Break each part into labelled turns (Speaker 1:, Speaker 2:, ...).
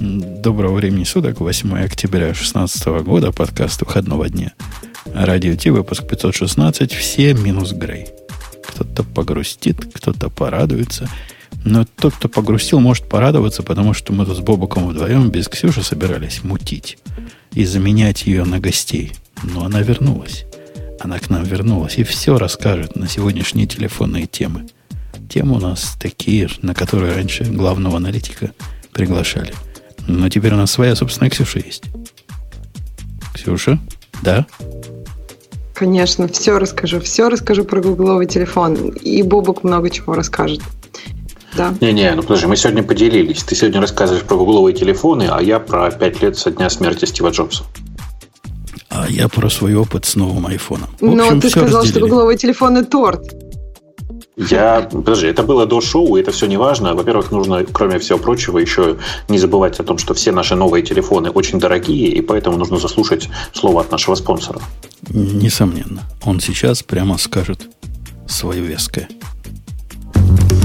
Speaker 1: Доброго времени суток, 8 октября 2016 года, подкаст выходного дня. Радио Ти, выпуск 516, все минус Грей. Кто-то погрустит, кто-то порадуется. Но тот, кто погрустил, может порадоваться, потому что мы тут с Бобуком вдвоем без Ксюши собирались мутить и заменять ее на гостей. Но она вернулась. Она к нам вернулась и все расскажет на сегодняшние телефонные темы. Темы у нас такие, на которые раньше главного аналитика приглашали – но теперь у нас своя собственная Ксюша есть. Ксюша? Да?
Speaker 2: Конечно, все расскажу. Все расскажу про гугловый телефон. И Бобок много чего расскажет.
Speaker 3: Да. Не-не, ну подожди, мы сегодня поделились. Ты сегодня рассказываешь про гугловые телефоны, а я про пять лет со дня смерти Стива Джобса.
Speaker 1: А я про свой опыт с новым айфоном.
Speaker 2: Но ты сказал, разделили. что гугловые телефоны торт.
Speaker 3: Я, подожди, это было до шоу, это все не важно. Во-первых, нужно, кроме всего прочего, еще не забывать о том, что все наши новые телефоны очень дорогие, и поэтому нужно заслушать слово от нашего спонсора.
Speaker 1: Несомненно. Он сейчас прямо скажет свое веское.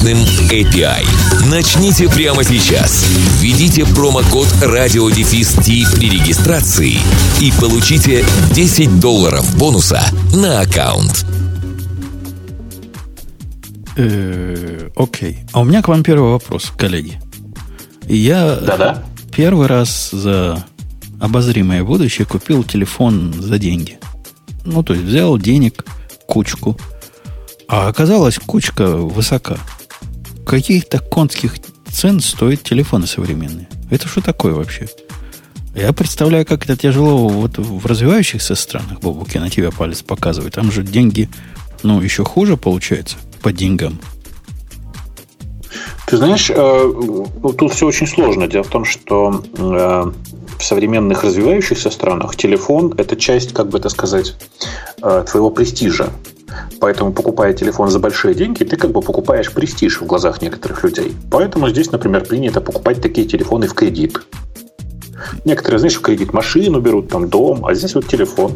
Speaker 4: мощным API. Начните прямо сейчас. Введите промокод радиодефис при регистрации и получите 10 долларов бонуса на аккаунт.
Speaker 1: Э, окей. А у меня к вам первый вопрос, коллеги. Я Да-да. первый раз за обозримое будущее купил телефон за деньги. Ну, то есть взял денег, кучку, а оказалась кучка высока каких-то конских цен стоят телефоны современные. Это что такое вообще? Я представляю, как это тяжело вот в развивающихся странах, Бобуки, на тебя палец показывает. Там же деньги, ну, еще хуже получается по деньгам.
Speaker 3: Ты знаешь, э, ну, тут все очень сложно. Дело в том, что э, в современных развивающихся странах телефон – это часть, как бы это сказать, э, твоего престижа. Поэтому, покупая телефон за большие деньги, ты как бы покупаешь престиж в глазах некоторых людей. Поэтому здесь, например, принято покупать такие телефоны в кредит. Некоторые, знаешь, в кредит машину берут, там дом, а здесь вот телефон.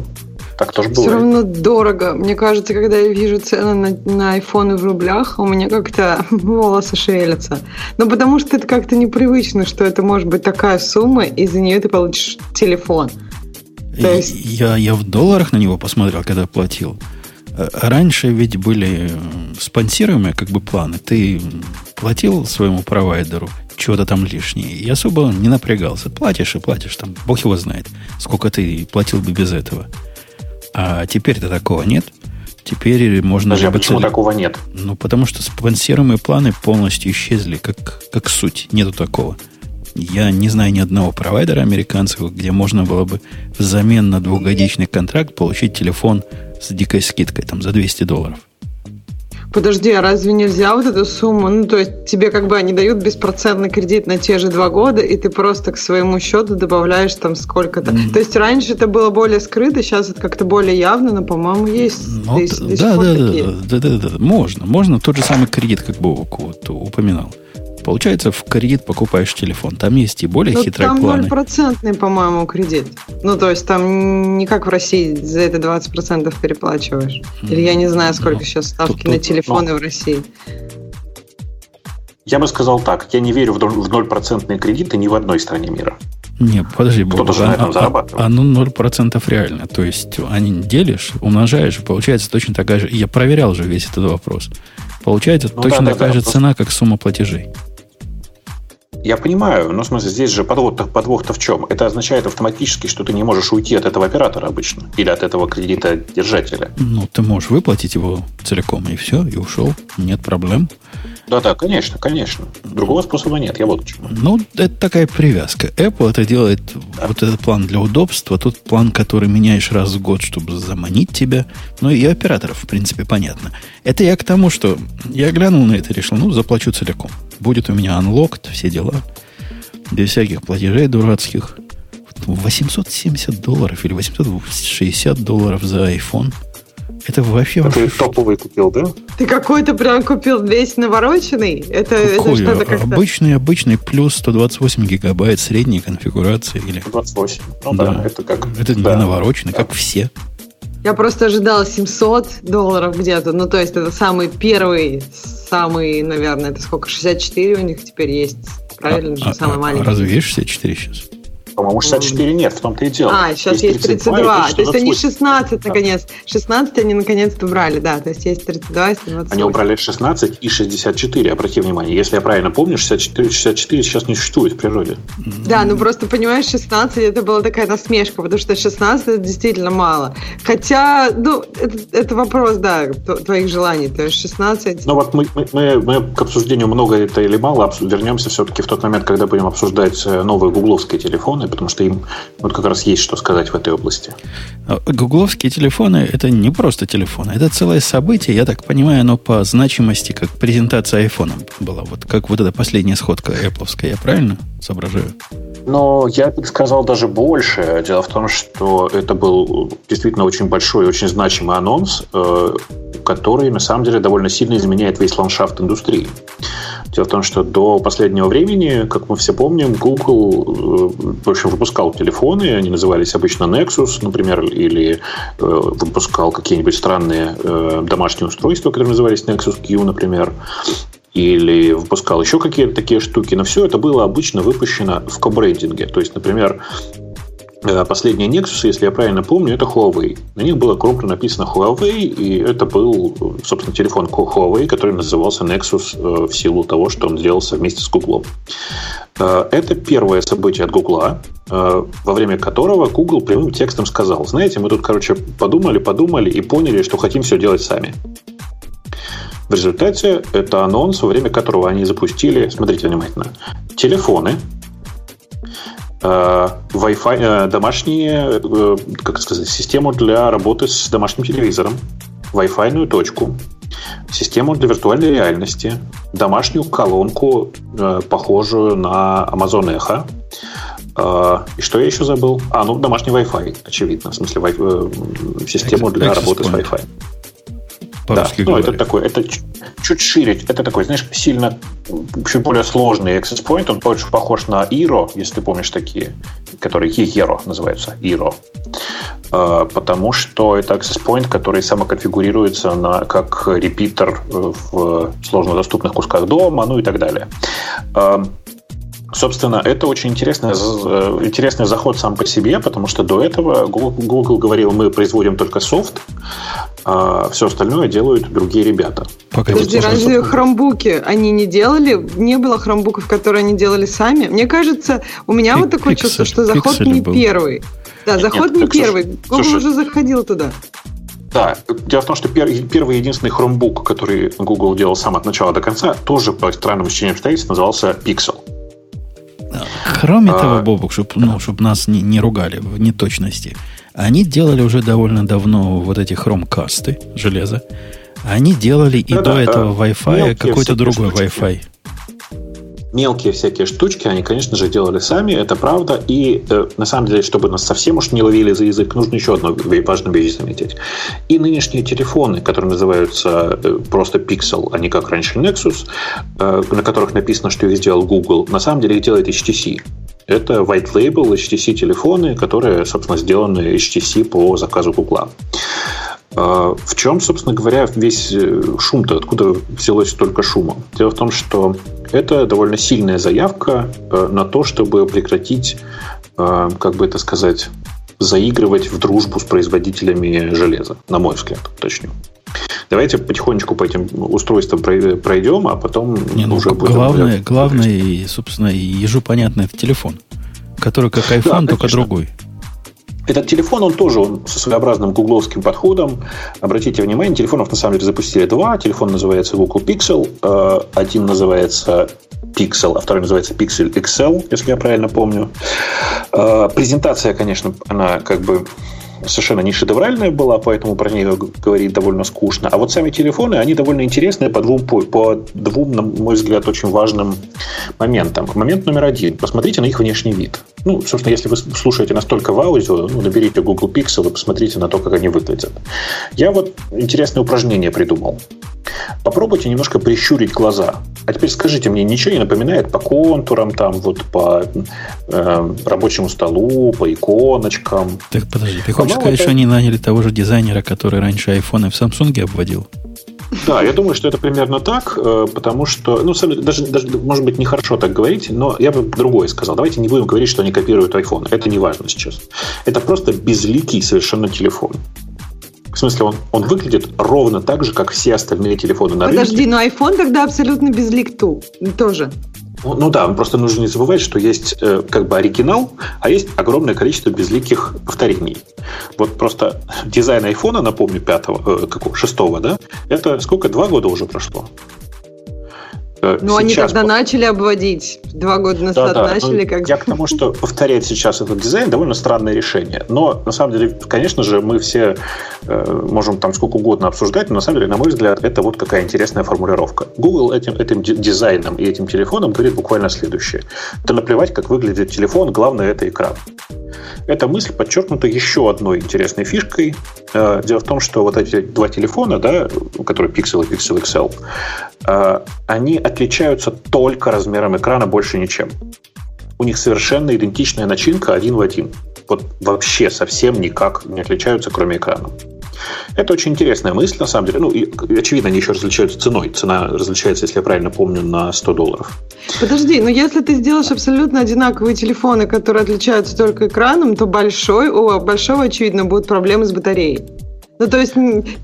Speaker 3: Так тоже бывает.
Speaker 2: Все равно дорого. Мне кажется, когда я вижу цены на, на айфоны в рублях, у меня как-то волосы шевелятся. Но потому что это как-то непривычно, что это может быть такая сумма, и за нее ты получишь телефон.
Speaker 1: То есть... я, я в долларах на него посмотрел, когда платил. Раньше ведь были спонсируемые как бы планы. Ты платил своему провайдеру чего-то там лишнее. И особо не напрягался. Платишь и платишь. Там бог его знает, сколько ты платил бы без этого. А теперь-то такого нет. Теперь можно...
Speaker 3: Подожди, а почему такого нет?
Speaker 1: Ну, потому что спонсируемые планы полностью исчезли, как, как суть. Нету такого. Я не знаю ни одного провайдера американцев, где можно было бы взамен на двухгодичный контракт получить телефон с дикой скидкой, там, за 200 долларов.
Speaker 2: Подожди, а разве нельзя вот эту сумму? Ну, то есть тебе как бы они дают беспроцентный кредит на те же два года, и ты просто к своему счету добавляешь там сколько-то. Mm-hmm. То есть раньше это было более скрыто, сейчас это как-то более явно, но, по-моему, есть. Ну,
Speaker 1: до, да, да, да, да, да, да, можно. Можно тот же самый кредит, как бы вот упоминал. Получается, в кредит покупаешь телефон. Там есть и более ну, хитрые
Speaker 2: там
Speaker 1: планы.
Speaker 2: Там процентный, по-моему, кредит. Ну, то есть там не как в России за это 20% переплачиваешь. Или я не знаю, сколько ну, сейчас ставки тут, на телефоны ну, в России.
Speaker 3: Я бы сказал так, я не верю в 0% кредиты ни в одной стране мира.
Speaker 1: Не, подожди, Кто-то же на этом а, а, зарабатывает. А, а ну 0% реально. То есть они делишь, умножаешь, получается точно такая же. Я проверял же весь этот вопрос. Получается ну, точно да, такая да, же да, цена, просто... как сумма платежей.
Speaker 3: Я понимаю, но в смысле, здесь же подвох-то, подвох-то в чем? Это означает автоматически, что ты не можешь уйти от этого оператора обычно. Или от этого кредитодержателя.
Speaker 1: Ну, ты можешь выплатить его целиком, и все, и ушел. Нет проблем.
Speaker 3: Да-да, конечно, конечно. Другого способа нет, я вот почему.
Speaker 1: Ну, это такая привязка. Apple это делает, да. вот этот план для удобства, тут план, который меняешь раз в год, чтобы заманить тебя. Ну, и операторов, в принципе, понятно. Это я к тому, что я глянул на это и решил, ну, заплачу целиком. Будет у меня unlocked, все дела. Без всяких платежей дурацких. 870 долларов или 860 долларов за iPhone. Это вообще...
Speaker 3: А ты топовый купил, да?
Speaker 2: Ты какой-то прям купил весь навороченный? Это,
Speaker 1: Какой?
Speaker 2: это что-то как-то...
Speaker 1: Обычный, обычный, плюс 128 гигабайт средней конфигурации. Или...
Speaker 3: 28. Ну да, да это как...
Speaker 1: Это
Speaker 3: да.
Speaker 1: не навороченный, как все.
Speaker 2: Я просто ожидала 700 долларов где-то. Ну, то есть это самый первый, самый, наверное, это сколько, 64 у них теперь есть. Правильно
Speaker 1: а,
Speaker 2: же, самый
Speaker 1: а,
Speaker 2: маленький.
Speaker 1: Разве есть 64 сейчас?
Speaker 3: По-моему, 64 нет, в том-то и дело.
Speaker 2: А, сейчас есть 32. 32 то есть они 16, да. наконец. 16 они наконец-то убрали, да. То есть есть 32, есть 28.
Speaker 3: Они убрали 16 и 64, обрати внимание. Если я правильно помню, 64, 64 сейчас не существует в природе.
Speaker 2: Да, ну просто, понимаешь, 16 это была такая насмешка, потому что 16 это действительно мало. Хотя, ну, это, это вопрос, да, твоих желаний. То есть 16...
Speaker 3: Ну вот мы, мы, мы, мы к обсуждению много это или мало вернемся все-таки в тот момент, когда будем обсуждать э, новые гугловские телефоны, потому что им вот как раз есть что сказать в этой области.
Speaker 1: Гугловские телефоны – это не просто телефоны, это целое событие. Я так понимаю, оно по значимости, как презентация айфона была. Вот как вот эта последняя сходка Apple. Я правильно соображаю?
Speaker 3: Но я бы сказал даже больше. Дело в том, что это был действительно очень большой, очень значимый анонс, э, который на самом деле довольно сильно изменяет весь ландшафт индустрии. Дело в том, что до последнего времени, как мы все помним, Google э, в общем, выпускал телефоны, они назывались обычно Nexus, например, или э, выпускал какие-нибудь странные домашние устройства, которые назывались Nexus Q, например или выпускал еще какие-то такие штуки, но все это было обычно выпущено в кобрендинге. То есть, например, э, последний Nexus, если я правильно помню, это Huawei. На них было крупно написано Huawei, и это был, собственно, телефон Huawei, который назывался Nexus э, в силу того, что он сделался вместе с Google. Э, это первое событие от Google, во время которого Google прямым текстом сказал, знаете, мы тут, короче, подумали, подумали и поняли, что хотим все делать сами. В результате это анонс, во время которого они запустили, смотрите внимательно, телефоны, э, Wi-Fi, э, домашние, э, как сказать, систему для работы с домашним телевизором, Wi-Fi точку, систему для виртуальной реальности, домашнюю колонку, похожую на Amazon Echo. И что я еще забыл? А, ну, домашний Wi-Fi, очевидно. В смысле, систему для работы с Wi-Fi по-русски да, ну, это такой, это чуть шире, это такой, знаешь, сильно, чуть более сложный access point, он больше похож на Iro, если ты помнишь такие, которые Hero называются, Iro. А, потому что это access point, который самоконфигурируется на, как репитер в сложнодоступных кусках дома, ну и так далее. Собственно, это очень интересный, э, интересный заход сам по себе, потому что до этого Google говорил, мы производим только софт, а все остальное делают другие ребята.
Speaker 2: Пока Подожди, разве хромбуки они не делали? Не было хромбуков, которые они делали сами? Мне кажется, у меня Пик, вот такое пиксель, чувство, что заход не был. первый. Да, заход Нет, не первый. Google слушай, уже заходил туда.
Speaker 3: Да, дело в том, что первый, первый единственный Chromebook, который Google делал сам от начала до конца, тоже по странным ощущениям обстоятельств назывался Pixel.
Speaker 1: Кроме а... того, Бобок, чтобы ну, чтоб нас не, не ругали в неточности, они делали уже довольно давно вот эти хромкасты железа. Они делали и да, до да, этого Wi-Fi какой-то другой Wi-Fi
Speaker 3: мелкие всякие штучки они, конечно же, делали сами, это правда. И э, на самом деле, чтобы нас совсем уж не ловили за язык, нужно еще одну важную вещь заметить. И нынешние телефоны, которые называются э, просто Pixel, а не как раньше Nexus, э, на которых написано, что их сделал Google, на самом деле их делает HTC. Это white label HTC телефоны, которые, собственно, сделаны HTC по заказу Google. А, в чем, собственно говоря, весь э, шум-то, откуда взялось столько шума? Дело в том, что это довольно сильная заявка э, на то, чтобы прекратить, э, как бы это сказать, заигрывать в дружбу с производителями железа, на мой взгляд, точнее. Давайте потихонечку по этим устройствам пройдем, а потом
Speaker 1: Не, ну, уже главное, будем... Главное, и, собственно, ежу понятно, это телефон, который как iPhone, да, только другой.
Speaker 3: Этот телефон, он тоже он со своеобразным гугловским подходом. Обратите внимание, телефонов на самом деле запустили два. Телефон называется Google Pixel. Э, один называется Pixel, а второй называется Pixel XL, если я правильно помню. Э, презентация, конечно, она как бы совершенно не шедевральная была, поэтому про нее говорить довольно скучно. А вот сами телефоны, они довольно интересные по двум, по, по двум, на мой взгляд, очень важным моментам. Момент номер один. Посмотрите на их внешний вид. Ну, собственно, если вы слушаете настолько в аудио, ну, наберите Google Pixel и посмотрите на то, как они выглядят. Я вот интересное упражнение придумал. Попробуйте немножко прищурить глаза. А теперь скажите мне, ничего не напоминает по контурам, там, вот по э, рабочему столу, по иконочкам?
Speaker 1: Так подожди, ты хочешь сказать, это... что они наняли того же дизайнера, который раньше айфоны в Samsung обводил?
Speaker 3: Да, я думаю, что это примерно так, э, потому что, ну, даже, даже, может быть, нехорошо так говорить, но я бы другое сказал. Давайте не будем говорить, что они копируют iPhone. Это не важно сейчас. Это просто безликий совершенно телефон. В смысле, он, он выглядит ровно так же, как все остальные телефоны на
Speaker 2: Подожди, рынке. Подожди, но iPhone тогда абсолютно безлик ту тоже.
Speaker 3: Ну, да, просто нужно не забывать, что есть э, как бы оригинал, а есть огромное количество безликих повторений. Вот просто дизайн айфона, напомню, пятого, э, какого, шестого, да, это сколько, два года уже прошло?
Speaker 2: Ну, они тогда начали обводить. Два года назад да, да. начали
Speaker 3: ну, как... Я к тому, что повторять сейчас этот дизайн довольно странное решение. Но, на самом деле, конечно же, мы все э, можем там сколько угодно обсуждать, но, на самом деле, на мой взгляд, это вот какая интересная формулировка. Google этим, этим дизайном и этим телефоном говорит буквально следующее. Это наплевать, как выглядит телефон, главное – это экран. Эта мысль подчеркнута еще одной интересной фишкой. Э, дело в том, что вот эти два телефона, да, которые Pixel и Pixel XL, э, они отличаются только размером экрана, больше ничем. У них совершенно идентичная начинка один в один. Вот вообще совсем никак не отличаются, кроме экрана. Это очень интересная мысль, на самом деле. Ну, и, очевидно, они еще различаются ценой. Цена различается, если я правильно помню, на 100 долларов.
Speaker 2: Подожди, но если ты сделаешь абсолютно одинаковые телефоны, которые отличаются только экраном, то большой, у большого, очевидно, будут проблемы с батареей. Ну, то есть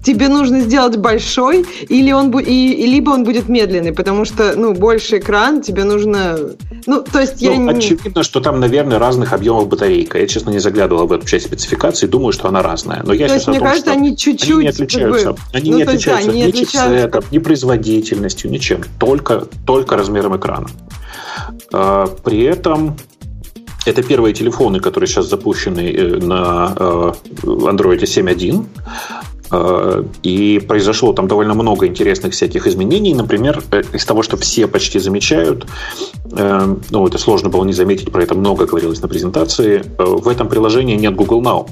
Speaker 2: тебе нужно сделать большой, или он и, либо он будет медленный, потому что, ну, больше экран, тебе нужно... Ну, то есть
Speaker 3: ну,
Speaker 2: я...
Speaker 3: Очевидно, что там, наверное, разных объемов батарейка. Я, честно, не заглядывала в эту часть спецификации, думаю, что она разная. Но я
Speaker 2: то есть, мне том, кажется, они чуть-чуть...
Speaker 3: Они не отличаются. Как бы... Они ну, не отличаются да, ни отличаются... чипсетом, ни производительностью, ничем. Только, только размером экрана. А, при этом это первые телефоны, которые сейчас запущены э, на э, Android 7.1. Э, и произошло там довольно много интересных всяких изменений. Например, из того, что все почти замечают, ну, это сложно было не заметить, про это много говорилось на презентации, в этом приложении нет Google Now.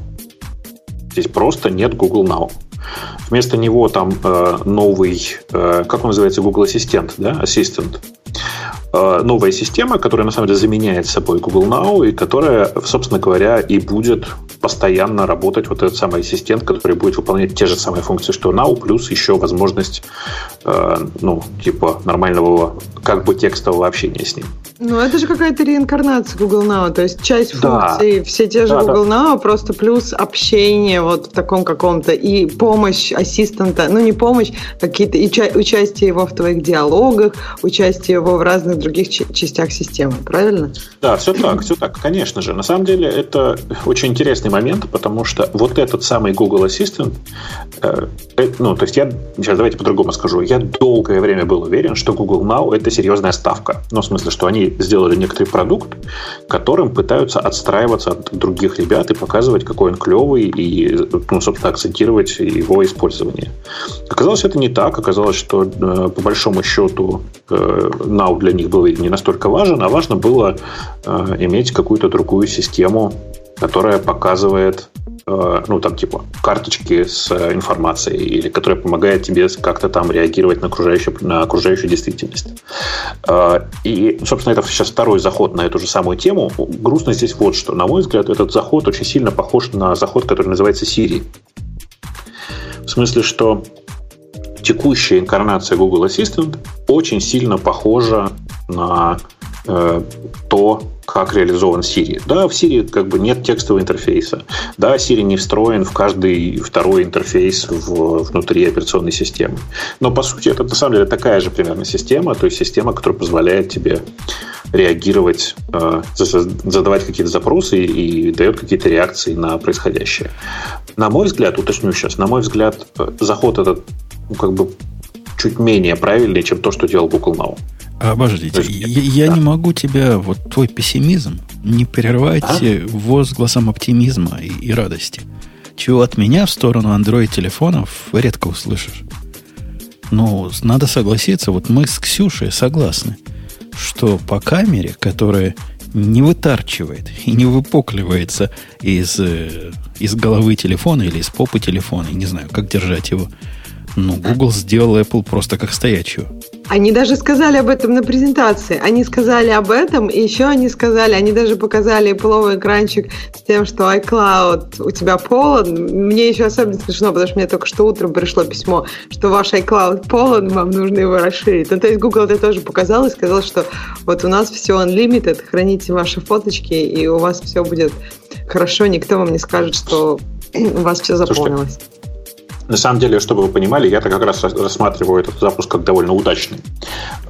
Speaker 3: Здесь просто нет Google Now. Вместо него там новый, как он называется, Google Ассистент, да, Ассистент. Э, новая система, которая на самом деле заменяет собой Google Now и которая, собственно говоря, и будет постоянно работать вот этот самый ассистент, который будет выполнять те же самые функции, что Now, плюс еще возможность, э, ну, типа нормального как бы текстового общения с ним.
Speaker 2: Ну, это же какая-то реинкарнация Google Now, то есть часть да. функций, все те же да, Google да. Now, просто плюс общение вот в таком каком-то и помощь ассистента, ну, не помощь, какие-то уча- участие его в твоих диалогах, участие его в разных других частях системы, правильно?
Speaker 3: Да, все так, все так, конечно же. На самом деле это очень интересный момент, потому что вот этот самый Google Assistant, э, э, ну, то есть я, сейчас давайте по-другому скажу, я долгое время был уверен, что Google Now это серьезная ставка. Ну, в смысле, что они сделали некоторый продукт, которым пытаются отстраиваться от других ребят и показывать, какой он клевый, и, ну, собственно, акцентировать его использование. Оказалось, это не так. Оказалось, что э, по большому счету э, Now для них был не настолько важен, а важно было э, иметь какую-то другую систему, которая показывает Э, ну, там, типа, карточки с э, информацией, или которая помогает тебе как-то там реагировать на окружающую, на окружающую действительность. Э, и, собственно, это сейчас второй заход на эту же самую тему. Грустно здесь вот что. На мой взгляд, этот заход очень сильно похож на заход, который называется Siri. В смысле, что текущая инкарнация Google Assistant очень сильно похожа на э, то, как реализован Siri. Да, в Siri как бы нет текстового интерфейса. Да, Siri не встроен в каждый второй интерфейс в, внутри операционной системы. Но, по сути, это на самом деле такая же примерно система, то есть система, которая позволяет тебе реагировать, э, задавать какие-то запросы и дает какие-то реакции на происходящее. На мой взгляд, уточню сейчас, на мой взгляд, э, заход этот ну, как бы чуть менее правильный, чем то, что делал Google Now.
Speaker 1: Обождите, есть, я, я да. не могу тебя, вот твой пессимизм, не прервать а? возгласом оптимизма и, и радости. чего от меня в сторону Android-телефонов редко услышишь. Ну, надо согласиться, вот мы с Ксюшей согласны, что по камере, которая не вытарчивает и не выпукливается из, э, из головы телефона или из попы телефона, не знаю, как держать его, ну, Google сделал Apple просто как стоячую.
Speaker 2: Они даже сказали об этом на презентации. Они сказали об этом, и еще они сказали, они даже показали Apple экранчик с тем, что iCloud у тебя полон. Мне еще особенно смешно, потому что мне только что утром пришло письмо, что ваш iCloud полон, вам нужно его расширить. Ну, то есть Google это тоже показал и сказал, что вот у нас все unlimited, храните ваши фоточки, и у вас все будет хорошо, никто вам не скажет, что у вас все заполнилось. Слушайте,
Speaker 3: на самом деле, чтобы вы понимали, я-то как раз рассматриваю этот запуск как довольно удачный.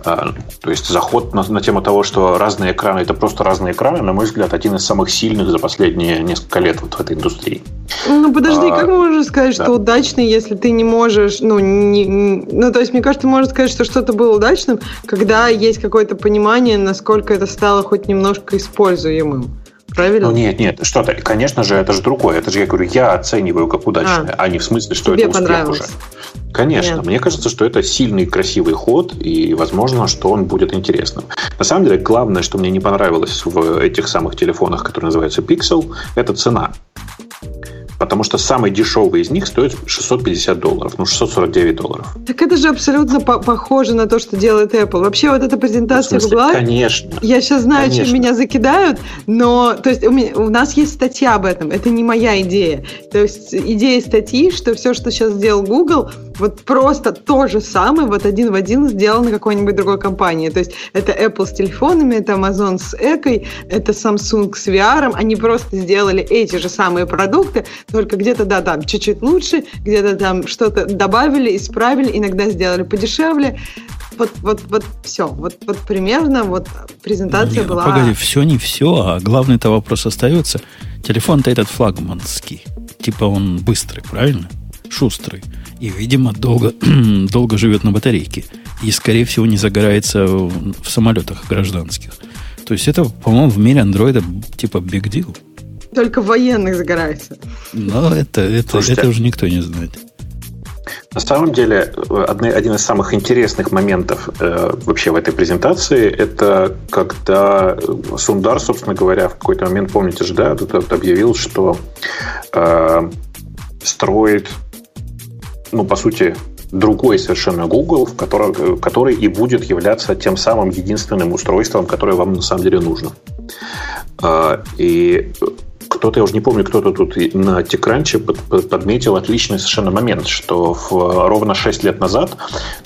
Speaker 3: А, то есть заход на, на тему того, что разные экраны – это просто разные экраны, на мой взгляд, один из самых сильных за последние несколько лет вот в этой индустрии.
Speaker 2: Ну, подожди, а, как можно сказать, да. что удачный, если ты не можешь, ну, не, ну, то есть, мне кажется, можно сказать, что что-то было удачным, когда есть какое-то понимание, насколько это стало хоть немножко используемым. Правильно?
Speaker 3: Ну нет, нет, что-то, конечно же, это же другое. Это же я говорю, я оцениваю как удачное, а, а не в смысле, что Тебе это успех уже. Конечно, нет. мне кажется, что это сильный, красивый ход, и возможно, что он будет интересным. На самом деле, главное, что мне не понравилось в этих самых телефонах, которые называются Pixel, это цена. Потому что самый дешевый из них стоит 650 долларов, ну 649 долларов.
Speaker 2: Так это же абсолютно по похоже на то, что делает Apple. Вообще вот эта презентация
Speaker 3: в Гугла... Конечно.
Speaker 2: Я сейчас знаю, конечно. чем меня закидают, но то есть у, меня, у нас есть статья об этом, это не моя идея. То есть идея статьи, что все, что сейчас сделал Google, вот просто то же самое, вот один в один сделано какой-нибудь другой компании. То есть это Apple с телефонами, это Amazon с Экой, это Samsung с VR, они просто сделали эти же самые продукты, только где-то, да, там чуть-чуть лучше, где-то там что-то добавили, исправили, иногда сделали подешевле. Вот, вот, вот все. Вот, вот примерно вот презентация
Speaker 1: Не,
Speaker 2: была...
Speaker 1: Погоди, все не все, а главный-то вопрос остается. Телефон-то этот флагманский. Типа он быстрый, правильно? Шустрый. И, видимо, долго, долго живет на батарейке. И, скорее всего, не загорается в самолетах гражданских. То есть это, по-моему, в мире андроида типа big deal.
Speaker 2: Только военных загорается.
Speaker 1: Но это, это, это уже никто не знает.
Speaker 3: На самом деле, один из самых интересных моментов э, вообще в этой презентации, это когда Сундар, собственно говоря, в какой-то момент, помните же, да, тут объявил, что э, строит, ну, по сути, другой совершенно Google, в котором, который и будет являться тем самым единственным устройством, которое вам на самом деле нужно. Э, и кто-то, я уже не помню, кто-то тут на Текранче подметил отличный совершенно момент, что в, ровно 6 лет назад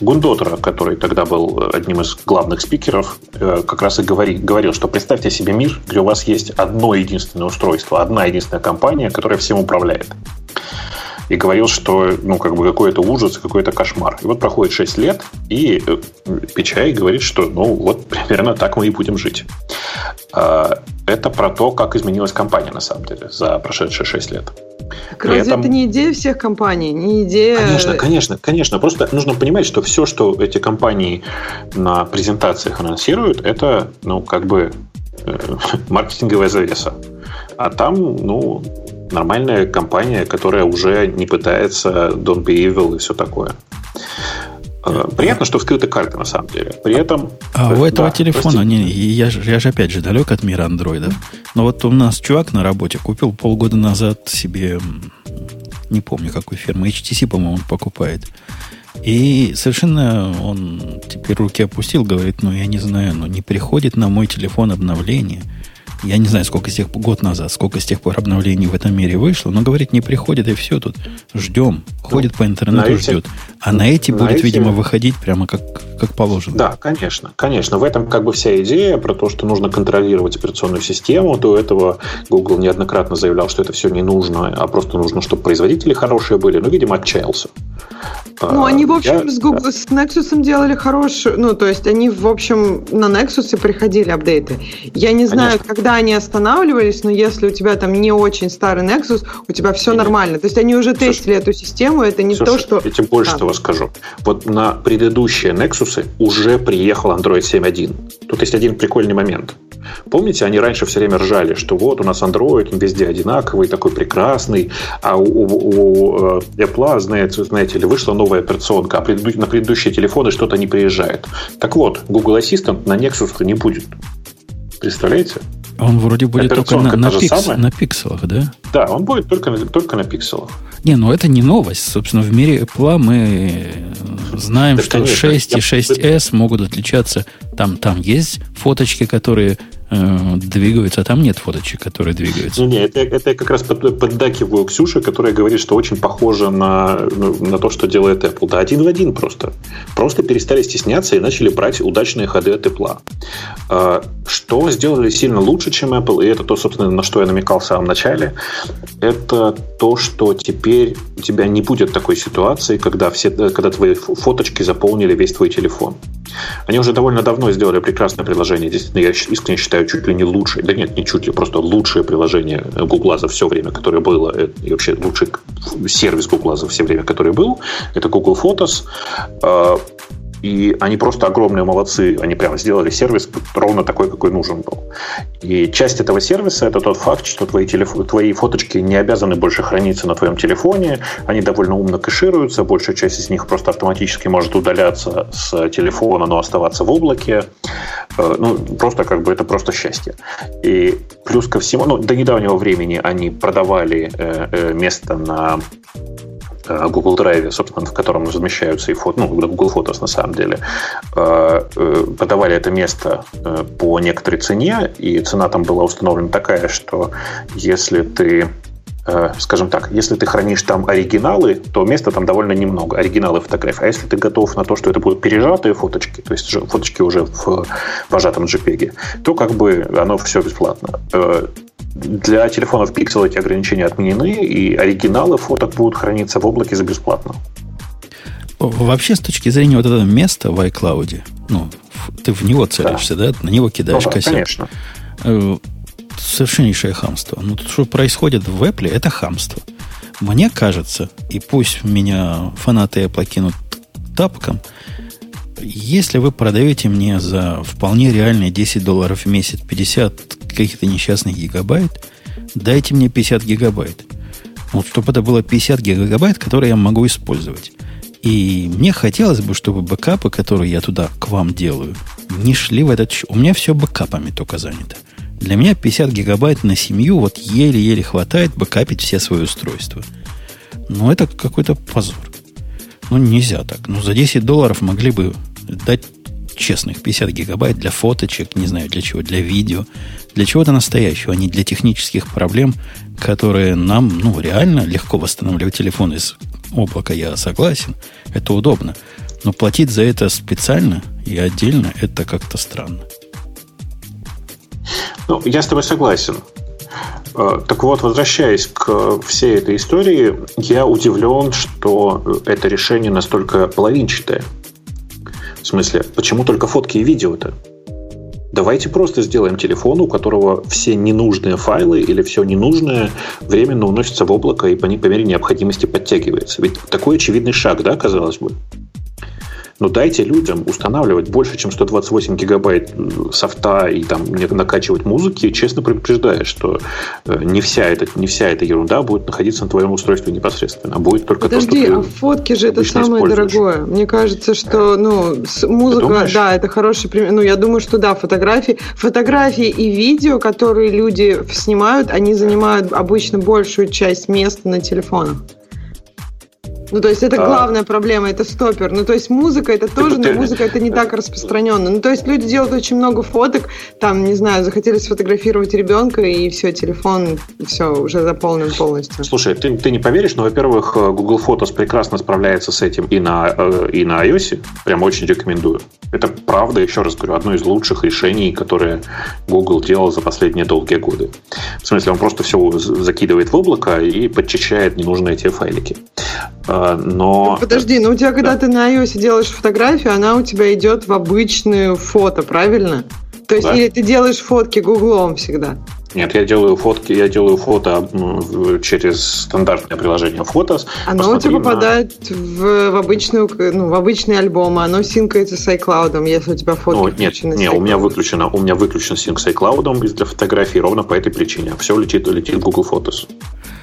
Speaker 3: Гундотера, который тогда был одним из главных спикеров, э, как раз и говори, говорил, что представьте себе мир, где у вас есть одно единственное устройство, одна единственная компания, которая всем управляет и говорил, что ну, как бы какой-то ужас, какой-то кошмар. И вот проходит 6 лет, и э, Печай говорит, что ну вот примерно так мы и будем жить. А, это про то, как изменилась компания на самом деле за прошедшие 6 лет.
Speaker 2: Так разве этом... это не идея всех компаний, не идея...
Speaker 3: Конечно, конечно, конечно. Просто нужно понимать, что все, что эти компании на презентациях анонсируют, это, ну, как бы э, маркетинговая завеса. А там, ну, нормальная компания, которая уже не пытается don't be evil и все такое. Э, приятно, что вскрыты карты, на самом деле. При этом...
Speaker 1: А у этого да, телефона, не, я, же, я же опять же далек от мира андроидов. Но вот у нас чувак на работе купил полгода назад себе, не помню какой фирмы, HTC, по-моему, он покупает. И совершенно он теперь руки опустил, говорит, ну я не знаю, ну не приходит на мой телефон обновление – я не знаю, сколько с тех год назад, сколько с тех пор обновлений в этом мире вышло, но говорит, не приходит, и все тут ждем. Ходит ну, по интернету, эти, ждет. А на эти на будет, эти... видимо, выходить прямо как, как положено.
Speaker 3: Да, конечно, конечно. В этом как бы вся идея про то, что нужно контролировать операционную систему. До этого Google неоднократно заявлял, что это все не нужно, а просто нужно, чтобы производители хорошие были. Но, видимо, отчаялся.
Speaker 2: Ну, они, в общем, я... с, Google, с Nexus делали хорошую... Ну, то есть они, в общем, на Nexus приходили апдейты. Я не знаю, Конечно. когда иногда они останавливались, но если у тебя там не очень старый Nexus, у тебя все нормально. То есть они уже тестили эту систему, это не Слушай, то, что...
Speaker 3: Я тебе больше а. того скажу. Вот на предыдущие Nexus уже приехал Android 7.1. Тут есть один прикольный момент. Помните, они раньше все время ржали, что вот у нас Android, он везде одинаковый, такой прекрасный, а у, у, у э, Apple, знаете, знаете ли, вышла новая операционка, а преду, на предыдущие телефоны что-то не приезжает. Так вот, Google Assistant на Nexus не будет. Представляете?
Speaker 1: Он вроде будет только на, на, пикс, на пикселах, да?
Speaker 3: Да, он будет только, только на пикселах.
Speaker 1: Не, ну это не новость. Собственно, в мире Apple мы знаем, да, что конечно. 6 и 6S могут отличаться. Там, там есть фоточки, которые э, двигаются, а там нет фоточек, которые двигаются.
Speaker 3: Не, не, это, это я как раз под, поддакиваю Ксюше, которая говорит, что очень похоже на, ну, на то, что делает Apple. Да, один в один просто. Просто перестали стесняться и начали брать удачные ходы от Apple. А, что сделали сильно лучше, чем Apple, и это то, собственно, на что я намекал в самом начале, это то, что теперь у тебя не будет такой ситуации, когда, все, когда твои фоточки заполнили весь твой телефон. Они уже довольно давно сделали прекрасное приложение. Действительно, я искренне считаю чуть ли не лучшее, да нет, не чуть ли, просто лучшее приложение Google за все время, которое было, э, и вообще лучший сервис Google за все время, который был. Это Google Photos. И они просто огромные молодцы. Они прямо сделали сервис ровно такой, какой нужен был. И часть этого сервиса это тот факт, что твои, телеф... твои фоточки не обязаны больше храниться на твоем телефоне. Они довольно умно кэшируются. Большая часть из них просто автоматически может удаляться с телефона, но оставаться в облаке. Э, ну, просто как бы это просто счастье. И плюс ко всему, ну, до недавнего времени они продавали э, э, место на Google Drive, собственно, в котором размещаются и фото, ну, Google Photos на самом деле, э, э, подавали это место по некоторой цене, и цена там была установлена такая, что если ты скажем так, если ты хранишь там оригиналы, то места там довольно немного, оригиналы фотографий. А если ты готов на то, что это будут пережатые фоточки, то есть фоточки уже в пожатом JPEG, то как бы оно все бесплатно. Для телефонов Pixel эти ограничения отменены, и оригиналы фоток будут храниться в облаке за бесплатно.
Speaker 1: Вообще, с точки зрения вот этого места в iCloud, ну, ты в него целишься, да? да? На него кидаешь ну, да, кассету.
Speaker 3: Конечно.
Speaker 1: Э, совершеннейшее хамство. Ну, то, что происходит в Apple, это хамство. Мне кажется, и пусть меня фанаты Apple кинут тапком, если вы продаете мне за вполне реальные 10 долларов в месяц 50 каких-то несчастных гигабайт, дайте мне 50 гигабайт. Вот чтобы это было 50 гигабайт, которые я могу использовать. И мне хотелось бы, чтобы бэкапы, которые я туда к вам делаю, не шли в этот... У меня все бэкапами только занято. Для меня 50 гигабайт на семью вот еле-еле хватает бэкапить все свои устройства. Но это какой-то позор. Ну, нельзя так. Ну, за 10 долларов могли бы дать честных 50 гигабайт для фоточек, не знаю для чего, для видео, для чего-то настоящего, а не для технических проблем, которые нам, ну, реально легко восстанавливать телефон из облака, я согласен, это удобно. Но платить за это специально и отдельно, это как-то странно.
Speaker 3: Ну, я с тобой согласен. Э, так вот, возвращаясь к всей этой истории, я удивлен, что это решение настолько половинчатое. В смысле, почему только фотки и видео-то? Давайте просто сделаем телефон, у которого все ненужные файлы или все ненужное временно уносится в облако и по, по мере необходимости подтягивается. Ведь такой очевидный шаг, да, казалось бы? Но дайте людям устанавливать больше, чем 128 гигабайт софта и там накачивать музыки, честно предупреждая, что э, не вся, эта, не вся эта ерунда будет находиться на твоем устройстве непосредственно, а будет только
Speaker 2: Подожди,
Speaker 3: то, что
Speaker 2: а фотки же это самое дорогое. Мне кажется, что ну, музыка, да, это хороший пример. Ну, я думаю, что да, фотографии, фотографии и видео, которые люди снимают, они занимают обычно большую часть места на телефонах. Ну, то есть это главная а... проблема, это стопер. Ну, то есть музыка это тоже, но музыка это не так распространенно. Ну, то есть люди делают очень много фоток, там, не знаю, захотели сфотографировать ребенка, и все, телефон, все, уже заполнен полностью.
Speaker 3: Слушай, ты, ты не поверишь, но, во-первых, э, Google Photos прекрасно справляется с этим и на, э, и на iOS, прям очень рекомендую. Это правда, еще раз говорю, одно из лучших решений, которые Google делал за последние долгие годы. В смысле, он просто все закидывает в облако и подчищает ненужные те файлики. А, но...
Speaker 2: Подожди, но у тебя, когда да. ты на iOS делаешь фотографию, она у тебя идет в обычную фото, правильно? То есть, да? или ты делаешь фотки гуглом всегда?
Speaker 3: Нет, я делаю фотки, я делаю фото через стандартное приложение Фотос.
Speaker 2: Оно у тебя попадает на... в, в, обычную, ну, в обычные альбомы, оно синкается с iCloud, если у тебя фотки
Speaker 3: ну, Нет, нет у меня выключено, у меня выключен синк с iCloud для фотографий ровно по этой причине. Все летит, летит в Google Photos.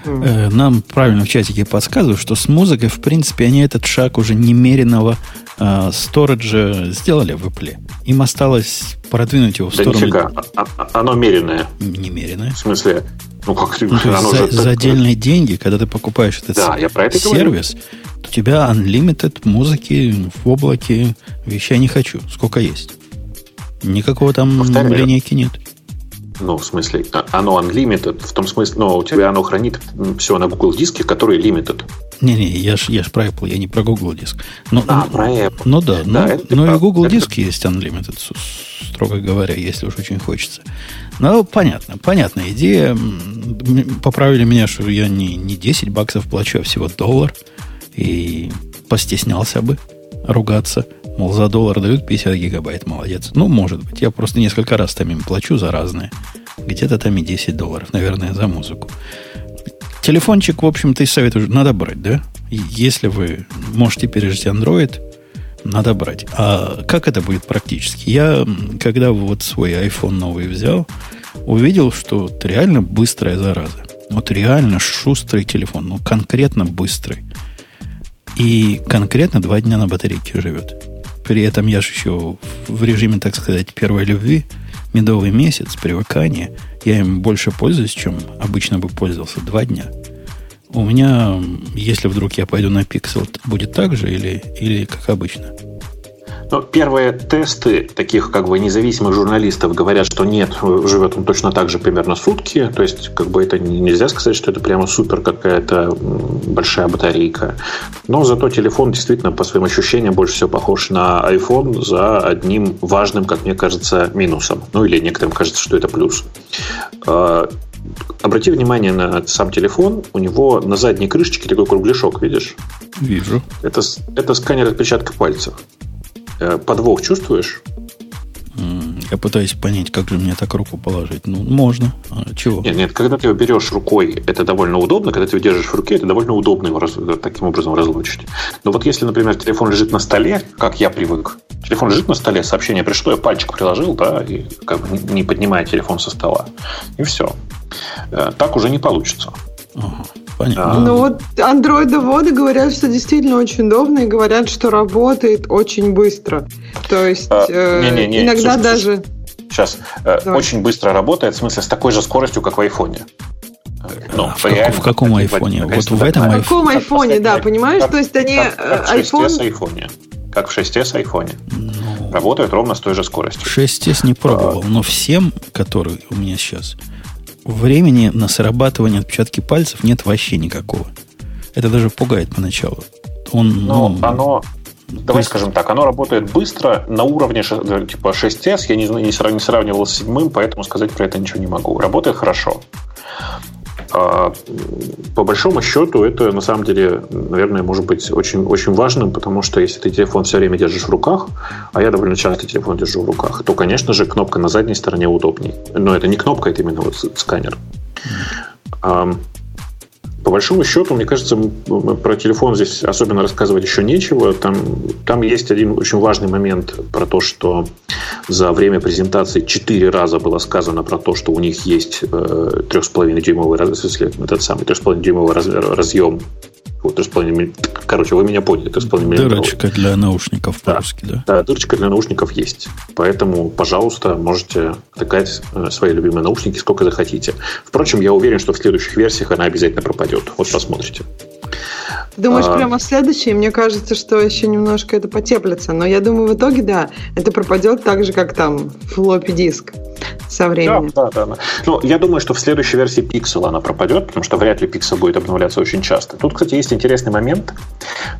Speaker 1: Э, нам правильно в чатике подсказывают, что с музыкой, в принципе, они этот шаг уже немеренного э, сториджа сделали в Apple. Им осталось продвинуть его в да сторону...
Speaker 3: Нифига. А, а, оно меренное.
Speaker 1: Немеренное.
Speaker 3: В смысле?
Speaker 1: Ну, как ну, оно за, за отдельные деньги, когда ты покупаешь этот да, я про это сервис, говорю. у тебя unlimited музыки в облаке вещей не хочу. Сколько есть. Никакого там Повторяю. линейки нет.
Speaker 3: Ну, в смысле, а, оно unlimited, в том смысле, но у тебя оно хранит все на Google диске, который limited.
Speaker 1: Не-не, я ж, я ж про Apple, я не про Google диск. Но,
Speaker 3: а, про Apple.
Speaker 1: Ну да, да но, но и Google это... диск есть unlimited, строго говоря, если уж очень хочется. Ну, понятно, понятная идея. Поправили меня, что я не, не 10 баксов плачу, а всего доллар. И постеснялся бы ругаться. Мол, за доллар дают 50 гигабайт, молодец. Ну, может быть. Я просто несколько раз там им плачу за разные. Где-то там и 10 долларов, наверное, за музыку. Телефончик, в общем-то, из совета надо брать, да? Если вы можете пережить Android, надо брать. А как это будет практически? Я, когда вот свой iPhone новый взял, увидел, что это реально быстрая зараза. Вот реально шустрый телефон, ну конкретно быстрый. И конкретно два дня на батарейке живет. При этом я же еще в режиме, так сказать, первой любви, медовый месяц, привыкания, я им больше пользуюсь, чем обычно бы пользовался два дня. У меня, если вдруг я пойду на Pixel, будет так же или, или как обычно?
Speaker 3: Но первые тесты таких как бы независимых журналистов говорят, что нет, живет он точно так же примерно сутки. То есть, как бы это нельзя сказать, что это прямо супер какая-то большая батарейка. Но зато телефон действительно по своим ощущениям больше всего похож на iPhone за одним важным, как мне кажется, минусом. Ну или некоторым кажется, что это плюс. А, обрати внимание на сам телефон. У него на задней крышечке такой кругляшок, видишь?
Speaker 1: Вижу.
Speaker 3: Это, это сканер отпечатка пальцев. Э, подвох чувствуешь?
Speaker 1: Я пытаюсь понять, как же мне так руку положить. Ну, можно. А чего?
Speaker 3: Нет, нет, когда ты его берешь рукой, это довольно удобно. Когда ты его держишь в руке, это довольно удобно его раз, таким образом разлучить. Но вот если, например, телефон лежит на столе, как я привык, телефон лежит на столе, сообщение пришло, я пальчик приложил, да, и как бы не поднимая телефон со стола. И все. Э, так уже не получится.
Speaker 2: Ага. Понятно. Ну вот андроидоводы говорят, что действительно очень удобно и говорят, что работает очень быстро. То есть а, э, не, не, не, иногда слушай, даже...
Speaker 3: Сейчас. Э, Давай. Очень быстро работает, в смысле, с такой же скоростью, как в айфоне.
Speaker 1: Ну, а в, как, в каком айфоне? Вот в этом
Speaker 2: айфоне. В каком айфоне, да, понимаешь? Как, То есть они...
Speaker 3: Как, как в 6s айфоне. Как в 6s айфоне. Ну, Работают ровно с той же скоростью.
Speaker 1: 6s не пробовал, а, но всем, которые у меня сейчас, времени на срабатывание отпечатки пальцев нет вообще никакого. Это даже пугает поначалу.
Speaker 3: Он, ну, ну, оно, давай скажем так, оно работает быстро на уровне э, типа 6S. Я не, не, не сравнивал с седьмым, поэтому сказать про это ничего не могу. Работает хорошо. А по большому счету это на самом деле, наверное, может быть очень, очень важным, потому что если ты телефон все время держишь в руках, а я довольно часто телефон держу в руках, то, конечно же, кнопка на задней стороне удобней. Но это не кнопка, это именно вот сканер. Mm-hmm. По большому счету, мне кажется, про телефон здесь особенно рассказывать еще нечего. Там, там есть один очень важный момент про то, что за время презентации четыре раза было сказано про то, что у них есть э, 3,5 дюймовый, этот самый 3,5 дюймовый разъем вот 3,5 Короче, вы меня поняли. 3,5
Speaker 1: Дырочка для наушников по-русски, да.
Speaker 3: да? Да, дырочка для наушников есть. Поэтому, пожалуйста, можете втыкать э, свои любимые наушники сколько захотите. Впрочем, я уверен, что в следующих версиях она обязательно пропадет. Вот посмотрите.
Speaker 2: Ты думаешь, а... прямо следующий? Мне кажется, что еще немножко это потеплится. Но я думаю, в итоге, да, это пропадет так же, как там флоппи диск. Со временем.
Speaker 3: Да, да, да. Ну, я думаю, что в следующей версии Pixel она пропадет, потому что вряд ли Pixel будет обновляться очень часто. Тут, кстати, есть интересный момент.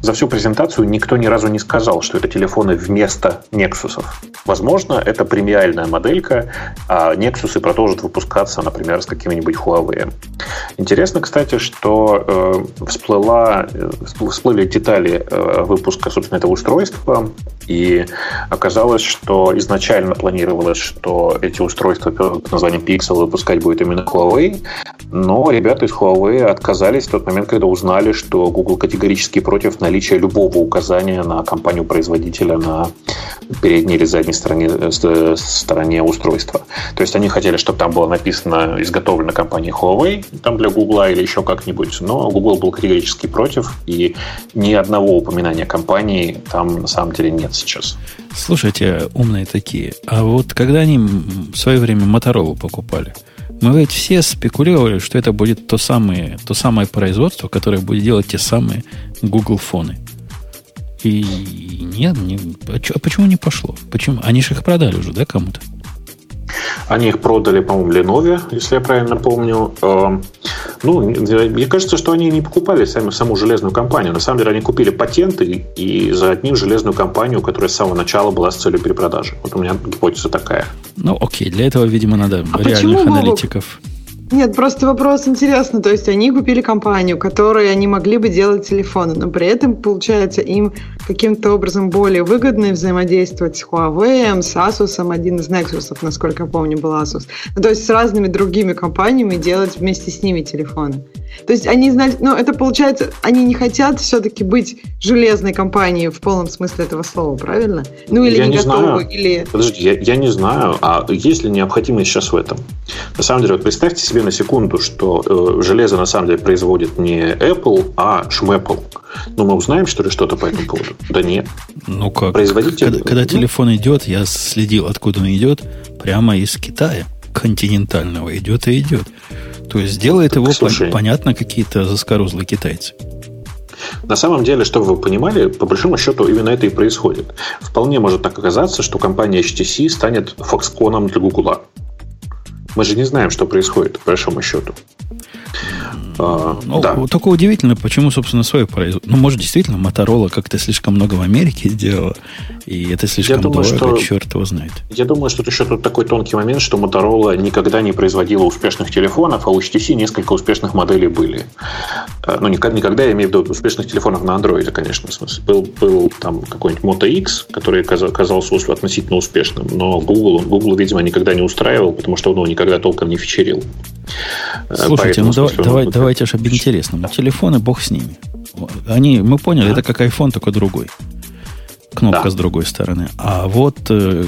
Speaker 3: За всю презентацию никто ни разу не сказал, что это телефоны вместо Nexus. Возможно, это премиальная моделька, а Nexus продолжат выпускаться, например, с каким-нибудь Huawei. Интересно, кстати, что э, всплыла, э, всплыли детали э, выпуска, собственно, этого устройства, и оказалось, что изначально планировалось, что эти устройства под названием Pixel выпускать будет именно Huawei, но ребята из Huawei отказались в тот момент, когда узнали, что Google категорически против наличия любого указания на компанию-производителя на передней или задней стороне, э, стороне устройства. То есть они хотели, чтобы там было написано изготовлено компанией Huawei, там для Google или еще как-нибудь, но Google был категорически против, и ни одного упоминания компании там на самом деле нет сейчас.
Speaker 1: Слушайте, умные такие, а вот когда они в свое время Motorola покупали, мы ведь все спекулировали, что это будет то самое, то самое производство, которое будет делать те самые Google фоны. И нет, не, а почему не пошло? Почему? Они же их продали уже, да, кому-то?
Speaker 3: Они их продали, по-моему, Lenovo, если я правильно помню. Эм, ну, мне кажется, что они не покупали сами саму железную компанию. На самом деле они купили патенты и за одним железную компанию, которая с самого начала была с целью перепродажи. Вот у меня гипотеза такая.
Speaker 1: Ну, окей, для этого, видимо, надо а реальных аналитиков.
Speaker 2: Нет, просто вопрос интересный. То есть они купили компанию, которой они могли бы делать телефоны, но при этом, получается, им каким-то образом более выгодно взаимодействовать с Huawei, с Asus, один из Nexus, насколько я помню, был Asus. Ну, то есть с разными другими компаниями делать вместе с ними телефоны. То есть они знают, ну это получается, они не хотят все-таки быть железной компанией в полном смысле этого слова, правильно? Ну или
Speaker 3: я
Speaker 2: не,
Speaker 3: не
Speaker 2: готовы,
Speaker 3: знаю.
Speaker 2: или...
Speaker 3: Подожди, я, я не знаю, а есть ли необходимость сейчас в этом? На самом деле, вот представьте себе на секунду, что э, железо на самом деле производит не Apple, а Шмэппл. Ну, мы узнаем, что ли, что-то по этому поводу? Да нет.
Speaker 1: Ну как? Производитель... Когда, когда телефон идет, я следил, откуда он идет, прямо из Китая континентального идет и идет. То есть делает его, Слушай, понятно, какие-то заскорузлые китайцы.
Speaker 3: На самом деле, чтобы вы понимали, по большому счету именно это и происходит. Вполне может так оказаться, что компания HTC станет Foxconn для Google. Мы же не знаем, что происходит, по большому счету.
Speaker 1: А, ну, да. Только удивительно, почему, собственно, свой производство. Ну, может, действительно, Моторола как-то слишком много в Америке сделала, и это слишком я думаю, дорого, что, черт его знает.
Speaker 3: Я думаю, что еще тут такой тонкий момент, что Моторола никогда не производила успешных телефонов, а у HTC несколько успешных моделей были. А, ну, никогда, никогда я имею в виду успешных телефонов на Android, конечно, в смысле. Был, был там какой-нибудь Moto X, который оказался относительно успешным, но Google, Google, видимо, никогда не устраивал, потому что он его никогда толком не фичерил.
Speaker 1: Слушайте, Поэтому, ну давай, давай, давайте же об интересном. Телефоны, бог с ними. Они, мы поняли, да. это как iPhone, только другой. Кнопка да. с другой стороны. А вот, э,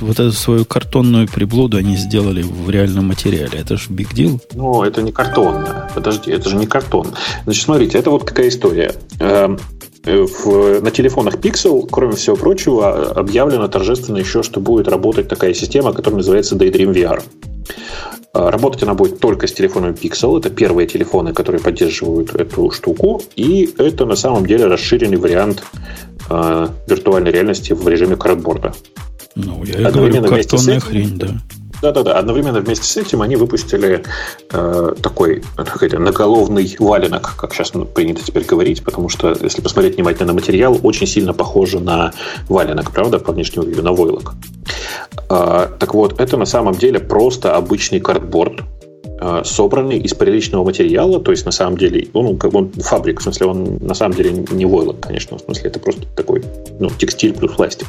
Speaker 1: вот эту свою картонную приблуду они сделали в реальном материале. Это же big deal.
Speaker 3: Ну, это не картонная. Подожди, это же не картон. Значит, смотрите, это вот какая история. Эм, в, на телефонах Pixel, кроме всего прочего, объявлено торжественно еще, что будет работать такая система, которая называется Daydream VR. А, работать она будет только с телефоном Pixel. Это первые телефоны, которые поддерживают эту штуку. И это на самом деле расширенный вариант э, виртуальной реальности в режиме картборда.
Speaker 1: Ну, я и говорю, картонная хрень, да.
Speaker 3: Да-да-да. Одновременно вместе с этим они выпустили э, такой сказать, наголовный валенок, как сейчас принято теперь говорить, потому что, если посмотреть внимательно на материал, очень сильно похоже на валенок, правда, по внешнему виду, на войлок. Э, так вот, это на самом деле просто обычный картборд, Э, собранный из приличного материала, то есть на самом деле, ну, как он фабрик, в смысле, он на самом деле не войлок, конечно, в смысле, это просто такой, ну, текстиль плюс пластик.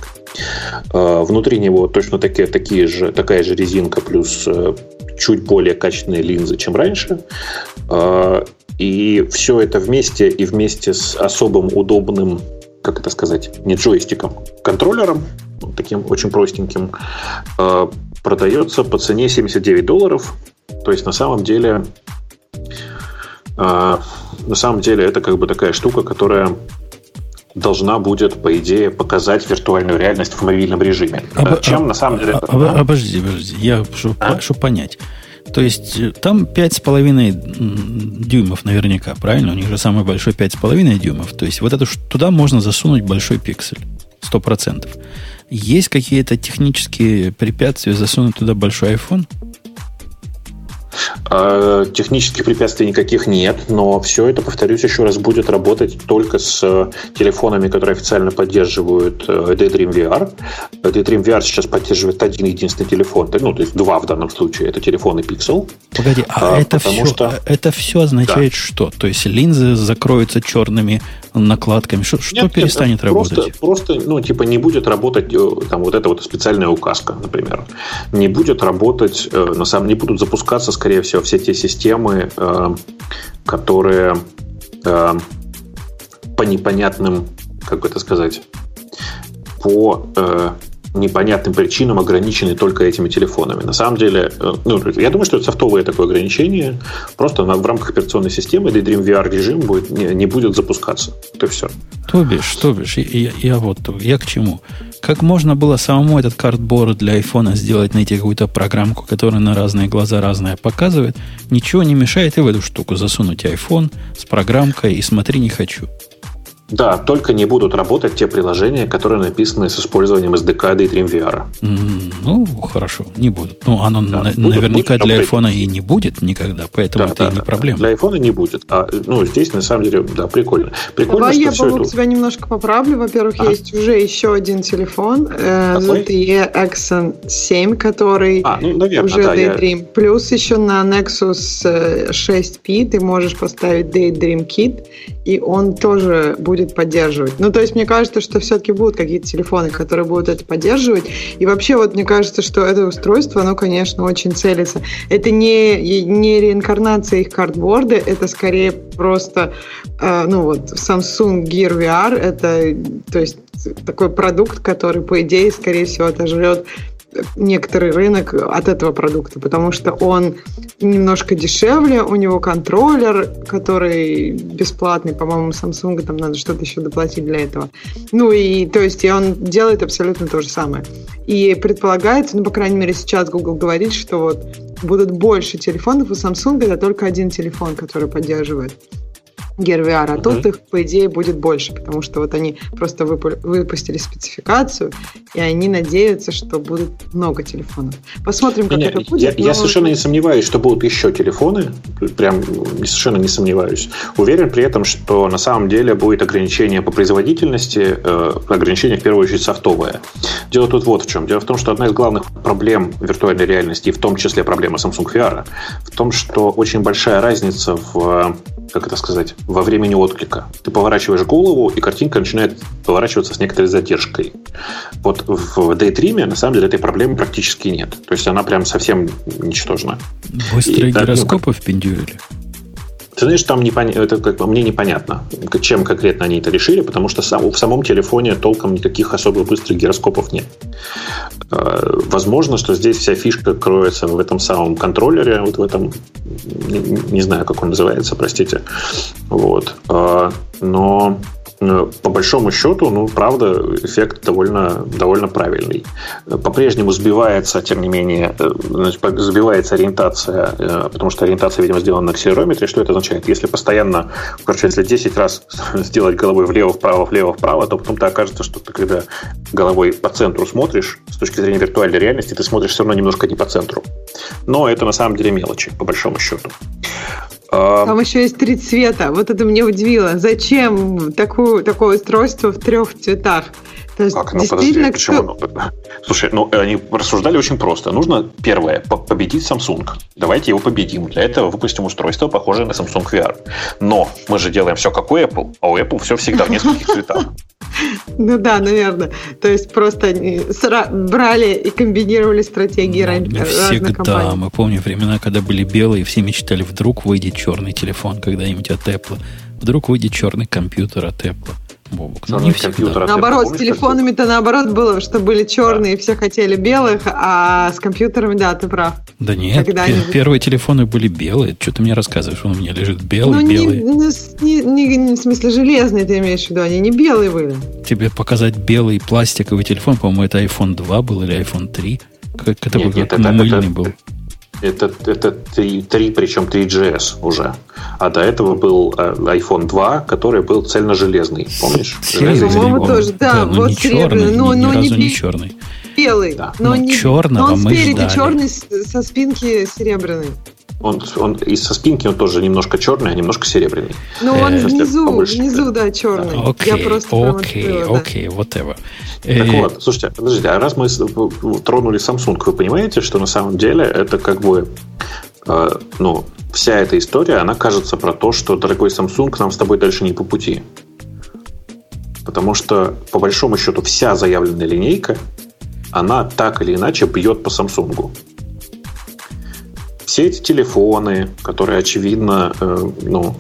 Speaker 3: Э, внутри него точно такие, такие же, такая же резинка плюс э, чуть более качественные линзы, чем раньше. И все это вместе и вместе с особым удобным, как это сказать, не джойстиком, контроллером, таким очень простеньким, продается по цене 79 долларов. То есть на самом деле, э, на самом деле это как бы такая штука, которая должна будет, по идее, показать виртуальную реальность в мобильном режиме.
Speaker 1: Об, э, Чем об, на самом деле... Об, об, обожди, обожди, я чтобы а? Шо понять. То есть э, там 5,5 дюймов наверняка, правильно? У них же самый большой 5,5 дюймов. То есть вот это туда можно засунуть большой пиксель. Сто процентов. Есть какие-то технические препятствия засунуть туда большой iPhone?
Speaker 3: А, технических препятствий никаких нет, но все это, повторюсь еще раз, будет работать только с телефонами, которые официально поддерживают э, Daydream VR. Daydream VR сейчас поддерживает один единственный телефон, ну, то есть два в данном случае. Это телефоны Pixel.
Speaker 1: Погоди, а, а это, все, что... это все означает да. что? То есть линзы закроются черными накладками? Что, что нет, перестанет нет, работать?
Speaker 3: Просто, просто, ну, типа, не будет работать э, там вот эта вот специальная указка, например. Не будет работать, э, на самом не будут запускаться, скорее всего, все те системы, э, которые по непонятным, как бы это сказать, по непонятным причинам ограничены только этими телефонами. На самом деле, э, ну, я думаю, что это софтовое такое ограничение. Просто в рамках операционной системы Daydream VR режим будет, не, не будет запускаться. Это все.
Speaker 1: То бишь, то бишь, я, я вот, я к чему? Как можно было самому этот картборд для айфона сделать, найти какую-то программку, которая на разные глаза разное показывает, ничего не мешает и в эту штуку засунуть iPhone с программкой и смотри не хочу.
Speaker 3: Да, только не будут работать те приложения, которые написаны с использованием SDK и DreamVR.
Speaker 1: Mm, ну, хорошо, не будут. Ну, оно да, на, будут, наверняка будут для айфона и не будет никогда, поэтому да, это да, и не да, проблема.
Speaker 3: Для айфона не будет. А, ну, здесь, на самом деле, да, прикольно. прикольно
Speaker 2: Давай я, Бобок, это... тебя немножко поправлю. Во-первых, а? есть уже еще один телефон, э, ZTE Exxon 7, который а, ну, наверное, уже да, Daydream. Я... Плюс еще на Nexus 6P ты можешь поставить Daydream Kit, и он тоже будет поддерживать. Ну, то есть, мне кажется, что все-таки будут какие-то телефоны, которые будут это поддерживать. И вообще, вот мне кажется, что это устройство, оно, конечно, очень целится. Это не, не реинкарнация их картборда, это скорее просто, э, ну, вот, Samsung Gear VR, это, то есть, такой продукт, который, по идее, скорее всего, отожрет некоторый рынок от этого продукта, потому что он немножко дешевле, у него контроллер, который бесплатный, по-моему, Samsung, там надо что-то еще доплатить для этого. Ну и, то есть, и он делает абсолютно то же самое. И предполагается, ну, по крайней мере, сейчас Google говорит, что вот будут больше телефонов у Samsung, это только один телефон, который поддерживает. А uh-huh. тут их, по идее, будет больше, потому что вот они просто выпустили спецификацию, и они надеются, что будет много телефонов. Посмотрим, как Нет, это будет.
Speaker 3: Я, но... я совершенно не сомневаюсь, что будут еще телефоны, прям совершенно не сомневаюсь. Уверен при этом, что на самом деле будет ограничение по производительности, э, ограничение в первую очередь софтовое. Дело тут вот в чем. Дело в том, что одна из главных проблем виртуальной реальности, и в том числе проблема Samsung VR, в том, что очень большая разница в как это сказать, во времени отклика. Ты поворачиваешь голову, и картинка начинает поворачиваться с некоторой задержкой. Вот в Daydream на самом деле этой проблемы практически нет. То есть она прям совсем ничтожна.
Speaker 1: Быстрые и, гироскопы ну, впендюрили?
Speaker 3: Ты знаешь, там непон... это как мне непонятно, чем конкретно они это решили, потому что сам, в самом телефоне толком никаких особо быстрых гироскопов нет. Э, возможно, что здесь вся фишка кроется в этом самом контроллере, вот в этом, не, знаю, как он называется, простите. Вот. Э, но по большому счету, ну, правда, эффект довольно, довольно правильный. По-прежнему сбивается, тем не менее, э, значит, сбивается ориентация, э, потому что ориентация, видимо, сделана на акселерометре. Что это означает? Если постоянно, короче, если 10 раз сделать головой влево-вправо, влево-вправо, то потом-то окажется, что ты, когда головой по центру смотришь, с точки зрения виртуальной реальности, ты смотришь все равно немножко не по центру. Но это на самом деле мелочи, по большому счету.
Speaker 2: Там еще есть три цвета. Вот это меня удивило. Зачем такую, такое устройство в трех цветах?
Speaker 3: То есть, как? Ну, подожди, почему? Кто... Слушай, ну, они рассуждали очень просто. Нужно, первое, победить Samsung. Давайте его победим. Для этого выпустим устройство, похожее на Samsung VR. Но мы же делаем все как у Apple, а у Apple все всегда в нескольких цветах.
Speaker 2: Ну да, наверное. То есть просто брали и комбинировали стратегии раньше.
Speaker 1: Всегда. Мы помним времена, когда были белые, все мечтали, вдруг выйдет черный телефон когда-нибудь от Apple. Вдруг выйдет черный компьютер от Apple.
Speaker 2: Бобок. Ну, не всегда. Наоборот, с телефонами-то наоборот было, что были черные, да. все хотели белых, а с компьютерами, да, ты прав.
Speaker 1: Да нет, первые телефоны были белые. Что ты мне рассказываешь? Он у меня лежит белый, ну, белый.
Speaker 2: Не, не, не, в смысле железные ты имеешь в виду, они не белые были.
Speaker 1: Тебе показать белый пластиковый телефон, по-моему, это iPhone 2 был или iPhone 3. Как, это нет, был, нет, как это, мыльный это, был.
Speaker 3: Это, это 3, 3, причем 3GS уже. А до этого был э, iPhone 2, который был цельно-железный. Помнишь?
Speaker 2: По-моему, тоже. Да, да вот серебряный.
Speaker 1: Но, но не, не черный.
Speaker 2: Белый. Да.
Speaker 1: Но, но не, черного но
Speaker 2: он
Speaker 1: мы
Speaker 2: спереди
Speaker 1: ждали.
Speaker 2: черный со спинки серебряный.
Speaker 3: Он, он и со спинки он тоже немножко черный, а немножко серебряный.
Speaker 2: Ну, он э, внизу, внизу, да, черный.
Speaker 1: Окей, Я просто окей, окей, whatever.
Speaker 3: Так э, вот, слушайте, подождите, а раз мы тронули Samsung, вы понимаете, что на самом деле это как бы, э, ну, вся эта история, она кажется про то, что, дорогой Samsung, нам с тобой дальше не по пути. Потому что, по большому счету, вся заявленная линейка, она так или иначе бьет по Samsung все эти телефоны, которые очевидно, э, ну,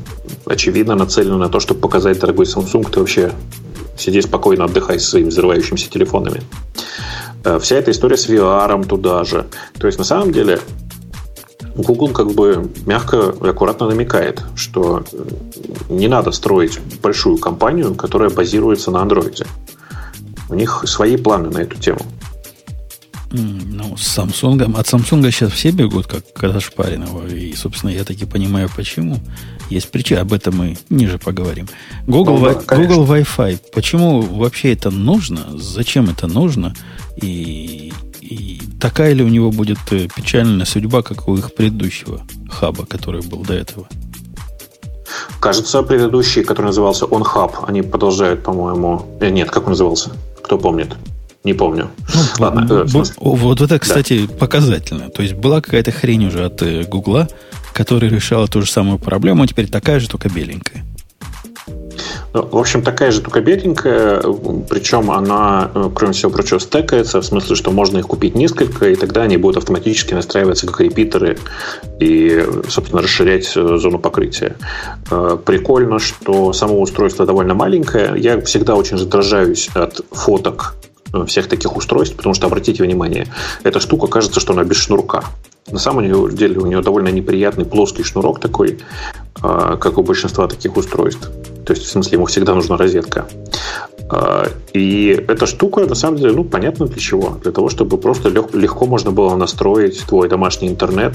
Speaker 3: очевидно нацелены на то, чтобы показать дорогой Samsung, ты вообще сиди спокойно, отдыхай со своими взрывающимися телефонами. Э, вся эта история с VR туда же. То есть, на самом деле, Google как бы мягко и аккуратно намекает, что не надо строить большую компанию, которая базируется на Android. У них свои планы на эту тему.
Speaker 1: Ну, с Samsung. От Samsung сейчас все бегут, как когда шпаренного. И, собственно, я таки понимаю, почему. Есть причина, об этом мы ниже поговорим. Google, ну, да, Google Wi-Fi. Почему вообще это нужно? Зачем это нужно? И, и такая ли у него будет э, печальная судьба, как у их предыдущего хаба, который был до этого?
Speaker 3: Кажется, предыдущий, который назывался OnHub, они продолжают, по-моему... Э, нет, как он назывался? Кто помнит? Не помню. Ну,
Speaker 1: Ладно. Э, вот это, кстати, да. показательно. То есть была какая-то хрень уже от э, Гугла, которая решала ту же самую проблему, а теперь такая же, только беленькая.
Speaker 3: Ну, в общем, такая же только беленькая, причем она, э, кроме всего прочего, стекается, в смысле, что можно их купить несколько, и тогда они будут автоматически настраиваться как репитеры и, собственно, расширять зону покрытия. Прикольно, что само устройство довольно маленькое. Я всегда очень раздражаюсь от фоток Э, всех таких устройств, потому что, обратите внимание, эта штука кажется, что она без шнурка. На самом деле у нее довольно неприятный плоский шнурок такой, э, как у большинства таких устройств. То есть, в смысле, ему всегда нужна розетка. Э, и эта штука, на самом деле, ну, понятно для чего. Для того, чтобы просто легко можно было настроить твой домашний интернет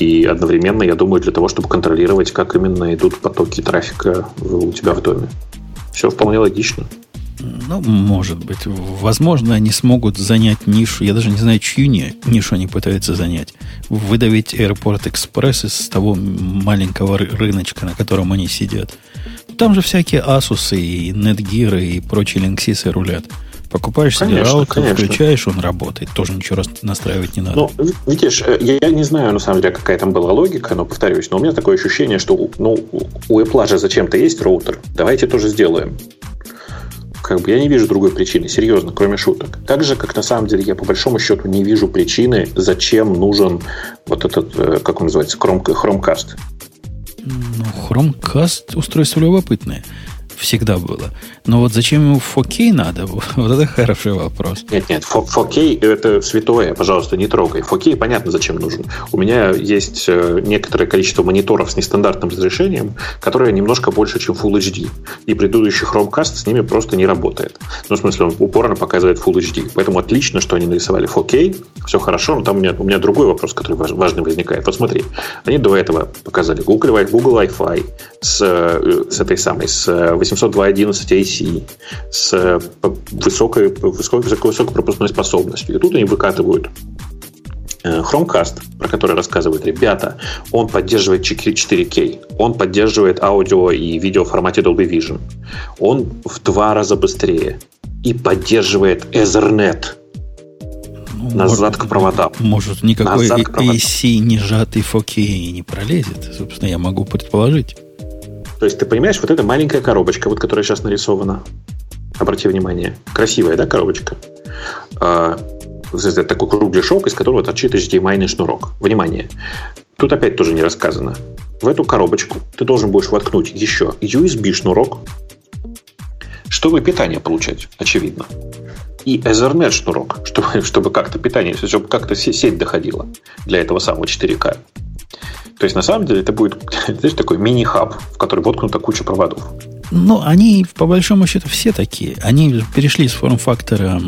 Speaker 3: и одновременно, я думаю, для того, чтобы контролировать, как именно идут потоки трафика у тебя в доме. Все вполне логично.
Speaker 1: Ну, может быть. Возможно, они смогут занять нишу. Я даже не знаю, чью не, нишу они пытаются занять. Выдавить Airport Express из того маленького рыночка, на котором они сидят. Там же всякие Asus и Netgear и прочие Linksys рулят. Покупаешь себе раутер, включаешь, он работает. Тоже ничего настраивать не надо. Ну,
Speaker 3: видишь, э, я не знаю, на самом деле, какая там была логика, но повторюсь, но у меня такое ощущение, что ну, у Apple же зачем-то есть роутер. Давайте тоже сделаем как бы я не вижу другой причины, серьезно, кроме шуток. Так же, как на самом деле я по большому счету не вижу причины, зачем нужен вот этот, э, как он называется, Chrome, Chromecast.
Speaker 1: Ну, Chromecast устройство любопытное всегда было. Но вот зачем ему 4K надо? Вот это хороший вопрос.
Speaker 3: Нет, нет, 4K это святое, пожалуйста, не трогай. 4K понятно, зачем нужен. У меня есть э, некоторое количество мониторов с нестандартным разрешением, которое немножко больше, чем Full HD. И предыдущий Chromecast с ними просто не работает. Ну, в смысле, он упорно показывает Full HD. Поэтому отлично, что они нарисовали 4K. Все хорошо, но там у меня, у меня другой вопрос, который важный возникает. Вот смотри, они до этого показали Google, Google Wi-Fi с, э, с этой самой, с 802.11 AC с э, высокой, высокой, высокой, пропускной способностью. И тут они выкатывают э, Chromecast, про который рассказывают ребята, он поддерживает 4K, он поддерживает аудио и видео в формате Dolby Vision, он в два раза быстрее и поддерживает Ethernet ну, назад может, к проводам.
Speaker 1: Может, никакой AC не сжатый 4K не пролезет. Собственно, я могу предположить.
Speaker 3: То есть, ты понимаешь, вот эта маленькая коробочка, вот которая сейчас нарисована, обрати внимание, красивая, да, коробочка? А, такой кругляшок, из которого торчит HDMI шнурок. Внимание! Тут опять тоже не рассказано. В эту коробочку ты должен будешь воткнуть еще USB-шнурок, чтобы питание получать, очевидно. И Ethernet шнурок, чтобы, чтобы как-то питание, чтобы как-то сеть доходила для этого самого 4К. То есть, на самом деле, это будет знаешь, такой мини-хаб, в который воткнута куча проводов.
Speaker 1: Ну, они, по большому счету, все такие. Они перешли с форм-фактора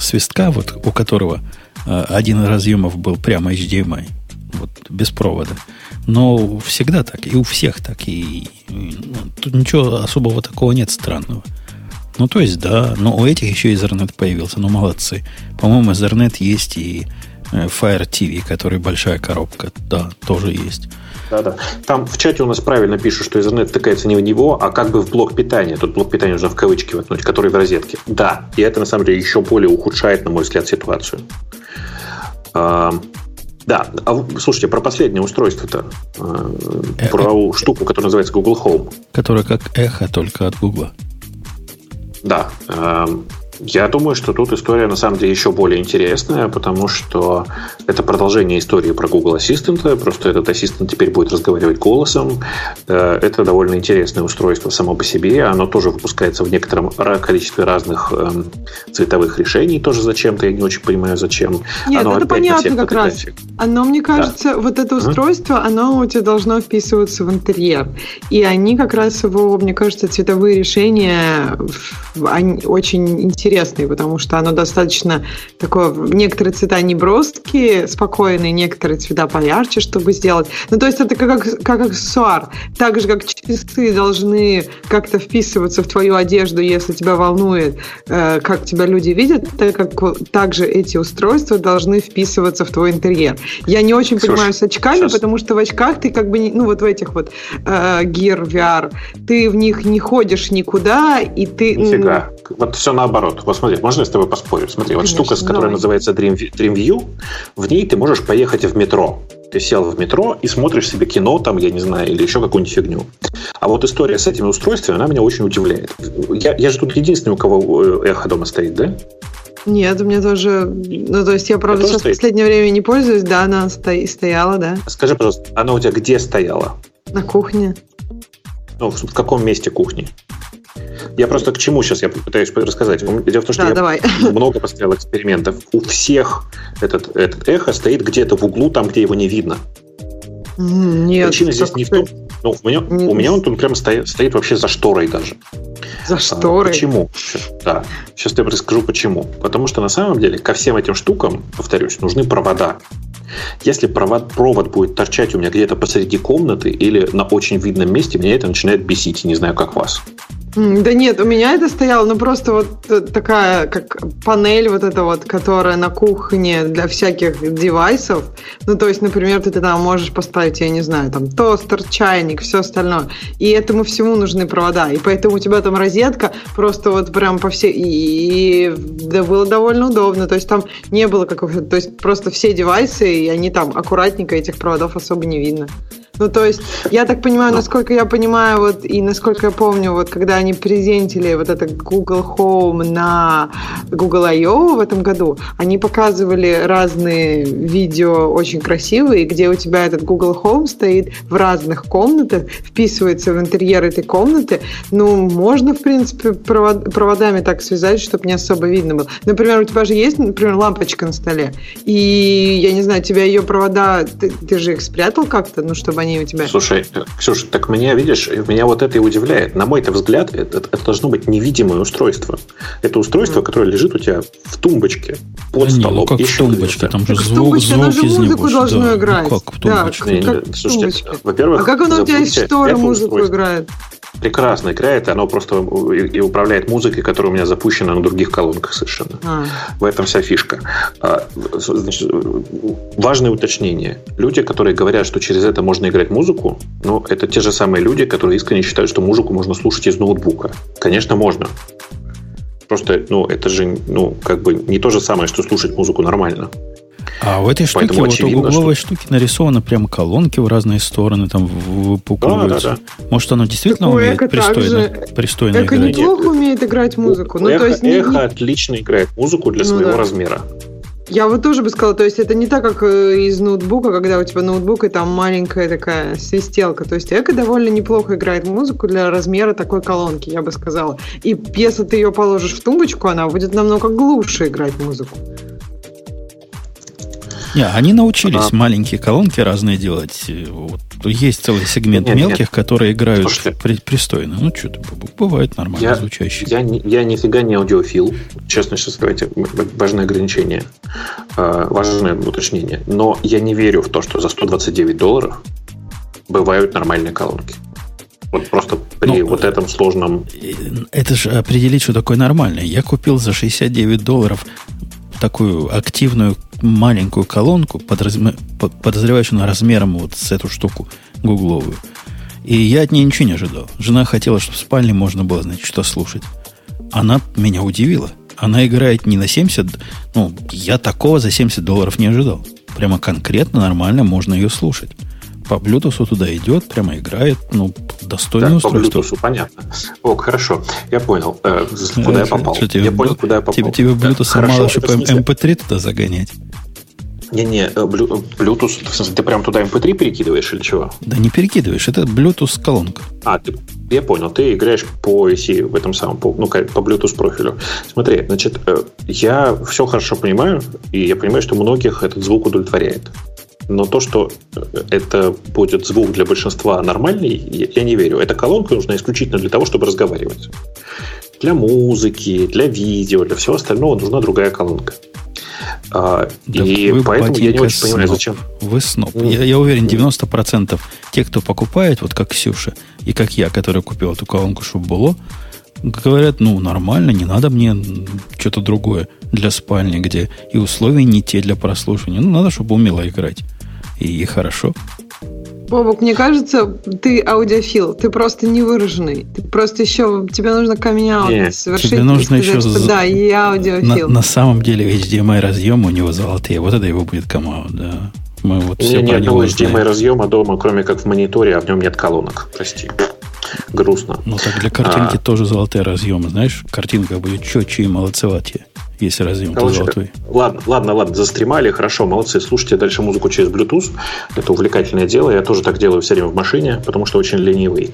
Speaker 1: свистка, вот у которого э, один из разъемов был прямо HDMI, вот, без провода. Но всегда так, и у всех так, и, и ну, тут ничего особого такого нет странного. Ну, то есть, да, но у этих еще Ethernet появился, ну, молодцы. По-моему, Ethernet есть и Fire TV, который большая коробка, да, тоже есть.
Speaker 3: Да-да. Там в чате у нас правильно пишут, что Ethernet втыкается не в него, а как бы в блок питания. Тут блок питания нужно в кавычки воткнуть, который в розетке. Да, и это на самом деле еще более ухудшает, на мой взгляд, ситуацию. Да, а слушайте, про последнее устройство-то, э, про штуку, которая называется Google Home.
Speaker 1: Которая как эхо, только от Google.
Speaker 3: Да. Я думаю, что тут история на самом деле еще более интересная, потому что это продолжение истории про Google Assistant. Просто этот ассистент теперь будет разговаривать голосом. Э, это довольно интересное устройство само по себе. Оно тоже выпускается в некотором количестве разных эм, цветовых решений. Тоже зачем-то. Я не очень понимаю, зачем.
Speaker 2: Нет, оно это понятно как раз. Оно, мне кажется, да. вот это устройство, оно у тебя должно вписываться в интерьер. И они как раз его, мне кажется, цветовые решения они очень интересные интересный, потому что оно достаточно такое, некоторые цвета не броские, спокойные, некоторые цвета поярче, чтобы сделать. Ну, то есть это как, как аксессуар. Так же, как часы должны как-то вписываться в твою одежду, если тебя волнует, э, как тебя люди видят, так как также эти устройства должны вписываться в твой интерьер. Я не очень Слушай, понимаю с очками, сейчас. потому что в очках ты как бы, не, ну, вот в этих вот э, Gear VR, ты в них не ходишь никуда, и ты...
Speaker 3: Нифига. Вот все наоборот. Вот смотри, можно я с тобой поспорю? Смотри, Конечно, вот штука, которая давай. называется Dream, DreamView, в ней ты можешь поехать в метро. Ты сел в метро и смотришь себе кино, там, я не знаю, или еще какую-нибудь фигню. А вот история с этими устройствами, она меня очень удивляет. Я, я же тут единственный, у кого э, эхо дома стоит, да?
Speaker 2: Нет, у меня тоже... Ну, то есть я, правда, сейчас стоит? в последнее время не пользуюсь, да, она сто... стояла, да.
Speaker 3: Скажи, пожалуйста, она у тебя где стояла?
Speaker 2: На кухне.
Speaker 3: Ну, в каком месте кухни? Я просто к чему сейчас я пытаюсь рассказать. Дело в том, что да, я давай. много поставил экспериментов. У всех этот, этот эхо стоит где-то в углу, там, где его не видно.
Speaker 2: Нет.
Speaker 3: Причина здесь не в том... Ну, у меня, не... у меня он тут прямо стоит, стоит вообще за шторой даже.
Speaker 2: За шторой?
Speaker 3: А, почему? Да. Сейчас я расскажу почему. Потому что на самом деле ко всем этим штукам, повторюсь, нужны провода. Если провод, провод будет торчать у меня где-то посреди комнаты или на очень видном месте, меня это начинает бесить. Не знаю, как вас.
Speaker 2: Да нет, у меня это стояло, ну просто вот э, такая, как панель вот эта вот, которая на кухне для всяких девайсов. Ну то есть, например, ты там можешь поставить, я не знаю, там тостер, чайник, все остальное. И этому всему нужны провода. И поэтому у тебя там розетка просто вот прям по всей... И, и да, было довольно удобно. То есть там не было какого-то... То есть просто все девайсы, и они там аккуратненько, этих проводов особо не видно. Ну, то есть, я так понимаю, ну. насколько я понимаю, вот, и насколько я помню, вот, когда они презентили вот это Google Home на Google I.O. в этом году, они показывали разные видео очень красивые, где у тебя этот Google Home стоит в разных комнатах, вписывается в интерьер этой комнаты. Ну, можно, в принципе, провод, проводами так связать, чтобы не особо видно было. Например, у тебя же есть, например, лампочка на столе, и, я не знаю, тебя ее провода, ты, ты же их спрятал как-то, ну, чтобы они у тебя.
Speaker 3: Слушай, Ксюша, так меня, видишь, меня вот это и удивляет. На мой-то взгляд, это, это должно быть невидимое устройство. Это устройство, mm. которое лежит у тебя в тумбочке под да столом. Не, ну
Speaker 1: как в тумбочке, там же звук, звук
Speaker 2: же
Speaker 1: из
Speaker 2: музыку
Speaker 1: него.
Speaker 2: должно да, играть.
Speaker 1: Ну, как в тумбочке? Да,
Speaker 3: не, не, как слушайте, во-первых,
Speaker 2: а как оно у тебя из шторы музыку играет?
Speaker 3: Прекрасно играет, оно просто и управляет музыкой, которая у меня запущена на других колонках совершенно. А. В этом вся фишка. А, значит, важное уточнение. Люди, которые говорят, что через это можно играть музыку, ну, это те же самые люди, которые искренне считают, что музыку можно слушать из ноутбука. Конечно, можно. Просто, ну, это же, ну, как бы не то же самое, что слушать музыку нормально.
Speaker 1: А в этой штуке, вот у гугловой что... штуки нарисованы прям колонки в разные стороны, там выпукиваются. Да, да, да. Может, оно действительно так умеет пристойно, пристойно
Speaker 2: эко играть? неплохо умеет играть музыку. Ну,
Speaker 3: эхо,
Speaker 2: то есть,
Speaker 3: эхо не... отлично играет музыку для ну, своего да. размера.
Speaker 2: Я вот тоже бы сказала, то есть это не так, как э, из ноутбука, когда у тебя ноутбук и там маленькая такая свистелка. То есть Эко довольно неплохо играет музыку для размера такой колонки, я бы сказала. И если ты ее положишь в тумбочку, она будет намного глуше играть музыку.
Speaker 1: Не, они научились а... маленькие колонки разные делать. Вот, есть целый сегмент нет, мелких, нет. которые играют при, пристойно. Ну, что-то бывает нормально
Speaker 3: я,
Speaker 1: звучащие.
Speaker 3: Я, я нифига не аудиофил. Честно сейчас давайте, важное ограничение, э, важное уточнение. Но я не верю в то, что за 129 долларов бывают нормальные колонки. Вот просто при ну, вот этом сложном...
Speaker 1: Это же определить, что такое нормальное. Я купил за 69 долларов такую активную маленькую колонку, подразме... подозреваю, она размером вот с эту штуку гугловую. И я от нее ничего не ожидал. Жена хотела, чтобы в спальне можно было, значит, что слушать. Она меня удивила. Она играет не на 70, ну, я такого за 70 долларов не ожидал. Прямо конкретно, нормально можно ее слушать по Bluetooth туда идет, прямо играет, ну, достойное да, устройство.
Speaker 3: по Bluetooth, понятно. Ок, хорошо, я понял, э, куда я попал. Что,
Speaker 1: тебе, я понял, куда я попал. Тебе, тебе Bluetooth хорошо, мало, чтобы MP3 туда загонять.
Speaker 3: Не-не, э, Bluetooth, в смысле, ты прям туда MP3 перекидываешь или чего?
Speaker 1: Да не перекидываешь, это Bluetooth колонка.
Speaker 3: А, ты, я понял, ты играешь по оси в этом самом, по, ну, по Bluetooth профилю. Смотри, значит, э, я все хорошо понимаю, и я понимаю, что многих этот звук удовлетворяет. Но то, что это будет звук для большинства нормальный, я не верю. Эта колонка нужна исключительно для того, чтобы разговаривать. Для музыки, для видео, для всего остального нужна другая колонка.
Speaker 1: А, да и поэтому я не очень сноб. понимаю, зачем. Вы сноб. Mm. Я, я уверен, 90% тех, кто покупает, вот как Ксюша, и как я, который купил эту колонку, чтобы было, говорят, ну, нормально, не надо мне что-то другое для спальни, где и условия не те для прослушивания. Ну, надо, чтобы умело играть и хорошо.
Speaker 2: Бобок, мне кажется, ты аудиофил, ты просто невыраженный. Ты просто еще, тебе нужно камень совершить.
Speaker 1: Тебе нужно сказать, еще...
Speaker 2: Что, да, я аудиофил.
Speaker 1: На, на самом деле HDMI разъем у него золотые, вот это его будет камао, да.
Speaker 3: Мы вот все нет одного HDMI разъема дома, кроме как в мониторе, а в нем нет колонок, прости. Грустно.
Speaker 1: Ну так для картинки а... тоже золотые разъемы, знаешь, картинка будет четче и молодцеватее если разъем Короче, золотой.
Speaker 3: Ладно, ладно, ладно, застремали, хорошо, молодцы. Слушайте дальше музыку через Bluetooth. Это увлекательное дело. Я тоже так делаю все время в машине, потому что очень ленивый.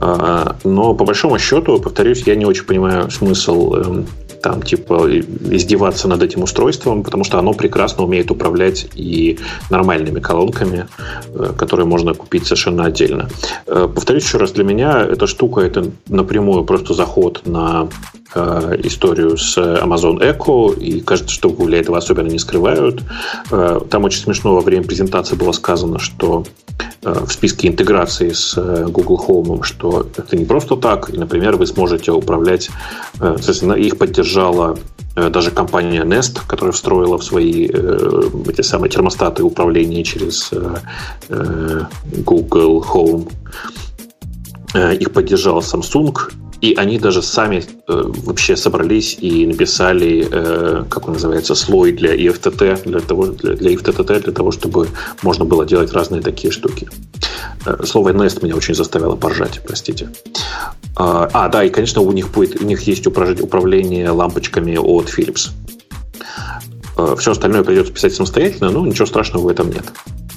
Speaker 3: А, но по большому счету, повторюсь, я не очень понимаю смысл эм, там, типа, издеваться над этим устройством, потому что оно прекрасно умеет управлять и нормальными колонками, э, которые можно купить совершенно отдельно. Э, повторюсь еще раз, для меня эта штука это напрямую просто заход на э, историю с Amazon Echo, и кажется, что Google этого особенно не скрывают. Там очень смешно во время презентации было сказано, что в списке интеграции с Google Home, что это не просто так, и, например, вы сможете управлять, соответственно, их поддержала э, даже компания Nest, которая встроила в свои э, эти самые термостаты управления через э, Google Home. Их поддержала Samsung, и они даже сами э, вообще собрались и написали, э, как он называется, слой для EFTT, для, того, для, для EFTTT, для того, чтобы можно было делать разные такие штуки. Э, слово Nest меня очень заставило поржать, простите. А, а, да, и, конечно, у них, будет, у них есть управление лампочками от Philips. Э, Все остальное придется писать самостоятельно, но ничего страшного в этом нет.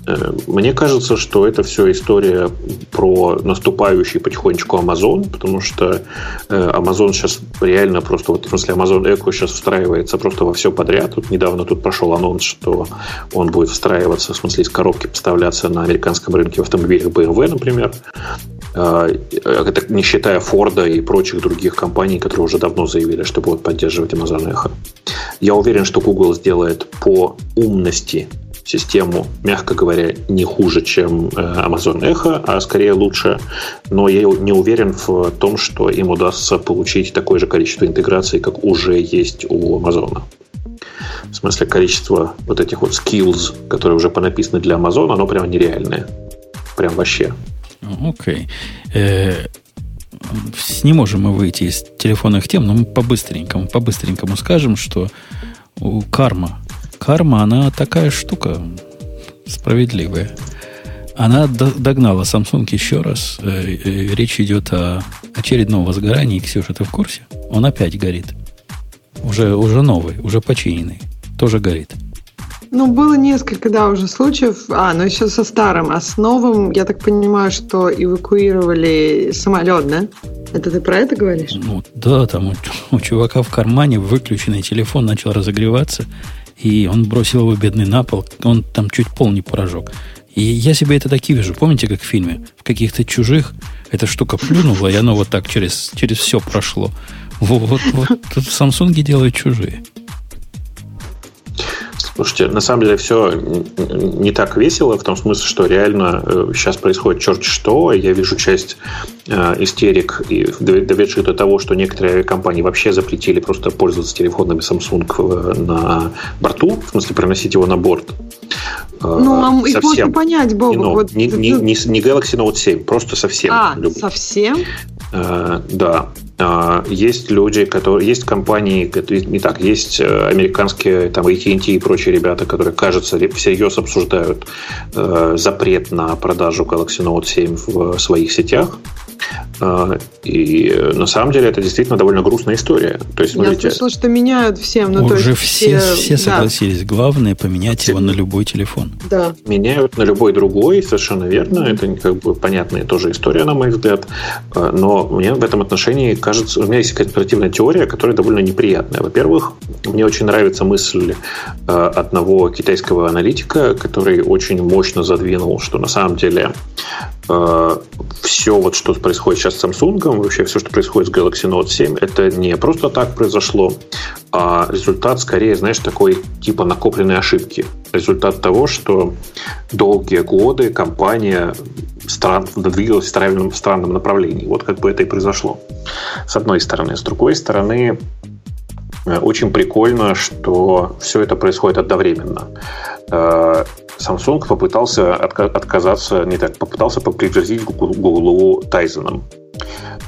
Speaker 3: Э, мне кажется, что это все история про наступающий потихонечку Amazon, потому что э, Amazon сейчас реально просто, вот в смысле Amazon Echo сейчас встраивается просто во все подряд. Тут недавно тут прошел анонс, что он будет встраиваться, в смысле из коробки поставляться на американском рынке в автомобилях BMW, например. Э, это не считая Форда и прочих других компаний, которые уже давно заявили, что будут поддерживать Amazon Echo. Я уверен, что Google сделает по умности систему, мягко говоря, не хуже, чем э, Amazon Echo, а скорее лучше. Но я не уверен в том, что им удастся получить такое же количество интеграций, как уже есть у Amazon. В смысле, количество вот этих вот skills, которые уже понаписаны для Amazon, оно прямо нереальное. Прям вообще.
Speaker 1: Окей. Okay. Э, не можем мы выйти из телефонных тем, но мы по-быстренькому, по-быстренькому скажем, что у карма карма, она такая штука справедливая. Она догнала Samsung еще раз. Э, э, речь идет о очередном возгорании. Ксюша, ты в курсе? Он опять горит. Уже, уже новый, уже починенный. Тоже горит.
Speaker 2: Ну, было несколько, да, уже случаев. А, ну еще со старым. А с новым, я так понимаю, что эвакуировали самолет, да? Это ты про это говоришь?
Speaker 1: Ну, да, там у, у чувака в кармане выключенный телефон начал разогреваться, и он бросил его бедный на пол, он там чуть пол не прожег. И я себе это такие вижу. Помните, как в фильме? В каких-то чужих эта штука плюнула, и оно вот так через, через все прошло. Вот, вот, вот в Samsung делают чужие.
Speaker 3: Слушайте, на самом деле все не так весело, в том смысле, что реально сейчас э, происходит черт что. Я вижу часть э, истерик, и доведших до того, что некоторые компании вообще запретили просто пользоваться телефонами Samsung э, на борту, в смысле приносить его на борт.
Speaker 2: Ну, а их можно понять.
Speaker 3: Ну, вот, не, не, не, Galaxy Note 7, просто совсем.
Speaker 2: А, любой. совсем?
Speaker 3: Э, да. А, есть люди, которые... Есть компании, не так, есть э, американские, там, AT&T и прочие ребята, которые, кажется, всерьез обсуждают э, запрет на продажу Galaxy Note 7 в своих сетях. А, и на самом деле это действительно довольно грустная история. То есть,
Speaker 2: смотрите, Я слышала, что меняют всем.
Speaker 1: Ну, Уже то есть все, все, все согласились. Да. Главное поменять все. его на любой телефон.
Speaker 2: Да.
Speaker 3: Меняют на любой другой, совершенно верно. Это как бы понятная тоже история, на мой взгляд. А, но мне в этом отношении кажется, у меня есть конспиративная теория, которая довольно неприятная. Во-первых, мне очень нравится мысль а, одного китайского аналитика, который очень мощно задвинул, что на самом деле все вот, что происходит сейчас с Samsung, вообще все, что происходит с Galaxy Note 7, это не просто так произошло, а результат скорее, знаешь, такой типа накопленной ошибки. Результат того, что долгие годы компания стран, двигалась в странном, в странном направлении. Вот как бы это и произошло. С одной стороны. С другой стороны, очень прикольно, что все это происходит одновременно. Э, Samsung попытался отказаться, не так, попытался попригрозить Google Тайзеном.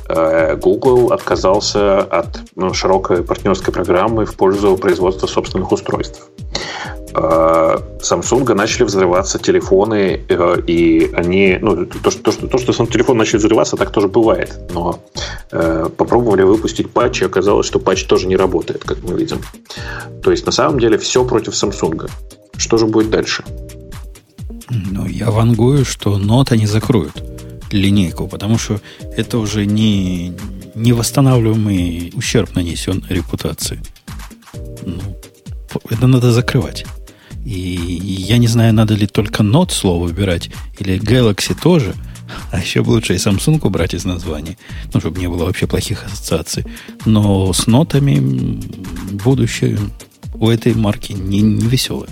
Speaker 3: Э, Google отказался от ну, широкой партнерской программы в пользу производства собственных устройств. Э, Samsung начали взрываться телефоны, э, и они, ну, то, что, то, что, то, что сам телефон начали взрываться, так тоже бывает, но попробовали выпустить патч, и оказалось, что патч тоже не работает, как мы видим. То есть, на самом деле, все против Samsung. Что же будет дальше?
Speaker 1: Ну, я вангую, что нота не закроют линейку, потому что это уже не, не восстанавливаемый ущерб нанесен репутации. Ну, это надо закрывать. И я не знаю, надо ли только Note слово выбирать, или Galaxy тоже, а еще лучше и Samsung убрать из названия, ну, чтобы не было вообще плохих ассоциаций. Но с нотами будущее у этой марки не, не веселое.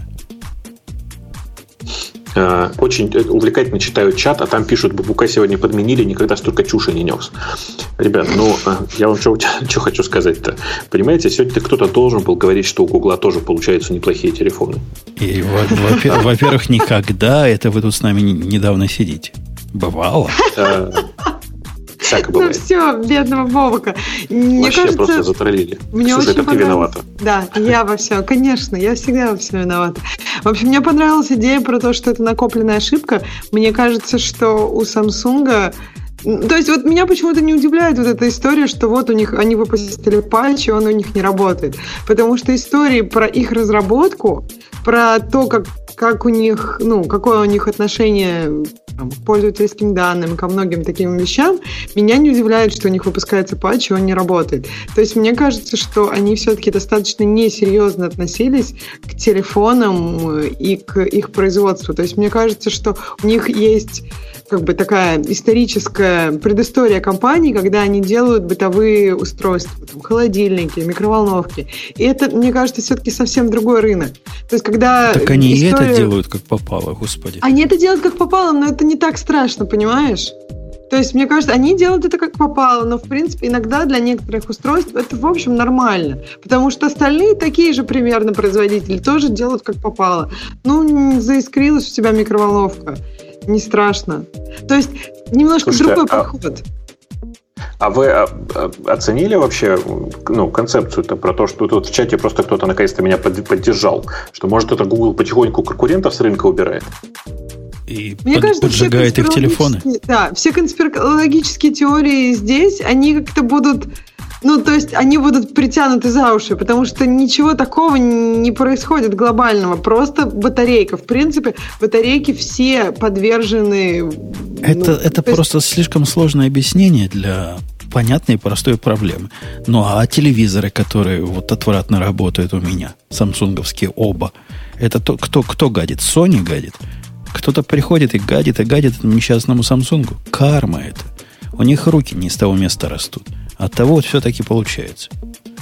Speaker 3: Э, очень э, увлекательно читаю чат, а там пишут, Бабука сегодня подменили, никогда столько чуши не нес. Ребят, ну, э, я вам что, что хочу сказать-то. Понимаете, сегодня кто-то должен был говорить, что у Гугла тоже получаются неплохие телефоны.
Speaker 1: И, во-первых, никогда это вы тут с нами недавно сидите. Бывало.
Speaker 3: Всяко ну бывает.
Speaker 2: Ну все, бедного Бобока.
Speaker 3: Мне Вообще кажется, просто затроллили.
Speaker 2: Мне Слушай, очень это ты виновата. Да, я во всем. Конечно, я всегда во всем виновата. В общем, мне понравилась идея про то, что это накопленная ошибка. Мне кажется, что у Samsung то есть вот меня почему-то не удивляет вот эта история, что вот у них они выпустили патч, и он у них не работает. Потому что истории про их разработку, про то, как, как у них, ну, какое у них отношение к пользовательским данным, ко многим таким вещам, меня не удивляет, что у них выпускается патч, и он не работает. То есть мне кажется, что они все-таки достаточно несерьезно относились к телефонам и к их производству. То есть мне кажется, что у них есть как бы такая историческая предыстория компании, когда они делают бытовые устройства, там, холодильники, микроволновки. И это, мне кажется, все-таки совсем другой рынок. То есть, когда
Speaker 1: так они история... это делают как попало, господи.
Speaker 2: Они это делают как попало, но это не так страшно, понимаешь? То есть, мне кажется, они делают это как попало, но, в принципе, иногда для некоторых устройств это, в общем, нормально. Потому что остальные такие же примерно производители тоже делают как попало. Ну, заискрилась у себя микроволновка не страшно. То есть немножко Слушайте, другой а... подход.
Speaker 3: А вы а, а, оценили вообще ну, концепцию-то про то, что тут в чате просто кто-то наконец-то меня поддержал, что может это Google потихоньку конкурентов с рынка убирает?
Speaker 1: И Мне под, кажется, поджигает их телефоны.
Speaker 2: Да, все конспирологические теории здесь, они как-то будут ну, то есть они будут притянуты за уши, потому что ничего такого не происходит глобального. Просто батарейка. В принципе, батарейки все подвержены...
Speaker 1: Это, ну, это просто есть... слишком сложное объяснение для понятные и простые проблемы. Ну а телевизоры, которые вот отвратно работают у меня, самсунговские оба, это то, кто, кто гадит? Sony гадит? Кто-то приходит и гадит, и гадит этому несчастному Самсунгу. Карма это. У них руки не с того места растут. От того вот все-таки получается.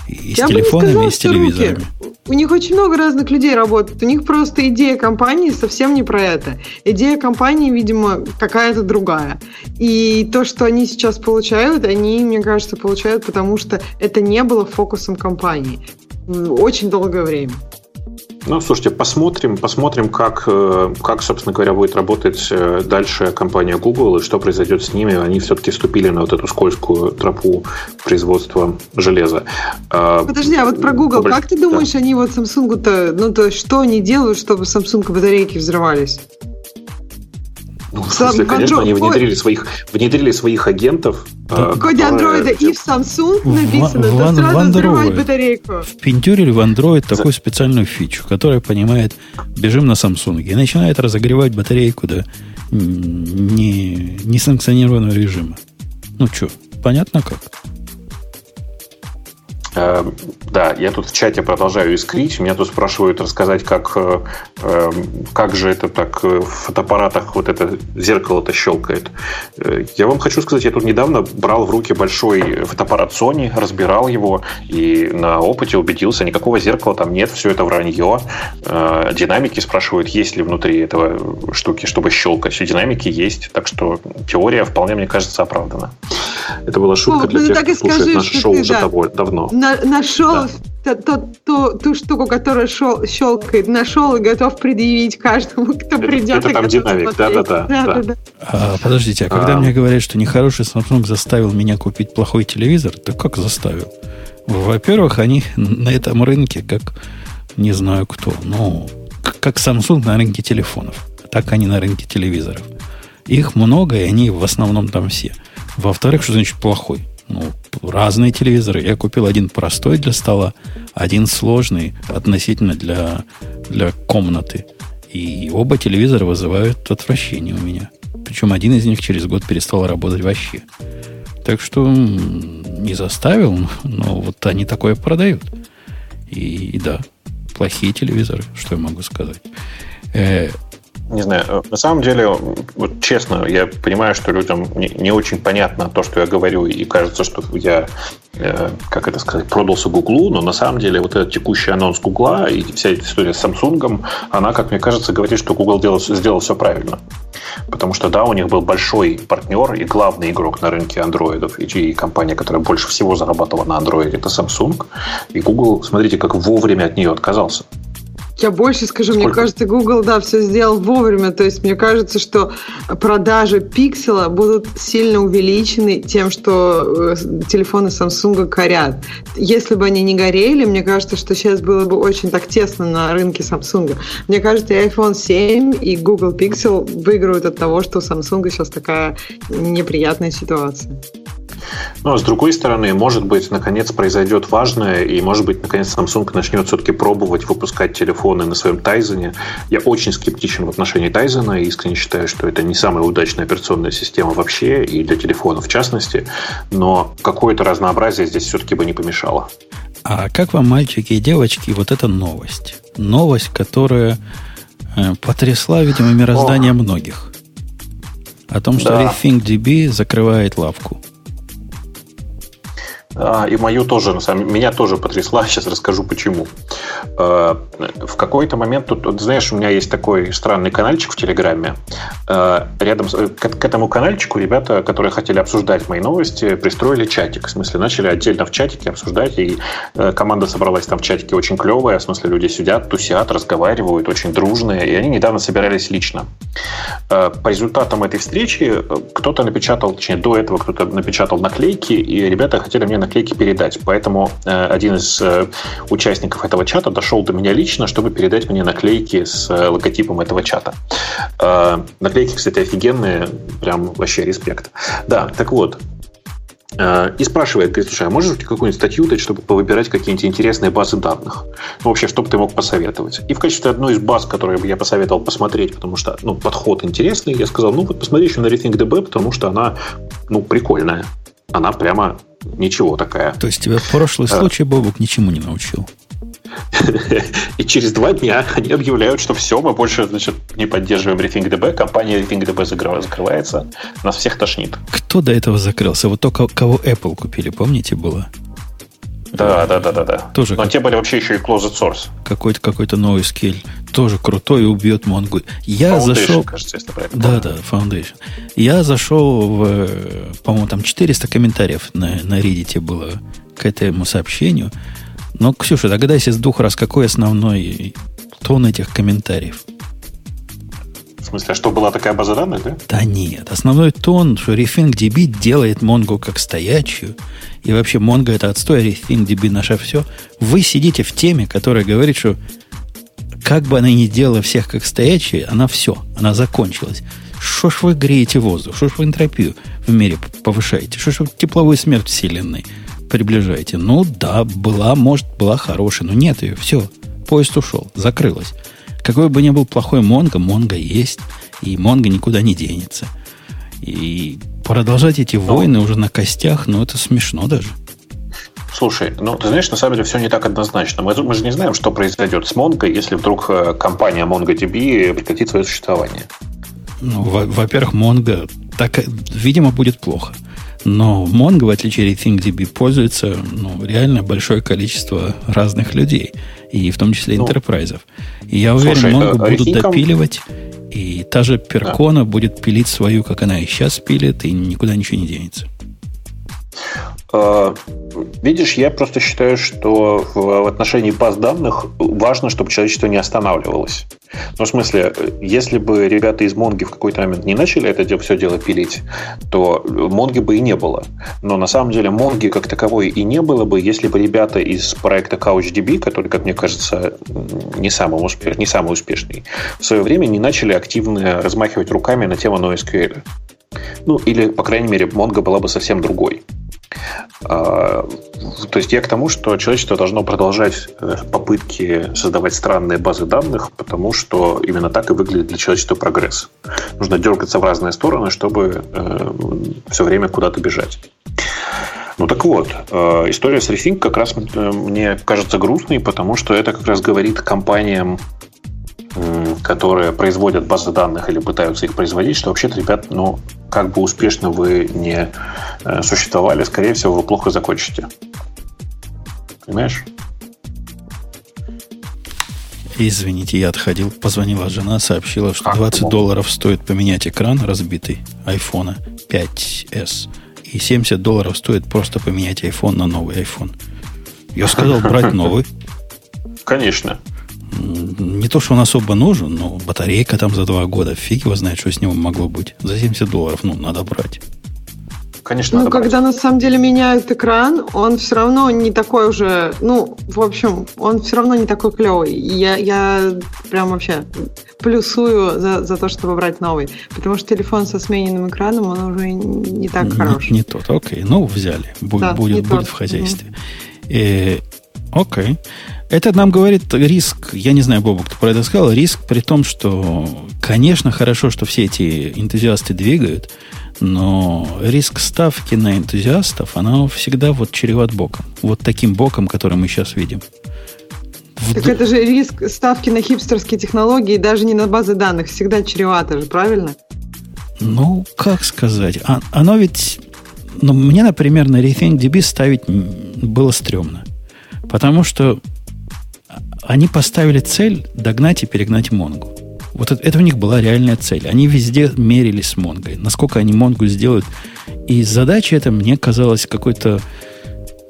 Speaker 1: И с Я телефонами, сказала, и с телевизорами.
Speaker 2: Руки. У них очень много разных людей работает. У них просто идея компании совсем не про это. Идея компании, видимо, какая-то другая. И то, что они сейчас получают, они, мне кажется, получают, потому что это не было фокусом компании очень долгое время.
Speaker 3: Ну, слушайте, посмотрим, посмотрим, как, э, как, собственно говоря, будет работать э, дальше компания Google и что произойдет с ними. Они все-таки вступили на вот эту скользкую тропу производства железа.
Speaker 2: А, Подожди, а вот про Google, Побольш... как ты думаешь, да. они вот Samsung-то, ну, то что они делают, чтобы Samsung батарейки взрывались?
Speaker 3: Ну, в смысле, конечно, они внедрили своих, внедрили своих агентов.
Speaker 2: В коде андроида и в Samsung написано, в,
Speaker 1: то сразу взрывать батарейку. Впендюрили в Android такую специальную фичу, которая понимает, бежим на Samsung, и начинает разогревать батарейку до не, несанкционированного режима. Ну что, понятно как?
Speaker 3: Эм, да, я тут в чате продолжаю искрить. Меня тут спрашивают рассказать, как, э, эм, как же это так в фотоаппаратах вот это зеркало-то щелкает. Э, я вам хочу сказать, я тут недавно брал в руки большой фотоаппарат Sony, разбирал его и на опыте убедился, никакого зеркала там нет, все это вранье. Э, динамики спрашивают, есть ли внутри этого штуки, чтобы щелкать. Все динамики есть, так что теория вполне, мне кажется, оправдана. Это была шутка О, для ну, тех, кто слушает наше шоу уже да. давно
Speaker 2: на, нашел да. то, то, ту штуку, которая шел, щелкает, нашел и готов предъявить каждому, кто придет.
Speaker 3: Это там динамик, да-да-да. да,
Speaker 1: А, подождите, а когда а... мне говорят, что нехороший Samsung заставил меня купить плохой телевизор, то как заставил? Во-первых, они на этом рынке, как не знаю кто, ну, как Samsung на рынке телефонов, так они на рынке телевизоров. Их много, и они в основном там все. Во-вторых, что значит плохой? Ну, разные телевизоры. Я купил один простой для стола, один сложный относительно для, для комнаты. И оба телевизора вызывают отвращение у меня. Причем один из них через год перестал работать вообще. Так что не заставил, но вот они такое продают. И, и да, плохие телевизоры, что я могу сказать.
Speaker 3: Э, не знаю, э, на самом деле, вот честно, я понимаю, что людям не, не очень понятно то, что я говорю, и кажется, что я, э, как это сказать, продался Гуглу, но на самом деле вот этот текущий анонс Гугла и вся эта история с Samsung, она, как мне кажется, говорит, что Google делал, сделал все правильно. Потому что, да, у них был большой партнер и главный игрок на рынке андроидов, и, и компания, которая больше всего зарабатывала на андроиде, это Samsung. И Google, смотрите, как вовремя от нее отказался.
Speaker 2: Я больше скажу, Сколько? мне кажется, Google, да, все сделал вовремя. То есть мне кажется, что продажи пикселя будут сильно увеличены тем, что э, телефоны Samsung горят. Если бы они не горели, мне кажется, что сейчас было бы очень так тесно на рынке Samsung. Мне кажется, и iPhone 7 и Google Pixel выиграют от того, что у Samsung сейчас такая неприятная ситуация.
Speaker 3: Но, с другой стороны, может быть, наконец произойдет важное, и, может быть, наконец Samsung начнет все-таки пробовать выпускать телефоны на своем Тайзене. Я очень скептичен в отношении Тайзена и искренне считаю, что это не самая удачная операционная система вообще, и для телефона в частности, но какое-то разнообразие здесь все-таки бы не помешало.
Speaker 1: А как вам, мальчики и девочки, вот эта новость? Новость, которая э, потрясла, видимо, мироздание О. многих. О том, что да. RethinkDB закрывает лавку.
Speaker 3: А, и мою тоже, меня тоже потрясла, сейчас расскажу почему. А, в какой-то момент, тут, знаешь, у меня есть такой странный каналчик в Телеграме. А, рядом с, к, к этому каналчику ребята, которые хотели обсуждать мои новости, пристроили чатик. В смысле, начали отдельно в чатике обсуждать, и э, команда собралась там в чатике очень клевая, в смысле, люди сидят, тусят, разговаривают, очень дружные, и они недавно собирались лично. По результатам этой встречи э, кто-то напечатал, точнее, до этого кто-то напечатал наклейки, и ребята хотели мне наклейки передать. Поэтому э, один из э, участников этого чата дошел до меня лично, чтобы передать мне наклейки с э, логотипом этого чата. Наклейки, кстати, офигенные, прям вообще респект. Да, так вот, и спрашивает, говорит, слушай, а можешь какую-нибудь статью дать, чтобы повыбирать какие-нибудь интересные базы данных? Ну, вообще, что бы ты мог посоветовать? И в качестве одной из баз, которые бы я посоветовал посмотреть, потому что, ну, подход интересный, я сказал, ну, вот посмотри еще на RethinkDB, потому что она, ну, прикольная. Она прямо ничего такая.
Speaker 1: То есть тебя прошлый а. случай, Бобук, ничему не научил?
Speaker 3: И через два дня они объявляют, что все, мы больше значит, не поддерживаем RethinkDB, компания RethinkDB закрывается, нас всех тошнит.
Speaker 1: Кто до этого закрылся? Вот только кого Apple купили, помните, было?
Speaker 3: Да, да, да, да, да.
Speaker 1: Тоже
Speaker 3: Но как... те были вообще еще и closed source.
Speaker 1: Какой-то какой-то новый скиль. Тоже крутой и убьет Mongo. Я Foundation, зашел...
Speaker 3: кажется, если правильно
Speaker 1: Да, да, Foundation. Я зашел в, по-моему, там 400 комментариев на, на Reddit было к этому сообщению. Но, Ксюша, догадайся с двух раз, какой основной тон этих комментариев.
Speaker 3: Смысле, а что была такая база данных, да?
Speaker 1: Да нет. Основной тон, что RethinkDB делает Mongo как стоячую, и вообще Mongo это отстой, а RethinkDB наше все. Вы сидите в теме, которая говорит, что как бы она ни делала всех как стоячие, она все, она закончилась. Что ж вы греете воздух? Что ж вы энтропию в мире повышаете? Что ж вы тепловую смерть вселенной приближаете? Ну да, была, может, была хорошая, но нет ее. Все, поезд ушел, закрылась. Какой бы ни был плохой Монго, Монго есть, и Монго никуда не денется. И продолжать эти но... войны уже на костях, ну, это смешно даже.
Speaker 3: Слушай, ну, ты знаешь, на самом деле все не так однозначно. Мы, мы же не знаем, что произойдет с Mongo, если вдруг э, компания MongoDB прекратит свое существование.
Speaker 1: Ну, во-первых, Mongo так, видимо, будет плохо. Но Mongo, в отличие от ThinkDB, пользуется ну, реально большое количество разных людей, и в том числе ну, интерпрайзов. И я уверен, слушай, Mongo а будут допиливать, и та же Перкона да. будет пилить свою, как она и сейчас пилит, и никуда ничего не денется.
Speaker 3: А, видишь, я просто считаю, что в отношении баз данных важно, чтобы человечество не останавливалось. Ну, в смысле, если бы ребята из Монги в какой-то момент не начали это все дело пилить, то Монги бы и не было. Но на самом деле Монги как таковой и не было бы, если бы ребята из проекта CouchDB, который, как мне кажется, не самый, успеш... не самый успешный, в свое время не начали активно размахивать руками на тему NoSQL. Ну, или, по крайней мере, Монго была бы совсем другой. А, то есть я к тому, что человечество должно продолжать э, попытки создавать странные базы данных, потому что именно так и выглядит для человечества прогресс. Нужно дергаться в разные стороны, чтобы э, все время куда-то бежать. Ну так вот, э, история с Rethink как раз мне кажется грустной, потому что это как раз говорит компаниям, которые производят базы данных или пытаются их производить, что вообще-то, ребят, ну, как бы успешно вы не э, существовали, скорее всего, вы плохо закончите. Понимаешь?
Speaker 1: Извините, я отходил. Позвонила жена, сообщила, что 20 долларов стоит поменять экран разбитый айфона 5s. И 70 долларов стоит просто поменять iPhone на новый iPhone. Я сказал брать новый.
Speaker 3: Конечно
Speaker 1: не то, что он особо нужен, но батарейка там за два года, фиг его знает, что с него могло быть. За 70 долларов, ну, надо брать.
Speaker 2: Конечно, ну, когда брать. на самом деле меняют экран, он все равно не такой уже, ну, в общем, он все равно не такой клевый. Я, я прям вообще плюсую за, за то, чтобы брать новый. Потому что телефон со смененным экраном, он уже не так не, хорош.
Speaker 1: Не тот, окей. Ну, взяли. Будет, да, будет, будет в хозяйстве. Mm-hmm. Окей. Это нам говорит риск, я не знаю, Бобок, кто про это сказал, риск при том, что, конечно, хорошо, что все эти энтузиасты двигают, но риск ставки на энтузиастов, она всегда вот чреват боком. Вот таким боком, который мы сейчас видим.
Speaker 2: Так это же риск ставки на хипстерские технологии, даже не на базы данных, всегда чревато же, правильно?
Speaker 1: Ну, как сказать? А, оно ведь... Ну, мне, например, на RethinkDB ставить было стрёмно. Потому что они поставили цель догнать и перегнать Монгу. Вот это, это у них была реальная цель. Они везде мерились с Монгой. Насколько они Монгу сделают. И задача эта мне казалась какой-то,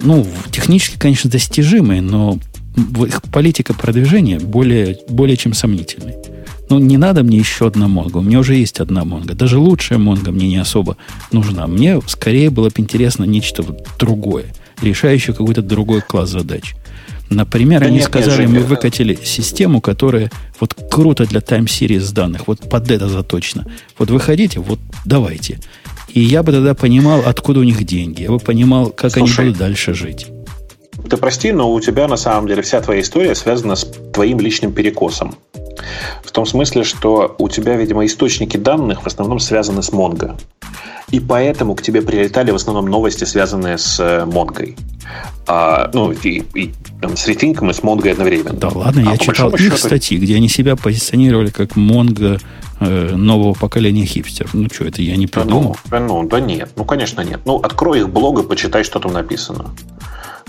Speaker 1: ну, технически, конечно, достижимой, но их политика продвижения более, более чем сомнительной. Ну, не надо мне еще одна Монга. У меня уже есть одна Монга. Даже лучшая Монга мне не особо нужна. Мне скорее было бы интересно нечто другое, решающее какой-то другой класс задач. Например, да они нет, сказали, нет, мы выкатили систему, которая вот круто для тайм-сириз данных, вот под это заточено. Вот выходите, вот давайте. И я бы тогда понимал, откуда у них деньги. Я бы понимал, как Слушай, они будут дальше жить.
Speaker 3: Ты прости, но у тебя на самом деле вся твоя история связана с твоим личным перекосом. В том смысле, что у тебя, видимо, источники данных в основном связаны с Mongo. И поэтому к тебе прилетали в основном новости, связанные с э, Монгой. А, ну, и, и там, с Rethink и с Монгой одновременно.
Speaker 1: Да ладно, а я читал их счету... статьи, где они себя позиционировали как Монго э, нового поколения хипстеров. Ну что, это я не придумал?
Speaker 3: Да ну, ну, да нет, ну, конечно, нет. Ну, открой их блог и почитай, что там написано.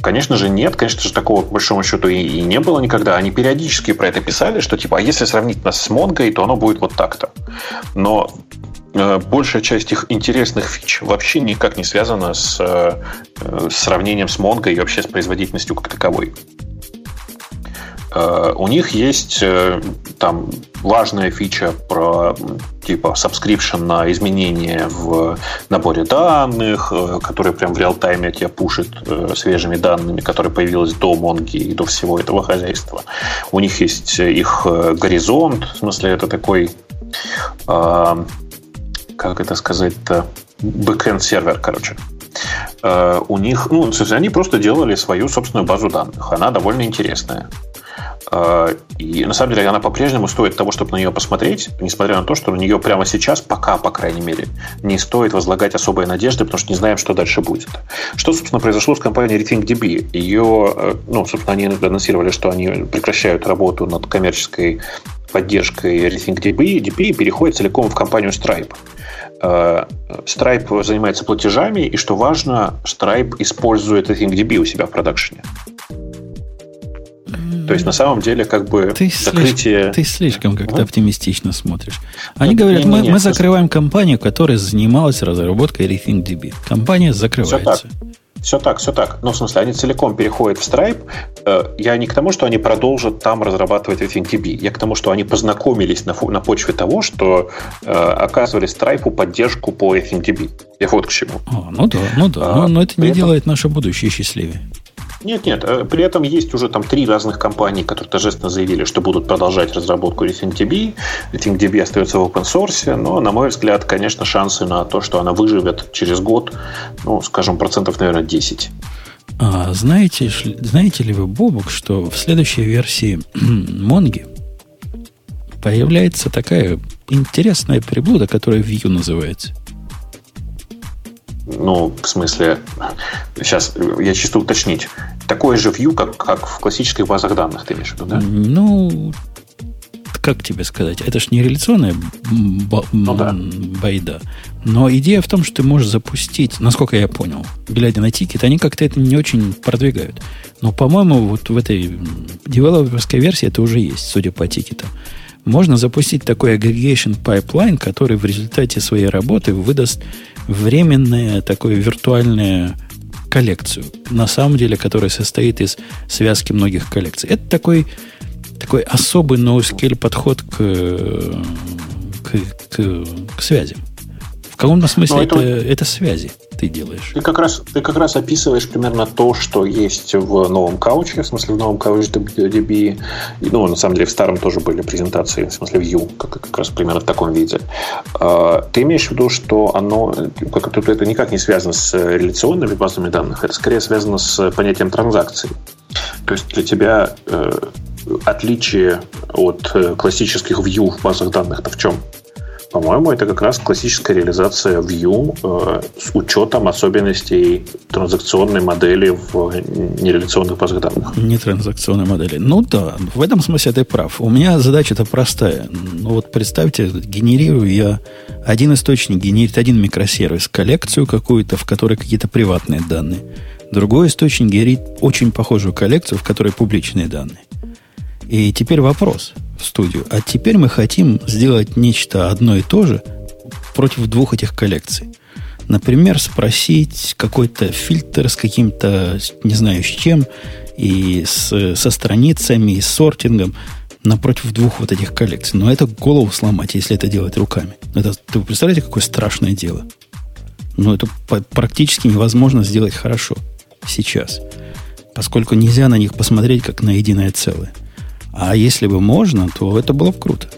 Speaker 3: Конечно же, нет. Конечно же, такого, по большому счету, и, и не было никогда. Они периодически про это писали, что, типа, а если сравнить нас с Монгой, то оно будет вот так-то. Но э, большая часть их интересных фич вообще никак не связана с, э, с сравнением с Mongo и вообще с производительностью как таковой. Э, у них есть э, там важная фича про типа subscription на изменения в наборе данных, э, который прям в реал-тайме тебя пушит свежими данными, которые появились до Монги и до всего этого хозяйства. У них есть их горизонт, в смысле это такой как это сказать-то, бэкэнд сервер, короче. У них, ну, они просто делали свою собственную базу данных. Она довольно интересная. А, и на самом деле она по-прежнему стоит того, чтобы на нее посмотреть, несмотря на то, что на нее прямо сейчас, пока, по крайней мере, не стоит возлагать особые надежды, потому что не знаем, что дальше будет. Что, собственно, произошло с компанией RethinkDB? Ее, э, ну, собственно, они анонсировали, что они прекращают работу над коммерческой поддержкой RethinkDB, DB и переходят целиком в компанию Stripe. Э, Stripe занимается платежами, и, что важно, Stripe использует RethinkDB у себя в продакшене. То есть, на самом деле, как бы
Speaker 1: ты закрытие... Слишком, ты слишком как-то ага. оптимистично смотришь. Они Нет, говорят, не, не, мы, не, мы закрываем компанию, которая занималась разработкой RethinkDB. Компания закрывается.
Speaker 3: Все так. Все так, все так. Ну, в смысле, они целиком переходят в Stripe. Э, я не к тому, что они продолжат там разрабатывать RethinkDB. Я к тому, что они познакомились на, на почве того, что э, оказывали Stripe поддержку по RethinkDB. Я вот к чему.
Speaker 1: А, ну да, ну да. А, но, но это не этом... делает наше будущее счастливее.
Speaker 3: Нет, нет. Э, при этом есть уже там три разных компании, которые торжественно заявили, что будут продолжать разработку RethinkDB. RethinkDB остается в open source, но, на мой взгляд, конечно, шансы на то, что она выживет через год, ну, скажем, процентов, наверное, 10.
Speaker 1: А, знаете, знаете ли вы, Бобок, что в следующей версии Монги появляется такая интересная приблуда, которая Vue называется?
Speaker 3: Ну, в смысле, сейчас я чисто уточнить. Такое же view, как, как в классических базах данных, ты имеешь в виду, да?
Speaker 1: Ну, как тебе сказать, это ж не реляционная б- ну, да. байда. Но идея в том, что ты можешь запустить, насколько я понял, глядя на тикет, они как-то это не очень продвигают. Но, по-моему, вот в этой девелоперской версии это уже есть, судя по тикетам. Можно запустить такой aggregation pipeline, который в результате своей работы выдаст временное такое виртуальное коллекцию, на самом деле, которая состоит из связки многих коллекций. Это такой, такой особый NoScale подход к, к, к, к связям. В каком-то смысле это, это, это связи ты делаешь.
Speaker 3: Ты как, раз, ты как раз описываешь примерно то, что есть в новом кауче, в смысле в новом кауч DB. Ну, на самом деле, в старом тоже были презентации, в смысле Vue, как, как раз примерно в таком виде. А, ты имеешь в виду, что оно, как, это никак не связано с реляционными базами данных, это скорее связано с понятием транзакций. То есть для тебя э, отличие от э, классических view в базах данных-то в чем? По-моему, это как раз классическая реализация Vue э, с учетом особенностей транзакционной модели в нереляционных базах данных.
Speaker 1: Не транзакционной модели. Ну да, в этом смысле ты прав. У меня задача-то простая. Ну вот представьте, генерирую я один источник, генерит один микросервис, коллекцию какую-то, в которой какие-то приватные данные. Другой источник генерит очень похожую коллекцию, в которой публичные данные. И теперь вопрос – студию. А теперь мы хотим сделать нечто одно и то же против двух этих коллекций. Например, спросить какой-то фильтр с каким-то, не знаю, с чем, и с, со страницами, и с сортингом напротив двух вот этих коллекций. Но это голову сломать, если это делать руками. Это, ты представляете, какое страшное дело? Ну, это практически невозможно сделать хорошо сейчас, поскольку нельзя на них посмотреть как на единое целое. А если бы можно, то это было бы круто.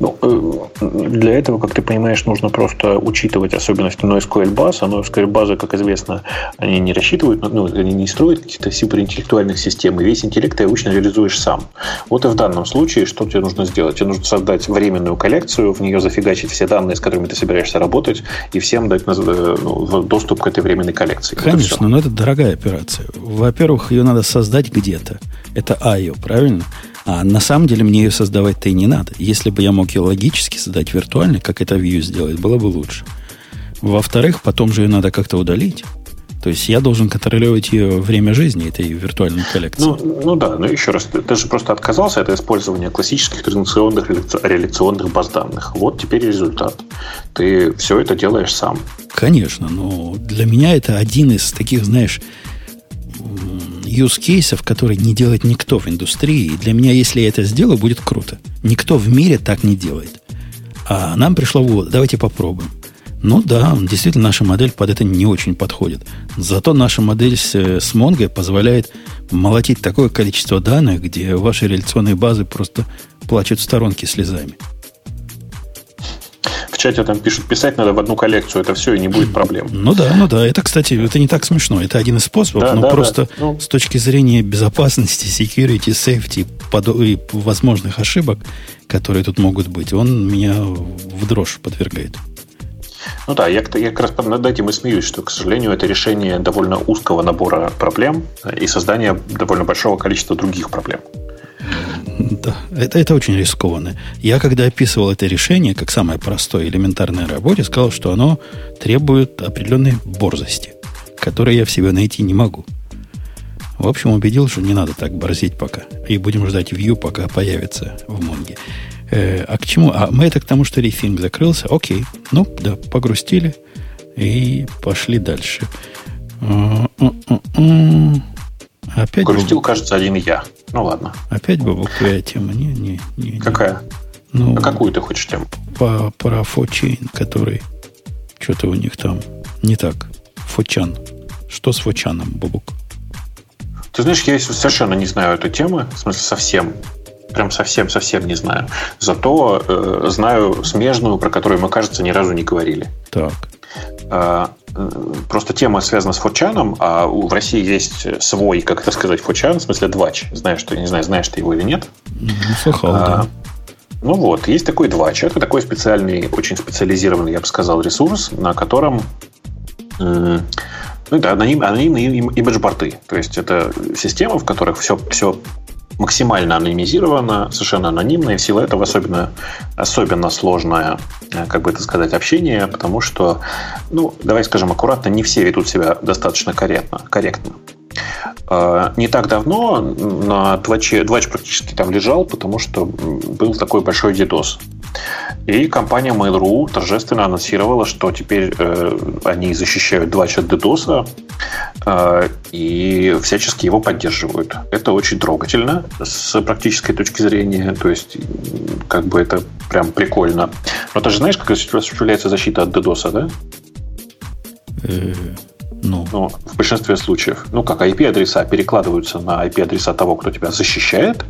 Speaker 3: Ну, э, для этого, как ты понимаешь, нужно просто учитывать особенности NoSQL баз. А NoSQL базы, как известно, они не рассчитывают, ну, они не строят каких-то суперинтеллектуальных систем, и весь интеллект ты обычно реализуешь сам. Вот и в данном случае, что тебе нужно сделать? Тебе нужно создать временную коллекцию, в нее зафигачить все данные, с которыми ты собираешься работать, и всем дать э, ну, доступ к этой временной коллекции.
Speaker 1: Конечно, но это дорогая операция. Во-первых, ее надо создать где-то. Это IO, правильно? А на самом деле мне ее создавать-то и не надо. Если бы я мог ее логически создать виртуально, как это Vue сделать, было бы лучше. Во-вторых, потом же ее надо как-то удалить. То есть я должен контролировать ее время жизни этой виртуальной коллекции.
Speaker 3: Ну, ну да, но еще раз, ты, ты же просто отказался от использования классических традиционных реляционных баз данных. Вот теперь результат. Ты все это делаешь сам.
Speaker 1: Конечно, но для меня это один из таких, знаешь, use кейсов, который не делает никто в индустрии. И для меня, если я это сделаю, будет круто. Никто в мире так не делает. А нам пришло в голову, давайте попробуем. Ну да, действительно, наша модель под это не очень подходит. Зато наша модель с, с Mongo позволяет молотить такое количество данных, где ваши реляционные базы просто плачут в сторонке слезами
Speaker 3: чате там пишут, писать надо в одну коллекцию, это все, и не будет проблем.
Speaker 1: Ну да, ну да, это, кстати, это не так смешно. Это один из способов, да, но да, просто да. Ну, с точки зрения безопасности, security, safety и возможных ошибок, которые тут могут быть, он меня в дрожь подвергает.
Speaker 3: Ну да, я, я как раз над этим и смеюсь, что, к сожалению, это решение довольно узкого набора проблем и создание довольно большого количества других проблем.
Speaker 1: Да, это, это очень рискованно. Я, когда описывал это решение как самое простое элементарное работе, сказал, что оно требует определенной борзости, которой я в себе найти не могу. В общем, убедил, что не надо так борзить пока. И будем ждать View, пока появится в Монге. Э, а к чему? А мы это к тому, что рефинг закрылся. Окей. Ну, да, погрустили и пошли дальше.
Speaker 3: Опять Грустил, кажется, один я. Ну ладно.
Speaker 1: Опять бабуковая тема. Не, не, не,
Speaker 3: Какая? Ну, а какую ты хочешь тему?
Speaker 1: По, про фочейн, который что-то у них там не так. Фочан. Что с фочаном, бабук?
Speaker 3: Ты знаешь, я совершенно не знаю эту тему. В смысле, совсем. Прям совсем-совсем не знаю. Зато э, знаю смежную, про которую мы, кажется, ни разу не говорили.
Speaker 1: Так.
Speaker 3: Э, просто тема связана с фочаном, а в России есть свой, как это сказать, фочан, в смысле двач. Знаешь, что, не знаю, знаешь ты его или нет.
Speaker 1: Не слыхал, а, да.
Speaker 3: Ну вот, есть такой двач. Это такой специальный, очень специализированный, я бы сказал, ресурс, на котором ну, это аноним, анонимные имидж-борты. То есть это система, в которых все, все максимально анонимизировано, совершенно анонимно, и в силу этого особенно, особенно сложное, э, как бы это сказать, общение, потому что, ну, давай скажем аккуратно, не все ведут себя достаточно корректно. корректно. Э, не так давно на Дваче, Двач практически там лежал, потому что был такой большой дедос. И компания Mail.ru торжественно анонсировала, что теперь э, они защищают Двач от DDoS э, и всячески его поддерживают. Это очень трогательно с практической точки зрения, то есть как бы это прям прикольно. Но ты же знаешь, как осуществляется защита от DDoS, да?
Speaker 1: Ну.
Speaker 3: ну, в большинстве случаев. Ну, как IP-адреса перекладываются на IP-адреса того, кто тебя защищает.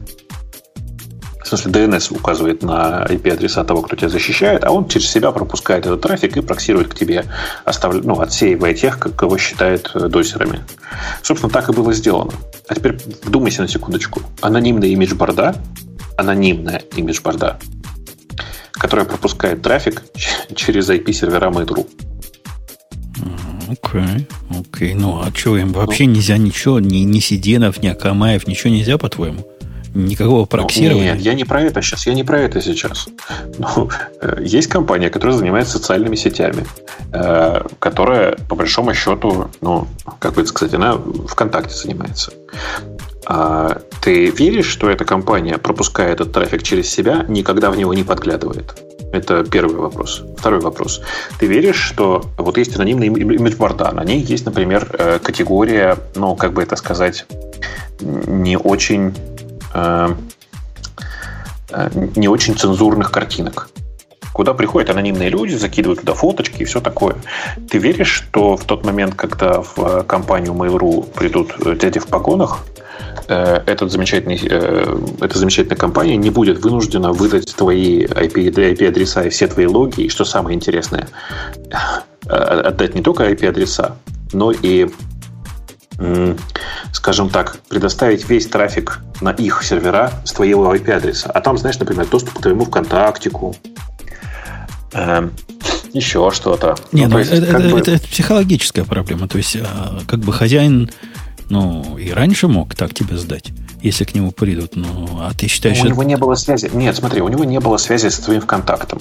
Speaker 3: В смысле, DNS указывает на IP-адреса того, кто тебя защищает, а он через себя пропускает этот трафик и проксирует к тебе, оставля... ну, отсеивая тех, кого считает э, дозерами. Собственно, так и было сделано. А теперь вдумайся на секундочку. Анонимная имидж борда, анонимная имидж борда, которая пропускает трафик через IP-сервера Mail.ru.
Speaker 1: Окей, okay, окей. Okay. Ну, а что, им вообще ну, нельзя ничего, ни, ни Сиденов, ни Акамаев, ничего нельзя, по-твоему? Никакого ну, проксирования?
Speaker 3: Нет, я не про это сейчас, я не про это сейчас. Ну, э, есть компания, которая занимается социальными сетями, э, которая, по большому счету, ну, как бы сказать, она ВКонтакте занимается. А ты веришь, что эта компания, пропуская этот трафик через себя, никогда в него не подглядывает? Это первый вопрос. Второй вопрос. Ты веришь, что вот есть анонимный имидж-борда, на ней есть, например, э, категория, ну, как бы это сказать, не очень э, э, не очень цензурных картинок куда приходят анонимные люди, закидывают туда фоточки и все такое. Ты веришь, что в тот момент, когда в компанию Mail.ru придут дяди в погонах, этот замечательный, э, эта замечательная компания не будет вынуждена выдать твои IP-адреса и все твои логи, и что самое интересное, отдать не только IP-адреса, но и скажем так, предоставить весь трафик на их сервера с твоего IP-адреса. А там, знаешь, например, доступ к твоему ВКонтактику, э, еще что-то.
Speaker 1: Нет, ну, ну есть, это, это, бы... это психологическая проблема. То есть, а, как бы хозяин, ну, и раньше мог так тебе сдать если к нему придут. Ну, а ты считаешь...
Speaker 3: У него не было связи. Нет, смотри, у него не было связи с твоим ВКонтактом.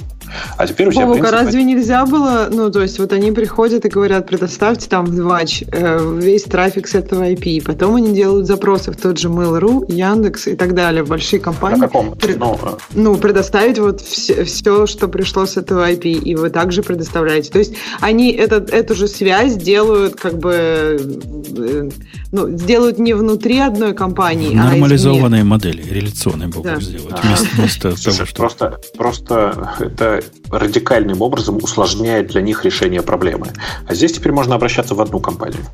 Speaker 3: А теперь у тебя,
Speaker 2: Бобок, принципе... разве нельзя было... Ну, то есть, вот они приходят и говорят, предоставьте там в Двач э, весь трафик с этого IP. Потом они делают запросы в тот же Mail.ru, Яндекс и так далее, в большие компании. На
Speaker 3: каком? При... Ну,
Speaker 2: э. ну, предоставить вот все, все, что пришло с этого IP, и вы также предоставляете. То есть, они этот, эту же связь делают как бы... Э, ну, делают не внутри одной компании,
Speaker 1: а Нормализованные модели, реляционные бог да. сделать. Вместо,
Speaker 3: вместо Слушай, того, что... просто, просто это радикальным образом усложняет для них решение проблемы. А здесь теперь можно обращаться в одну компанию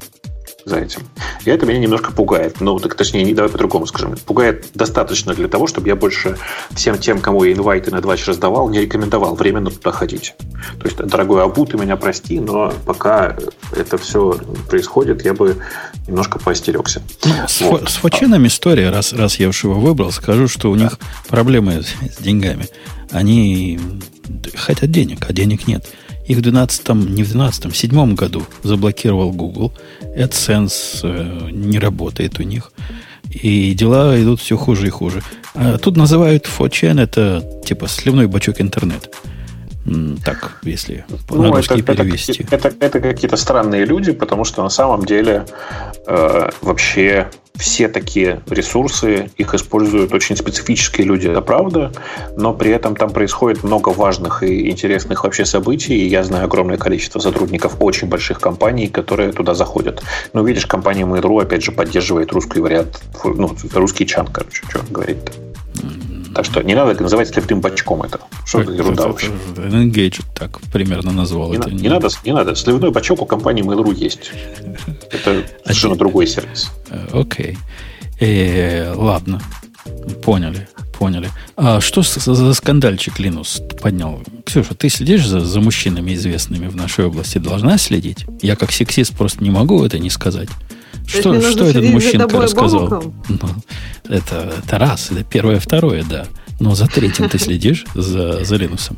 Speaker 3: за этим. И это меня немножко пугает. Ну, так точнее, не давай по-другому скажем. Пугает достаточно для того, чтобы я больше всем тем, кому я инвайты на Двач раздавал, не рекомендовал временно туда ходить. То есть, дорогой Абу, ты меня прости, но пока это все происходит, я бы немножко поостерегся.
Speaker 1: Ну, с, вот. с фочинами история, раз, раз я уж его выбрал, скажу, что у них проблемы с, с деньгами. Они хотят денег, а денег нет. Их в 12 не в 12 в 7 году заблокировал Google. AdSense э, не работает у них. И дела идут все хуже и хуже. А тут называют 4 это типа сливной бачок интернет. Так, если ну, это, перевести.
Speaker 3: Это, это, это какие-то странные люди, потому что на самом деле э, вообще все такие ресурсы, их используют очень специфические люди, это правда, но при этом там происходит много важных и интересных вообще событий, и я знаю огромное количество сотрудников очень больших компаний, которые туда заходят. Ну, видишь, компания Mail.ru, опять же, поддерживает русский вариант, ну, русский чан, короче, что говорить-то. Так что не надо называть слепым бачком это. Что за ерунда вообще?
Speaker 1: Engaged так примерно назвал
Speaker 3: не это. Не, не надо, не надо. Сливной бачок у компании Mail.ru есть. Это совершенно другой сервис.
Speaker 1: Окей. Э, ладно. Поняли. Поняли. А что за скандальчик Линус поднял? Ксюша, ты следишь за, за мужчинами известными в нашей области? Должна следить? Я как сексист просто не могу это не сказать. Что, что этот мужчинка рассказал? Ну, это, это раз, это первое, второе, да. Но за третьим ты следишь за, за Линусом?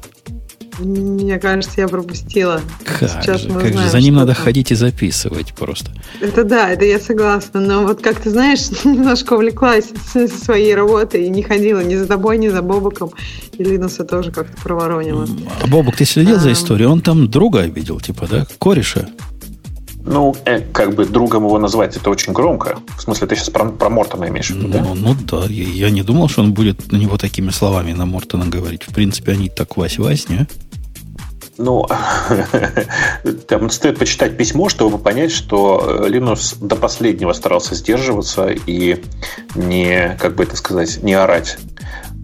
Speaker 2: Мне кажется, я пропустила.
Speaker 1: Как Сейчас же, как же, за ним надо там. ходить и записывать просто.
Speaker 2: Это да, это я согласна. Но вот как ты знаешь, немножко увлеклась своей работой и не ходила ни за тобой, ни за Бобоком. И Линуса тоже как-то проворонила.
Speaker 1: А Бобок, ты следил а... за историей? Он там друга обидел, типа, да? Кореша?
Speaker 3: Ну, э, как бы другом его назвать это очень громко. В смысле, ты сейчас про, про Мортона имеешь в виду,
Speaker 1: ну,
Speaker 3: да?
Speaker 1: Ну да, я, я не думал, что он будет на него такими словами на Мортона говорить. В принципе, они так вась-вась, не?
Speaker 3: Ну, там стоит почитать письмо, чтобы понять, что Линус до последнего старался сдерживаться и не, как бы это сказать, не орать.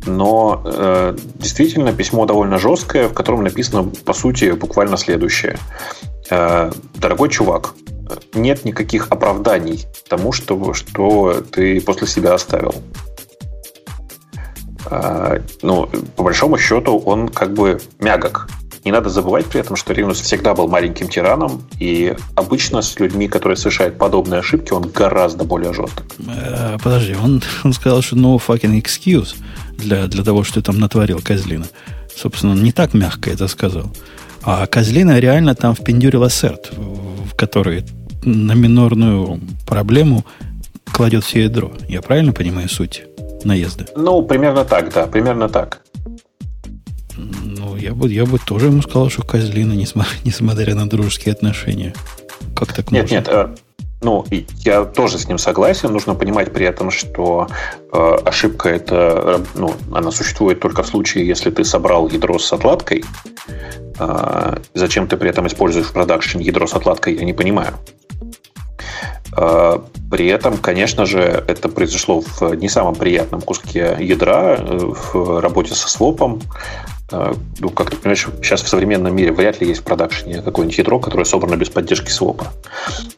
Speaker 3: Но э, действительно письмо довольно жесткое, в котором написано, по сути, буквально следующее. Э, дорогой чувак, нет никаких оправданий тому, что, что ты после себя оставил. Э, ну, по большому счету, он как бы мягок. Не надо забывать при этом, что Ривнус всегда был маленьким тираном, и обычно с людьми, которые совершают подобные ошибки, он гораздо более жесток.
Speaker 1: Э, подожди, он, он сказал, что no fucking excuse для, для того, что ты там натворил, Козлина. Собственно, не так мягко это сказал. А Козлина реально там впендюрил ассерт, в который на минорную проблему кладет все ядро. Я правильно понимаю суть наезда?
Speaker 3: Ну, примерно так, да, примерно так.
Speaker 1: Ну, я бы, я бы тоже ему сказал, что Козлина, несмотря, несмотря на дружеские отношения. Как так
Speaker 3: нет, можно? Нет, нет, ну, я тоже с ним согласен. Нужно понимать при этом, что э, ошибка это, ну, она существует только в случае, если ты собрал ядро с отладкой. Э, зачем ты при этом используешь в продакшене ядро с отладкой, я не понимаю. Э, при этом, конечно же, это произошло в не самом приятном куске ядра, э, в работе со свопом. Ну, как ты понимаешь, сейчас в современном мире вряд ли есть в продакшене какое-нибудь ядро, которое собрано без поддержки свопа.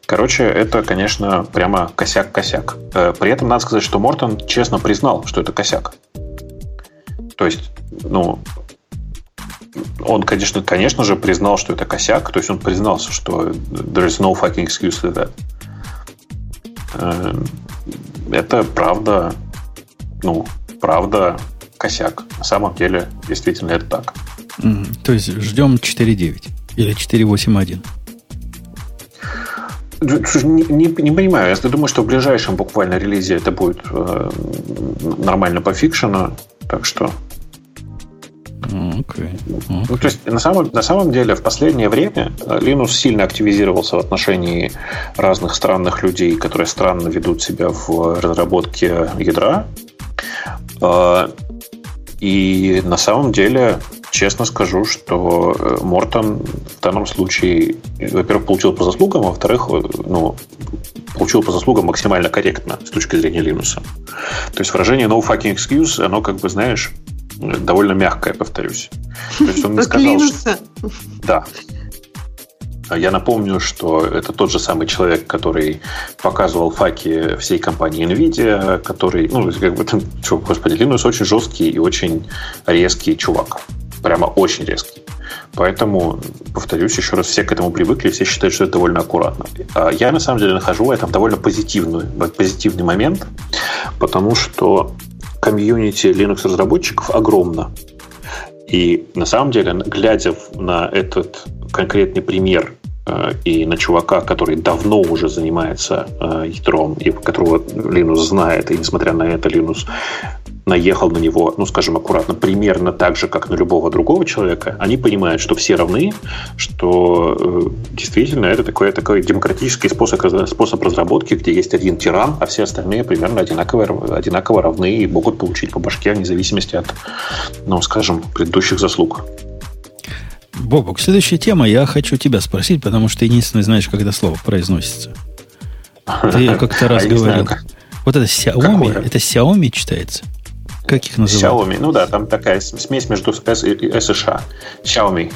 Speaker 3: Короче, это, конечно, прямо косяк-косяк. При этом надо сказать, что Мортон честно признал, что это косяк. То есть, ну, он, конечно, конечно же, признал, что это косяк. То есть он признался, что there is no fucking excuse to that. Эм, это правда, ну, правда косяк. На самом деле, действительно, это так.
Speaker 1: Mm, то есть ждем 4.9 или 4.8.1?
Speaker 3: Не, не, не понимаю. Я думаю, что в ближайшем буквально релизе это будет э, нормально по фикшену. Так что
Speaker 1: Okay. Okay.
Speaker 3: Ну, то есть, на самом, на самом деле, в последнее время Linux сильно активизировался в отношении разных странных людей, которые странно ведут себя в разработке ядра. И на самом деле, честно скажу, что э, Мортон в данном случае, во-первых, получил по заслугам, а во-вторых, э, ну, получил по заслугам максимально корректно с точки зрения Linux. То есть выражение no fucking excuse, оно как бы, знаешь, довольно мягкое, повторюсь.
Speaker 2: То есть он не сказал, что...
Speaker 3: Да. Я напомню, что это тот же самый человек, который показывал факи всей компании NVIDIA, который, ну, как бы, что, господи, Linux очень жесткий и очень резкий чувак. Прямо очень резкий. Поэтому, повторюсь еще раз, все к этому привыкли, все считают, что это довольно аккуратно. А я, на самом деле, нахожу в этом довольно позитивный, позитивный момент, потому что комьюнити Linux-разработчиков огромно. И на самом деле, глядя на этот конкретный пример и на чувака, который давно уже занимается э, ядром, и которого Linux знает, и несмотря на это Linux наехал на него, ну, скажем аккуратно, примерно так же, как на любого другого человека, они понимают, что все равны, что э, действительно это такой, такой демократический способ, способ разработки, где есть один тиран, а все остальные примерно одинаково, одинаково равны и могут получить по башке вне зависимости от, ну, скажем, предыдущих заслуг.
Speaker 1: Бобок, следующая тема. Я хочу тебя спросить, потому что единственное знаешь, когда слово произносится. Ты как-то раз а говорил. Вот это Xiaomi, это Xiaomi читается? Как их называют?
Speaker 3: Xiaomi. Ну да, там такая смесь между S и SSH. Xiaomi.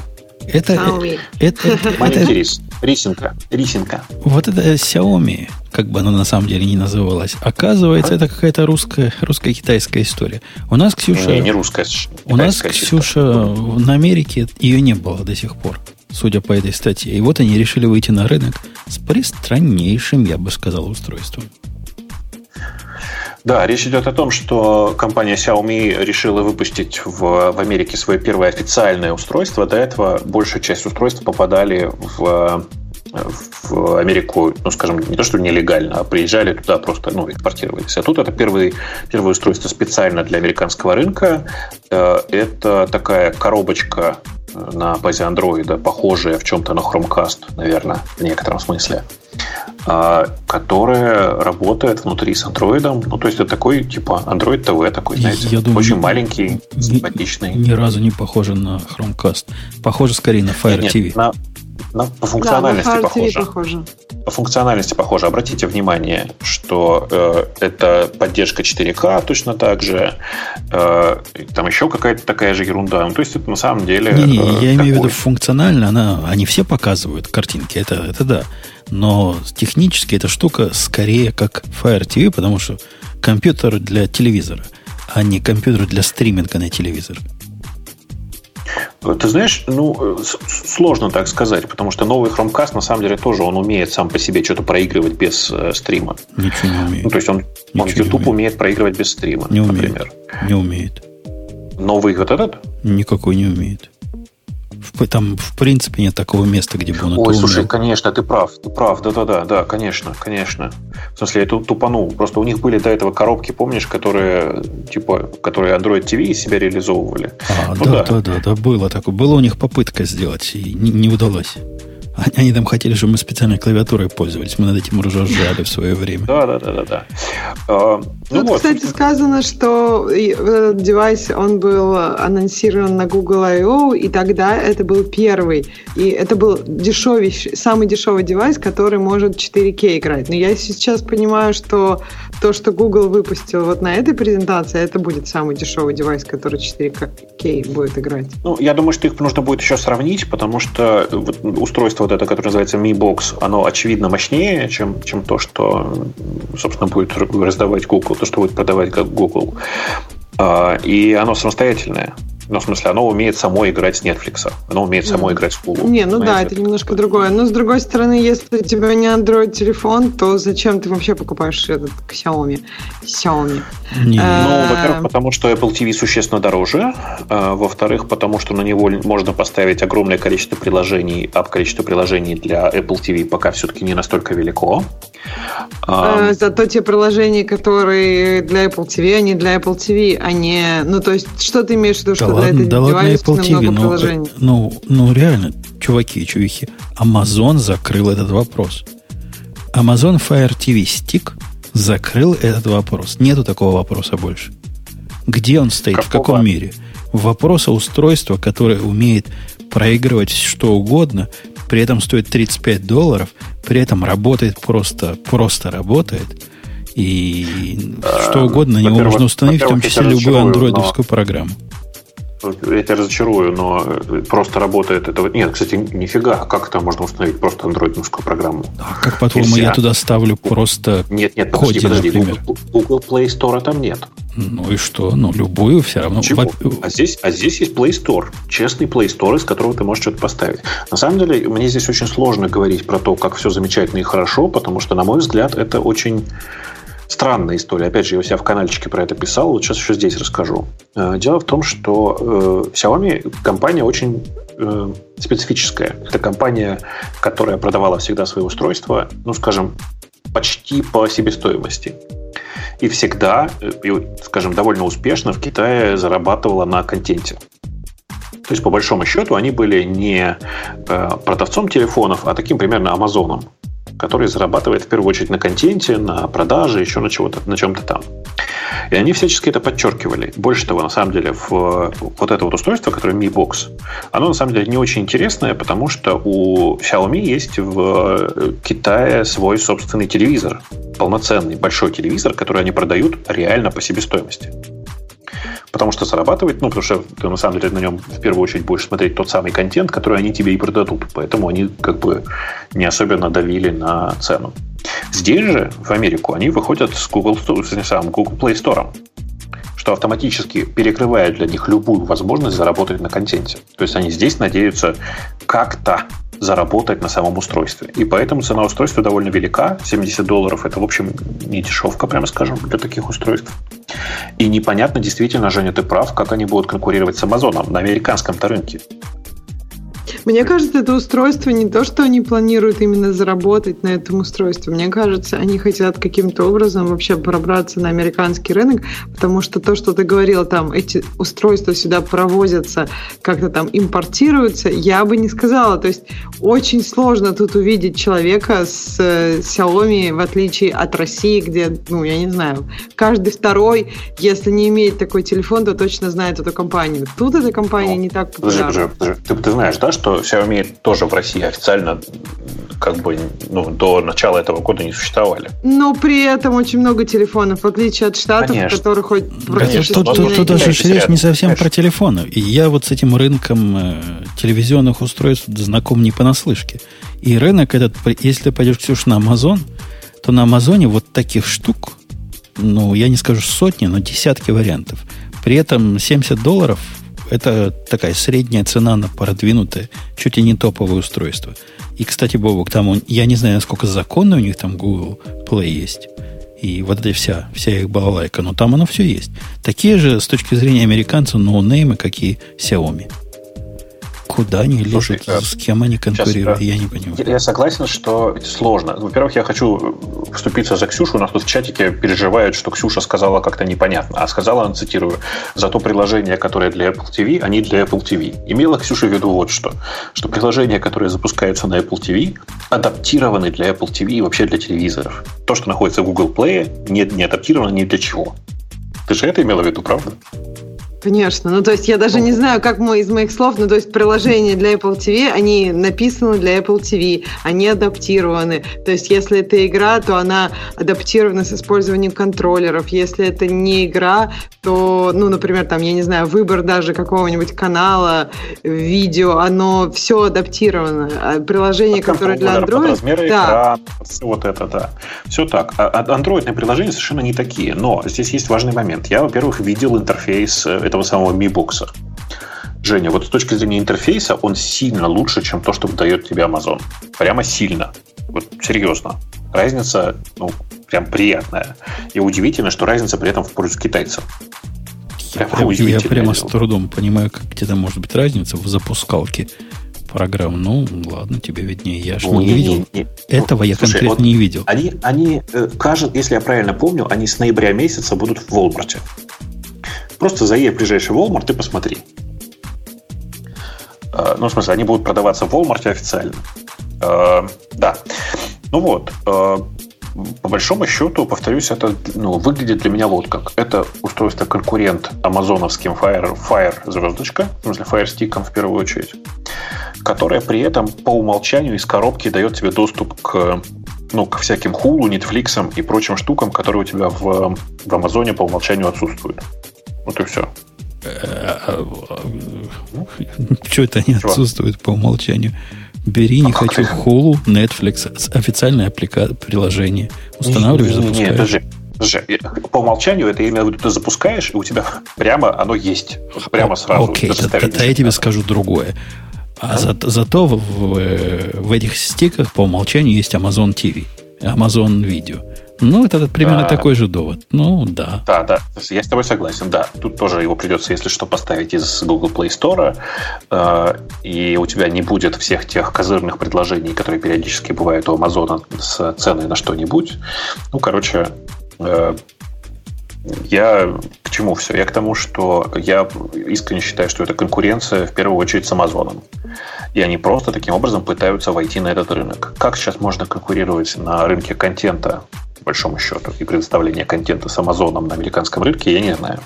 Speaker 1: Это, Xiaomi. это, это,
Speaker 3: Маленький это, рис. Рисинка. Рисинка.
Speaker 1: Вот это Xiaomi, как бы оно на самом деле не называлось, оказывается, а? это какая-то русская, русско-китайская история. У нас, Ксюша...
Speaker 3: Не, не русская.
Speaker 1: У нас, Ксюша, на Америке ее не было до сих пор, судя по этой статье. И вот они решили выйти на рынок с пристраннейшим, я бы сказал, устройством.
Speaker 3: Да, речь идет о том, что компания Xiaomi решила выпустить в, в Америке свое первое официальное устройство. До этого большая часть устройств попадали в в Америку, ну, скажем, не то, что нелегально, а приезжали туда просто, ну, экспортировались. А тут это первый, первое устройство специально для американского рынка. Э, это такая коробочка на базе Android, похожая в чем-то на Chromecast, наверное, в некотором смысле, а, которая работает внутри с Android. Ну, то есть это такой, типа, Android TV такой, знаете, Я думаю, очень маленький, симпатичный.
Speaker 1: Ни, ни разу не похоже на Chromecast. Похоже скорее на Fire нет, TV. Нет,
Speaker 3: на, на, по функциональности да, похоже. похоже. По функциональности похоже. Обратите внимание, что э, это поддержка 4К точно так же. Э, там еще какая-то такая же ерунда. Ну, то есть это на самом деле...
Speaker 1: Не, не, э, я такой... имею в виду функционально, она, они все показывают картинки, это, это да. Но технически эта штука скорее как Fire TV, потому что компьютер для телевизора, а не компьютер для стриминга на телевизор.
Speaker 3: Ты знаешь, ну, сложно так сказать, потому что новый Chromecast, на самом деле, тоже он умеет сам по себе что-то проигрывать без э, стрима.
Speaker 1: Ничего не умеет.
Speaker 3: Ну, то есть он, он YouTube умеет. умеет проигрывать без стрима,
Speaker 1: не
Speaker 3: например.
Speaker 1: Умеет. Не умеет.
Speaker 3: Новый вот этот?
Speaker 1: Никакой не умеет. Там, в принципе, нет такого места, где бы он
Speaker 3: Ой, слушай, конечно, ты прав, ты прав, да-да-да, да, конечно, конечно. В смысле, я тут тупанул. Просто у них были до этого коробки, помнишь, которые, типа, которые Android TV из себя реализовывали.
Speaker 1: А, ну, да, да, да, да, было такое. Была у них попытка сделать, и не, не удалось. Они там хотели, чтобы мы специальной клавиатурой пользовались. Мы над этим уже ржали в свое время.
Speaker 3: Да, да, да, да, да. А,
Speaker 2: ну, Тут, вот. кстати, сказано, что этот девайс, он был анонсирован на Google I.O., и тогда это был первый. И это был дешевый, самый дешевый девайс, который может 4К играть. Но я сейчас понимаю, что то, что Google выпустил вот на этой презентации, это будет самый дешевый девайс, который 4К будет играть.
Speaker 3: Ну, я думаю, что их нужно будет еще сравнить, потому что устройство вот это, которое называется Mi Box, оно очевидно мощнее, чем, чем то, что, собственно, будет раздавать Google, то, что будет продавать как Google. А, и оно самостоятельное. Ну, в смысле, оно умеет само играть с Netflix. Оно умеет само mm. играть в Google.
Speaker 2: Не, ну понимаете? да, это немножко другое. Но, с другой стороны, если у тебя не Android-телефон, то зачем ты вообще покупаешь этот Xiaomi? Xiaomi.
Speaker 3: Не. Э, ну, во-первых, потому что Apple TV существенно дороже. А, во-вторых, потому что на него можно поставить огромное количество приложений, а количество приложений для Apple TV пока все-таки не настолько велико.
Speaker 2: А, зато те приложения, которые для Apple TV, они для Apple TV, а не... Ну, то есть, что ты имеешь в виду,
Speaker 1: что ладно, да ладно Apple TV, но, ну, ну, ну, реально, чуваки и чувихи, Amazon закрыл этот вопрос. Amazon Fire TV Stick закрыл этот вопрос. Нету такого вопроса больше. Где он стоит, Какого? в каком мире? Вопроса устройства, которое умеет проигрывать что угодно, при этом стоит 35 долларов, при этом работает просто, просто работает. И что угодно на него можно установить, в том числе любую андроидовскую программу
Speaker 3: я тебя разочарую, но просто работает это... Нет, кстати, нифига, как это можно установить просто андроидовскую программу?
Speaker 1: А как, по-твоему, я туда ставлю просто
Speaker 3: Нет, нет, подожди, коди, подожди, например? Google, Google Play Store там нет.
Speaker 1: Ну и что? Ну, любую все равно.
Speaker 3: Чего? А, здесь, а здесь есть Play Store. Честный Play Store, из которого ты можешь что-то поставить. На самом деле, мне здесь очень сложно говорить про то, как все замечательно и хорошо, потому что, на мой взгляд, это очень странная история. Опять же, я у себя в каналчике про это писал, вот сейчас еще здесь расскажу. Э, дело в том, что э, Xiaomi компания очень э, специфическая. Это компания, которая продавала всегда свои устройства, ну, скажем, почти по себестоимости. И всегда, скажем, довольно успешно в Китае зарабатывала на контенте. То есть, по большому счету, они были не продавцом телефонов, а таким примерно Амазоном который зарабатывает в первую очередь на контенте, на продаже, еще на, чего-то, на чем-то там. И они всячески это подчеркивали. Больше того, на самом деле, в вот это вот устройство, которое Mi Box, оно на самом деле не очень интересное, потому что у Xiaomi есть в Китае свой собственный телевизор, полноценный большой телевизор, который они продают реально по себестоимости потому что зарабатывать, ну, потому что ты на самом деле на нем в первую очередь будешь смотреть тот самый контент, который они тебе и продадут. Поэтому они как бы не особенно давили на цену. Здесь же, в Америку, они выходят с Google, с самым Google Play Store, что автоматически перекрывает для них любую возможность заработать на контенте. То есть они здесь надеются как-то заработать на самом устройстве. И поэтому цена устройства довольно велика. 70 долларов это, в общем, не дешевка, прямо скажем, для таких устройств. И непонятно, действительно, Женя, ты прав, как они будут конкурировать с Амазоном на американском-то рынке.
Speaker 2: Мне кажется, это устройство не то, что они планируют именно заработать на этом устройстве. Мне кажется, они хотят каким-то образом вообще пробраться на американский рынок, потому что то, что ты говорил, там эти устройства сюда провозятся, как-то там импортируются, я бы не сказала. То есть очень сложно тут увидеть человека с э, Xiaomi, в отличие от России, где, ну, я не знаю, каждый второй, если не имеет такой телефон, то точно знает эту компанию. Тут эта компания ну, не так
Speaker 3: популярна. Подожди, подожди, подожди. Ты, ты знаешь, да, что что Xiaomi тоже в России официально как бы ну, до начала этого года не существовали.
Speaker 2: Но при этом очень много телефонов, в отличие от Штатов, Конечно. которые хоть
Speaker 1: практически... Тут, тут, тут даже речь не совсем Конечно. про телефоны. И я вот с этим рынком э, телевизионных устройств знаком не понаслышке. И рынок этот, если ты пойдешь, Ксюша, на Амазон, то на Амазоне вот таких штук, ну, я не скажу сотни, но десятки вариантов. При этом 70 долларов это такая средняя цена на продвинутое, чуть ли не топовое устройство. И, кстати, Бобок, там он, я не знаю, насколько законно у них там Google Play есть. И вот эта вся, вся их балалайка, но там оно все есть. Такие же, с точки зрения американцев, ноунеймы, как и Xiaomi. Куда они лезут? Слушай, с кем они конкурируют? Сейчас, я не понимаю.
Speaker 3: Я, я согласен, что это сложно. Во-первых, я хочу вступиться за Ксюшу. У нас тут в чатике переживают, что Ксюша сказала как-то непонятно. А сказала, она цитирую, зато приложения, которые для Apple TV, они для Apple TV. Имела Ксюша в виду вот что. Что приложения, которые запускаются на Apple TV, адаптированы для Apple TV и вообще для телевизоров. То, что находится в Google Play, не, не адаптировано ни для чего. Ты же это имела в виду, правда?
Speaker 2: Конечно. Ну, то есть я даже не знаю, как мой из моих слов, ну, то есть приложения для Apple TV, они написаны для Apple TV, они адаптированы. То есть если это игра, то она адаптирована с использованием контроллеров. Если это не игра, то, ну, например, там, я не знаю, выбор даже какого-нибудь канала, видео, оно все адаптировано. А приложение, которое для Android...
Speaker 3: Размеры да. экрана, все вот это, да. Все так. А, а андроидные приложения совершенно не такие. Но здесь есть важный момент. Я, во-первых, видел интерфейс э, этого самого Mi Box. Женя, вот с точки зрения интерфейса он сильно лучше, чем то, что выдает тебе Amazon. Прямо сильно. Вот серьезно. Разница, ну, прям приятная. И удивительно, что разница при этом в пользу китайцев.
Speaker 1: Я, я прямо с трудом понимаю, как где-то может быть разница в запускалке программ. Ну, ладно, тебе виднее. Я же ну, не, не видел. Не, не. Этого я Слушай, конкретно вот не видел.
Speaker 3: Они, они э, кажется, если я правильно помню, они с ноября месяца будут в Волмарте. Просто заедь в ближайший Walmart и посмотри. Э, ну, в смысле, они будут продаваться в Walmart официально. Э, да. Ну вот. Э, по большому счету, повторюсь, это ну, выглядит для меня вот как. Это устройство конкурент амазоновским Fire, Fire звездочка, в смысле Fire Stick в первую очередь, которая при этом по умолчанию из коробки дает тебе доступ к ну, к всяким Hulu, Netflix и прочим штукам, которые у тебя в, в Амазоне по умолчанию отсутствуют. Вот и все.
Speaker 1: Что это не отсутствует по умолчанию? Бери, не а хочу Hulu, Netflix, официальное приложение. Устанавливаешь, запускаешь. Нет, подожди.
Speaker 3: Подожди, по умолчанию это именно ты запускаешь, и у тебя прямо оно есть. Прямо сразу.
Speaker 1: Окей, тогда я тебе скажу другое. А за, зато в, в, в этих стиках по умолчанию есть Amazon TV, Amazon Video. Ну, это примерно а, такой же довод. Ну, да.
Speaker 3: Да, да. Я с тобой согласен, да. Тут тоже его придется, если что, поставить из Google Play Store, э, и у тебя не будет всех тех козырных предложений, которые периодически бывают у Амазона с ценой на что-нибудь. Ну, короче, э, я к чему все? Я к тому, что я искренне считаю, что это конкуренция в первую очередь с Амазоном. И они просто таким образом пытаются войти на этот рынок. Как сейчас можно конкурировать на рынке контента по большому счету, и предоставление контента с Амазоном на американском рынке, я не знаю.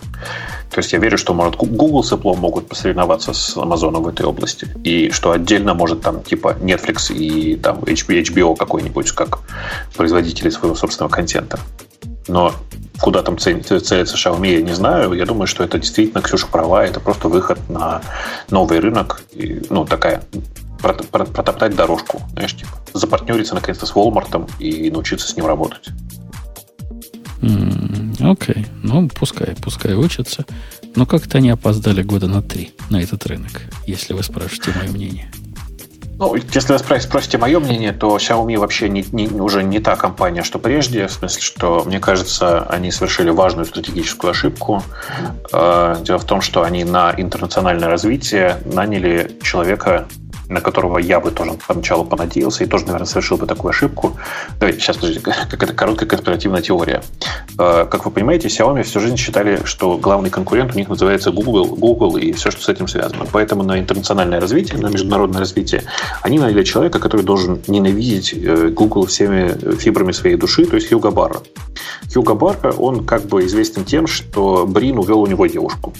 Speaker 3: То есть я верю, что, может, Google с Apple могут посоревноваться с Амазоном в этой области. И что отдельно может там типа Netflix и там HBO какой-нибудь как производители своего собственного контента. Но куда там целится Xiaomi, я не знаю. Я думаю, что это действительно, Ксюша права, это просто выход на новый рынок. И, ну, такая протоптать дорожку, знаешь, типа, запартнериться наконец-то с Walmart и научиться с ним работать.
Speaker 1: Окей, okay. ну пускай, пускай учатся. Но как-то они опоздали года на три на этот рынок, если вы спрашиваете мое мнение.
Speaker 3: Ну, если вы спросите мое мнение, то Xiaomi вообще не, не, уже не та компания, что прежде. В смысле, что, мне кажется, они совершили важную стратегическую ошибку. Э, дело в том, что они на интернациональное развитие наняли человека, на которого я бы тоже поначалу понадеялся и тоже, наверное, совершил бы такую ошибку. Давайте, сейчас, подождите, как это короткая конспиративная теория. Э, как вы понимаете, Xiaomi всю жизнь считали, что главный конкурент у них называется Google, Google и все, что с этим связано. Поэтому на интернациональное развитие, на международное развитие они наняли человека, который должен ненавидеть э, Google всеми фибрами своей души, то есть Хьюго Барра. Хьюго Барра, он как бы известен тем, что Брин увел у него девушку.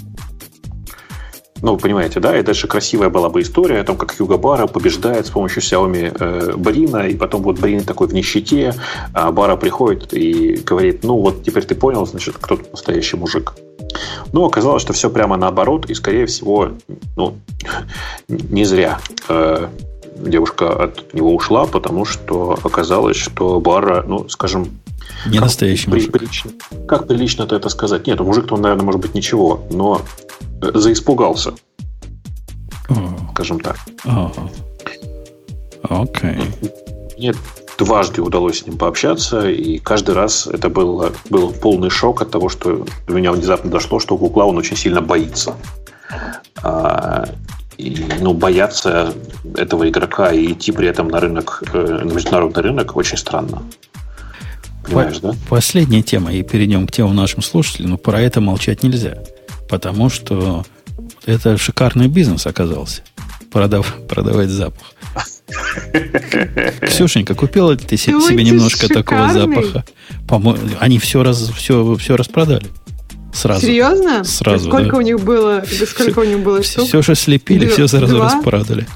Speaker 3: Ну, вы понимаете, да? И дальше красивая была бы история о том, как Хьюго Бара побеждает с помощью Xiaomi э, Брина, и потом вот Брин такой в нищете, а Бара приходит и говорит, ну вот теперь ты понял, значит, кто тут настоящий мужик. Но оказалось, что все прямо наоборот, и, скорее всего, ну, не зря э, девушка от него ушла, потому что оказалось, что Бара, ну, скажем,
Speaker 1: не настоящий
Speaker 3: мужик. Прилично. Как прилично-то это сказать? Нет, мужик-то он, наверное, может быть ничего, но заиспугался.
Speaker 1: О.
Speaker 3: Скажем так.
Speaker 1: Окей.
Speaker 3: Мне дважды удалось с ним пообщаться, и каждый раз это был, был полный шок от того, что до меня внезапно дошло, что Гугла он очень сильно боится. А, и ну, бояться этого игрока и идти при этом на рынок, э, на международный рынок очень странно.
Speaker 1: Понимаешь, По- да? Последняя тема, и перейдем к темам нашим слушателям, но про это молчать нельзя. Потому что это шикарный бизнес оказался. Продав, продавать запах. Ксюшенька, купила ли ты себе, себе немножко шикарный. такого запаха? По-моему, они все, раз, все, все распродали. Сразу.
Speaker 2: Серьезно?
Speaker 1: Сразу.
Speaker 2: Сколько да. у них было? Сколько все, у них было
Speaker 1: штук? Все же слепили, все сразу Два? распродали.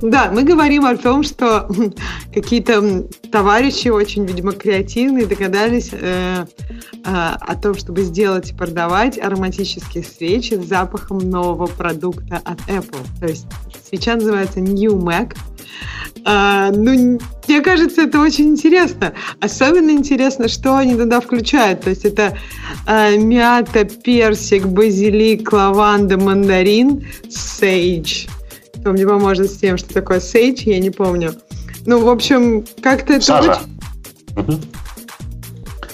Speaker 2: Да, мы говорим о том, что какие-то товарищи очень, видимо, креативные догадались э, э, о том, чтобы сделать и продавать ароматические свечи с запахом нового продукта от Apple. То есть свеча называется New Mac. А, ну, мне кажется, это очень интересно. Особенно интересно, что они туда включают. То есть это а, мята, персик, базилик, лаванда, мандарин, сейдж кто мне поможет с тем, что такое Sage, я не помню. Ну, в общем, как-то это
Speaker 3: Сажа.
Speaker 1: очень...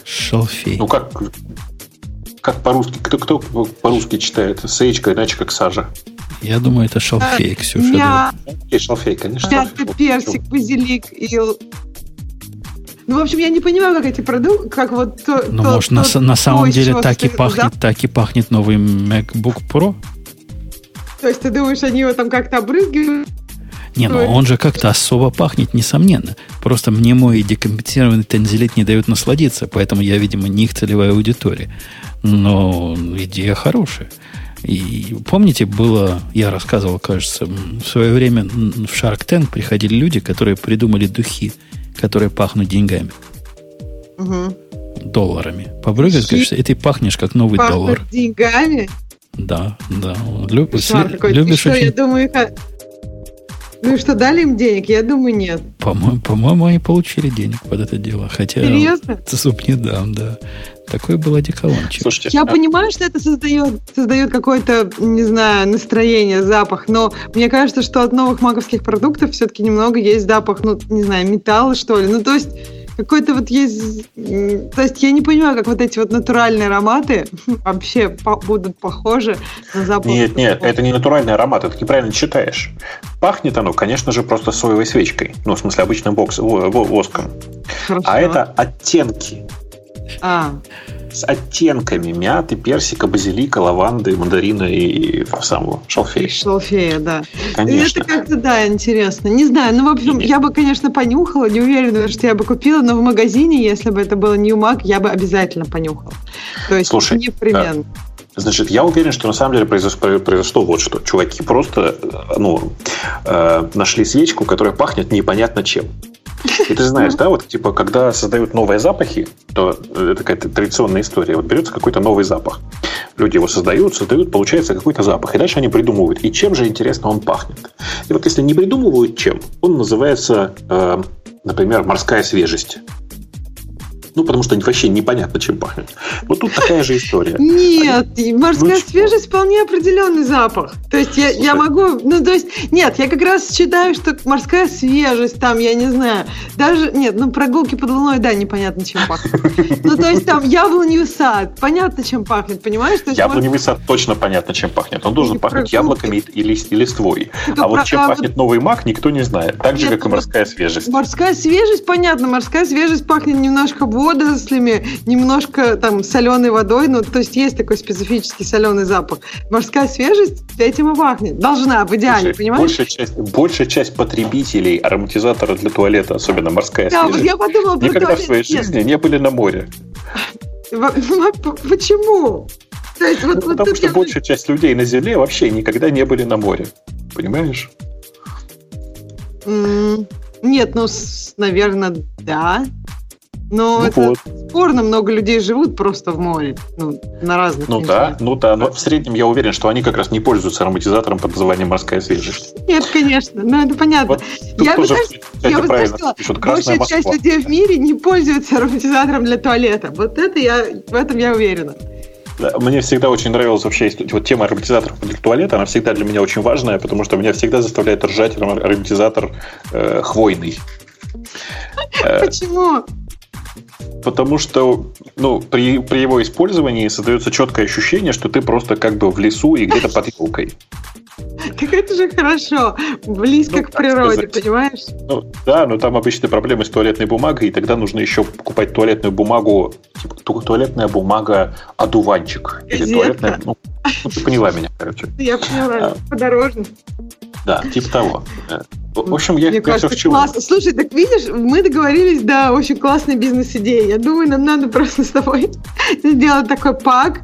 Speaker 1: Шалфей.
Speaker 3: Ну, как, как по-русски? Кто, кто по-русски читает? Сейчка, иначе как сажа.
Speaker 1: Я думаю, это шалфей, а, Ксюша.
Speaker 3: Я... Да. Шалфей, конечно.
Speaker 2: Мята, персик, базилик и ну, в общем, я не понимаю, как эти продукты, как вот то,
Speaker 1: Ну,
Speaker 2: то,
Speaker 1: может, то, на, на самом деле так и пахнет, так и пахнет новый MacBook Pro?
Speaker 2: То есть ты думаешь, они его там как-то обрызгивают?
Speaker 1: Не, ну он же как-то особо пахнет, несомненно. Просто мне мой декомпенсированный танзелит не дает насладиться, поэтому я, видимо, не их целевая аудитория. Но идея хорошая. И помните, было, я рассказывал, кажется, в свое время в Shark Tank приходили люди, которые придумали духи, которые пахнут деньгами. Угу. Долларами. Побрыгать, конечно, и ты пахнешь как новый пахнут доллар.
Speaker 2: деньгами?
Speaker 1: Да, да. Люб,
Speaker 2: какой любишь что, очень... я думаю. Ну и что, дали им денег? Я думаю, нет.
Speaker 1: По-моему, по-моему они получили денег под это дело. Хотя...
Speaker 2: Серьезно?
Speaker 1: Зуб не дам, да. Такой был одеколончик.
Speaker 2: Слушайте, я а... понимаю, что это создает, создает какое-то, не знаю, настроение, запах, но мне кажется, что от новых маковских продуктов все-таки немного есть запах, ну, не знаю, металла, что ли. Ну, то есть какой-то вот есть... То есть я не понимаю, как вот эти вот натуральные ароматы вообще по будут похожи на запах.
Speaker 3: Нет, нет, это не натуральный аромат, это неправильно читаешь. Пахнет оно, конечно же, просто соевой свечкой. Ну, в смысле, обычным бокс, воском. Хорошо. А это оттенки.
Speaker 2: А
Speaker 3: с оттенками мяты, персика, базилика, лаванды, мандарина и самого шалфея.
Speaker 2: Шалфея, да.
Speaker 3: Конечно.
Speaker 2: Это как-то, да, интересно. Не знаю, ну, в общем, я бы, конечно, понюхала, не уверена, что я бы купила, но в магазине, если бы это было Newmac, я бы обязательно понюхала. То есть,
Speaker 3: Слушай,
Speaker 2: непременно.
Speaker 3: Значит, я уверен, что на самом деле произошло, произошло вот что. Чуваки просто ну, э, нашли свечку, которая пахнет непонятно чем. И ты знаешь, да, вот типа, когда создают новые запахи, то это какая-то традиционная история. Вот берется какой-то новый запах. Люди его создают, создают, получается какой-то запах. И дальше они придумывают, и чем же, интересно, он пахнет. И вот если не придумывают чем, он называется, э, например, морская свежесть. Ну, потому что вообще непонятно, чем пахнет. Вот тут такая же история.
Speaker 2: Нет, морская ну, свежесть вполне определенный запах. То есть я, я могу... Ну, то есть... Нет, я как раз считаю, что морская свежесть там, я не знаю, даже... Нет, ну, прогулки под луной, да, непонятно, чем пахнет. Ну, то есть там яблоневый сад, понятно, чем пахнет, понимаешь? То есть,
Speaker 3: яблоневый может... сад точно понятно, чем пахнет. Он должен и пахнуть прогулки. яблоками и, и листвой. Это а вот чем а пахнет новый мак, никто не знает. Так же, как и морская свежесть.
Speaker 2: Морская свежесть, понятно. Морская свежесть пахнет немножко водорослями, немножко там соленой водой, ну, то есть есть такой специфический соленый запах. Морская свежесть этим и пахнет. Должна, в идеале, Слушай, понимаешь?
Speaker 3: Большая часть, большая часть потребителей ароматизатора для туалета, особенно морская да, свежесть,
Speaker 2: я подумала,
Speaker 3: никогда в своей жизни нет. не были на море.
Speaker 2: Почему?
Speaker 3: То есть, вот, ну, вот потому что я... большая часть людей на Земле вообще никогда не были на море. Понимаешь?
Speaker 2: Нет, ну, наверное, да. Но ну это вот. спорно, много людей живут просто в море, ну, на разных
Speaker 3: Ну да, ну да, но в среднем я уверен, что они как раз не пользуются ароматизатором под названием «Морская свежесть».
Speaker 2: Нет, конечно, ну это понятно. Вот я бы, даже, я бы сказала, большая часть людей в мире не пользуются ароматизатором для туалета. Вот это я, в этом я уверена.
Speaker 3: Мне всегда очень нравилась вообще вот тема ароматизаторов для туалета. Она всегда для меня очень важная, потому что меня всегда заставляет ржать ароматизатор э, хвойный.
Speaker 2: Почему?
Speaker 3: Потому что ну, при, при его использовании создается четкое ощущение, что ты просто как бы в лесу и где-то под елкой.
Speaker 2: Так это же хорошо. Близко
Speaker 3: Ну,
Speaker 2: к
Speaker 3: как
Speaker 2: природе,
Speaker 3: сказать.
Speaker 2: понимаешь?
Speaker 3: Ну, да, но там обычно проблемы с туалетной бумагой, и тогда нужно еще покупать туалетную бумагу, типа ту- туалетная бумага одуванчик. Или
Speaker 2: Газетка.
Speaker 3: туалетная, ну, ну, ты поняла меня, короче.
Speaker 2: Я поняла,
Speaker 3: А.
Speaker 2: подорожно.
Speaker 3: Да, типа того. Э, В общем, я,
Speaker 2: Мне кажется,
Speaker 3: чему.
Speaker 2: классно. Слушай, так видишь, мы договорились, да, очень классная бизнес-идея. Я думаю, нам надо просто с тобой сделать такой пак,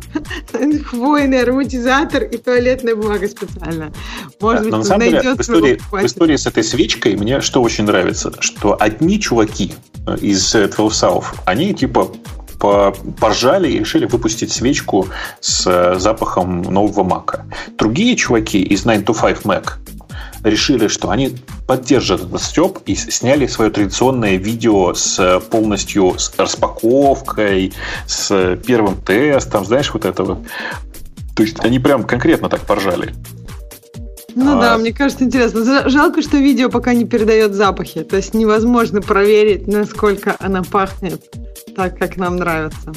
Speaker 2: хвойный ароматизатор и туалетная бумага специально. Может
Speaker 3: Да,
Speaker 2: быть,
Speaker 3: на самом деле, в истории, в истории с этой свечкой мне что очень нравится, что одни чуваки э, из э, 12 South, они типа по- поржали и решили выпустить свечку с э, запахом нового мака. Другие чуваки из 9 to 5 Mac решили, что они поддержат этот степ и сняли свое традиционное видео с э, полностью с распаковкой, с э, первым тестом, знаешь, вот это вот. То есть они прям конкретно так поржали.
Speaker 2: Ну
Speaker 3: А.
Speaker 2: да, мне кажется, интересно. Жалко, что видео пока не передает запахи. То есть невозможно проверить, насколько она пахнет так, как нам нравится.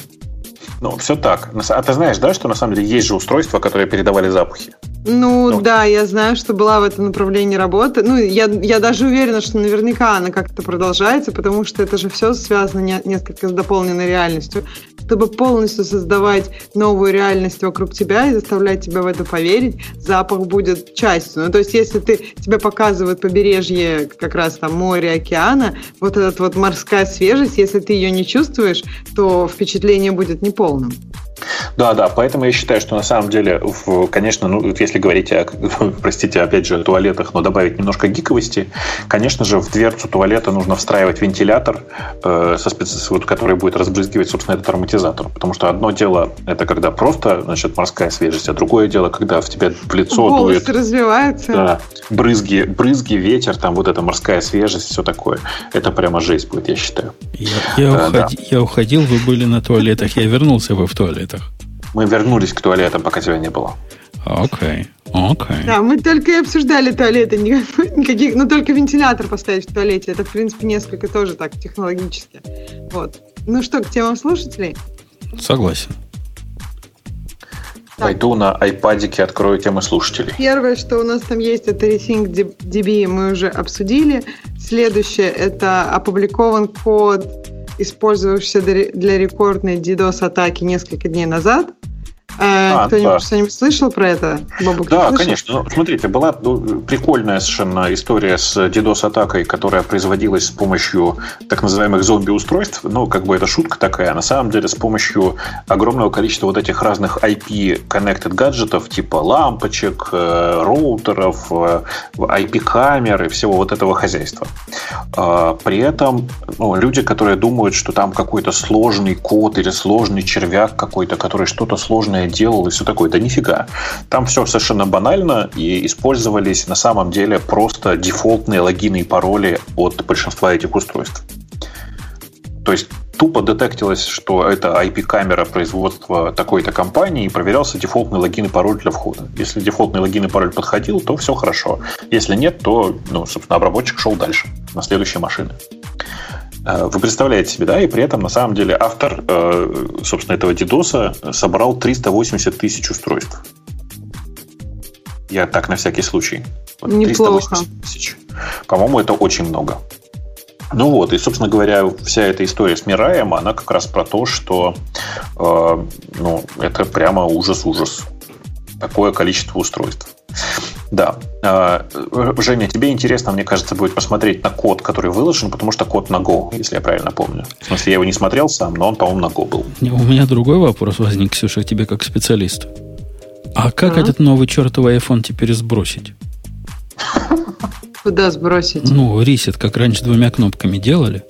Speaker 3: Ну, все так. А ты знаешь, да, что на самом деле есть же устройства, которые передавали запахи?
Speaker 2: Ну,
Speaker 3: Ну.
Speaker 2: да, я знаю, что была в этом направлении работа. Ну, я, я даже уверена, что наверняка она как-то продолжается, потому что это же все связано не- несколько с дополненной реальностью. Чтобы полностью создавать новую реальность вокруг тебя и заставлять тебя в это поверить, запах будет частью. Ну, то есть, если ты, тебе показывают побережье как раз там моря, океана, вот эта вот морская свежесть, если ты ее не чувствуешь, то впечатление будет неполным.
Speaker 3: Да, да, поэтому я считаю, что на самом деле, конечно, ну, если говорить о, простите, опять же, о туалетах, но добавить немножко гиковости, конечно же, в дверцу туалета нужно встраивать вентилятор, э, со специ- вот, который будет разбрызгивать, собственно, этот ароматизатор. Потому что одно дело, это когда просто, значит, морская свежесть, а другое дело, когда в тебя в лицо
Speaker 2: Волосы
Speaker 3: дует
Speaker 2: развиваются.
Speaker 3: Да, брызги, брызги, ветер, там вот эта морская свежесть, все такое. Это прямо жесть будет, я считаю.
Speaker 1: Я, я
Speaker 3: Э, да.
Speaker 1: уходи- я уходил, вы были на туалетах, я вернулся, вы в туалетах.
Speaker 3: Мы вернулись к туалетам, пока тебя не было.
Speaker 1: Окей, окей.
Speaker 2: Да, мы только и обсуждали туалеты, никаких, никаких, ну только вентилятор поставить в туалете. Это, в принципе, несколько тоже так технологически. Вот. Ну что, к темам слушателей?
Speaker 1: Согласен.
Speaker 2: Так.
Speaker 3: Пойду на айпадике, открою темы слушателей.
Speaker 2: Первое, что у нас там есть, это Rethink DB, мы уже обсудили. Следующее, это опубликован код, использовавшийся для рекордной DDoS-атаки несколько дней назад. Э,
Speaker 3: А,
Speaker 2: Кто-нибудь
Speaker 3: да.
Speaker 2: что-нибудь слышал про это?
Speaker 3: Да, конечно. Ну, смотрите, была ну, прикольная совершенно история с DDoS-атакой, которая производилась с помощью так называемых зомби-устройств. Ну, как бы это шутка такая. На самом деле, с помощью огромного количества вот этих разных IP-connected гаджетов, типа лампочек, э, роутеров, э, IP-камер и всего вот этого хозяйства. А, При этом ну, люди, которые думают, что там какой-то сложный код или сложный червяк какой-то, который что-то сложное делал и все такое, да нифига. Там все совершенно банально и использовались на самом деле просто дефолтные логины и пароли от большинства этих устройств. То есть тупо детектилось, что это IP-камера производства такой-то компании, и проверялся дефолтный логин и пароль для входа. Если дефолтный логин и пароль подходил, то все хорошо. Если нет, то, ну, собственно, обработчик шел дальше, на следующие машины. Э, Вы представляете себе, да, и при этом, на самом деле, автор, э, собственно, этого DDoS собрал 380 тысяч устройств. Я так, на всякий случай. Вот
Speaker 2: Неплохо.
Speaker 3: 380 тысяч. По-моему, это очень много. Ну вот, и, собственно говоря, вся эта история с Мираем, она как раз про то, что э, ну, это прямо ужас-ужас. Такое количество устройств. Да. Э, Женя, тебе интересно, мне кажется, будет посмотреть на код, который выложен, потому что код на Go, если я правильно помню. В смысле, я его не смотрел сам, но он, по-моему, на Go был.
Speaker 1: Не, У меня другой вопрос возник, Ксюша, к тебе как специалисту. А как
Speaker 2: А?
Speaker 1: этот новый чертовый iPhone теперь сбросить?
Speaker 2: Куда сбросить?
Speaker 1: Ну, ресет, как раньше двумя кнопками делали.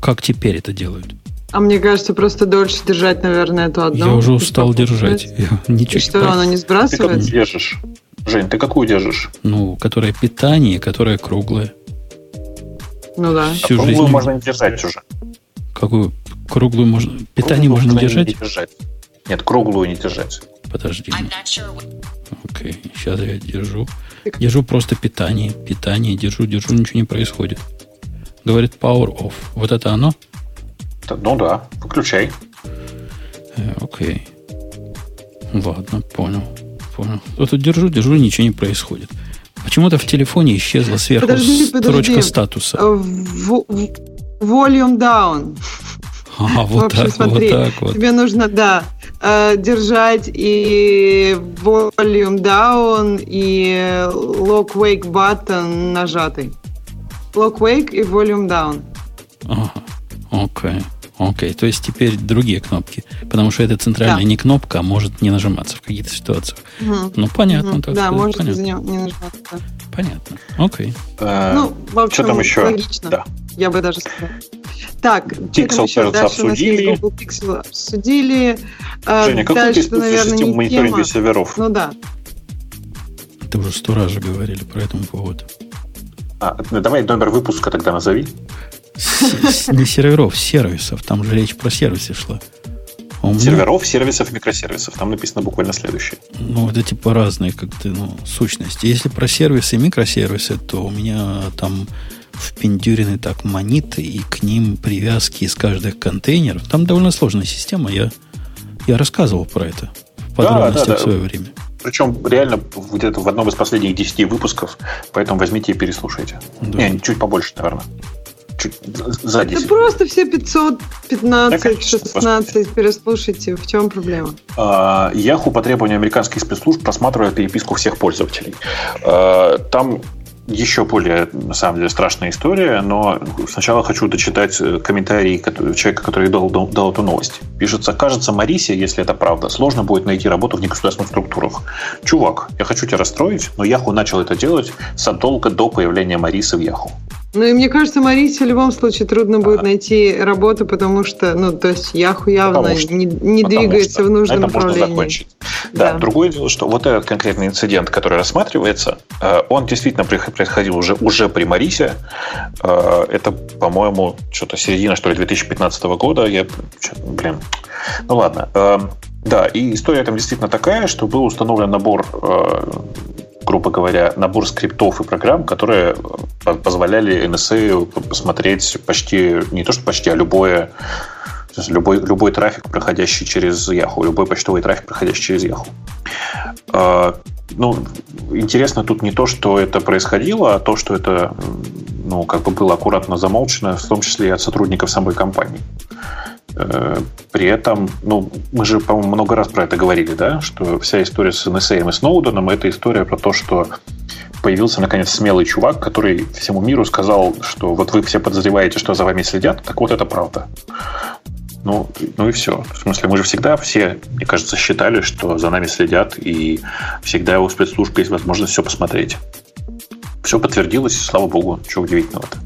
Speaker 1: Как теперь это делают?
Speaker 2: А мне кажется, просто дольше держать, наверное, эту одну.
Speaker 1: Я уже
Speaker 2: и
Speaker 1: устал держать. Я
Speaker 2: И
Speaker 1: ничего не
Speaker 2: что, не
Speaker 3: Ты какую
Speaker 2: сбрасывается?
Speaker 3: держишь? Жень, ты какую держишь?
Speaker 1: Ну, которая питание, которая круглая.
Speaker 2: Ну да.
Speaker 1: Всю
Speaker 3: Круглую
Speaker 1: жизнь.
Speaker 3: можно не держать уже.
Speaker 1: Какую круглую можно... Питание
Speaker 3: Круглую
Speaker 1: можно держать?
Speaker 3: не держать. Нет, круглую не держать.
Speaker 1: Подожди. Окей, сейчас я держу. Держу просто питание. Питание держу, держу, ничего не происходит. Говорит power off. Вот это оно?
Speaker 3: Ну да, выключай.
Speaker 1: Э, окей. Ладно, понял. Понял. Вот тут держу, держу, ничего не происходит. Почему-то в телефоне исчезла сверху подожди, строчка подожди. статуса. Э,
Speaker 2: в, volume down.
Speaker 1: А, вот, общем, так, смотри, вот так вот.
Speaker 2: Тебе нужно, да, э, держать и volume down, и lock wake button нажатый. Lock wake и volume down.
Speaker 1: Ага, окей. Okay. Окей, okay, то есть теперь другие кнопки. Потому что это центральная да. не кнопка, а может не нажиматься в каких-то ситуациях. Угу. Ну, понятно. Угу. Так
Speaker 2: да, может понятно. не нажиматься.
Speaker 1: Понятно. Окей. Okay.
Speaker 2: Э, ну, в общем, что там еще? логично. Да. Я бы даже сказала. Так,
Speaker 3: Pixel, кажется, обсудили.
Speaker 2: Google Pixel обсудили.
Speaker 3: Э, Женя, как Дальше, ты наверное, систему мониторинга тема. серверов?
Speaker 2: Ну да.
Speaker 1: Это уже сто раз же говорили про этому поводу.
Speaker 3: А, давай номер выпуска тогда назови.
Speaker 1: Не серверов, сервисов. Там же речь про сервисы шла.
Speaker 3: Меня... Серверов, сервисов, микросервисов. Там написано буквально следующее.
Speaker 1: Ну, это типа разные как-то ну, сущности. Если про сервисы и микросервисы, то у меня там впендюрены так монеты и к ним привязки из каждых контейнеров. Там довольно сложная система. Я, я рассказывал про это в подробностях да, да, да. в свое время.
Speaker 3: Причем реально где-то в одном из последних 10 выпусков, поэтому возьмите и переслушайте. Да. Не, чуть побольше, наверное чуть сзади.
Speaker 2: Да просто все 515, да, 16 переслушайте. В чем проблема?
Speaker 3: А, Yahoo по требованию американских спецслужб просматривает переписку всех пользователей. А, там еще более, на самом деле, страшная история, но сначала хочу дочитать комментарий человека, который дал, дал, дал эту новость. Пишется, кажется, Марисе, если это правда, сложно будет найти работу в негосударственных структурах. Чувак, я хочу тебя расстроить, но Яху начал это делать задолго до появления Марисы в Яху.
Speaker 2: Ну и мне кажется, Марисе в любом случае трудно будет найти работу, потому что, ну, то есть Яху явно что, не, не двигается
Speaker 3: что
Speaker 2: в нужном
Speaker 3: это
Speaker 2: направлении.
Speaker 3: Можно закончить. Да. да, другое дело, что вот этот конкретный инцидент, который рассматривается, э, он действительно происходил уже, уже при Марисе. Э, это, по-моему, что-то середина, что ли, 2015 года. Я, блин, ну ладно. Э, да, и история там действительно такая, что был установлен набор грубо говоря, набор скриптов и программ, которые позволяли NSA посмотреть почти, не то что почти, а любое любой, любой трафик, проходящий через Yahoo, любой почтовый трафик, проходящий через Yahoo. А, ну, интересно тут не то, что это происходило, а то, что это ну, как бы было аккуратно замолчено, в том числе и от сотрудников самой компании. Э, при этом, ну, мы же, по-моему, много раз про это говорили, да, что вся история с NSA и Сноуденом – это история про то, что появился, наконец, смелый чувак, который всему миру сказал, что вот вы все подозреваете, что за вами следят, так вот это правда. Ну, ну и все. В смысле, мы же всегда все, мне кажется, считали, что за нами следят, и всегда у спецслужб есть возможность все посмотреть. Все подтвердилось, слава богу, чего удивительного-то.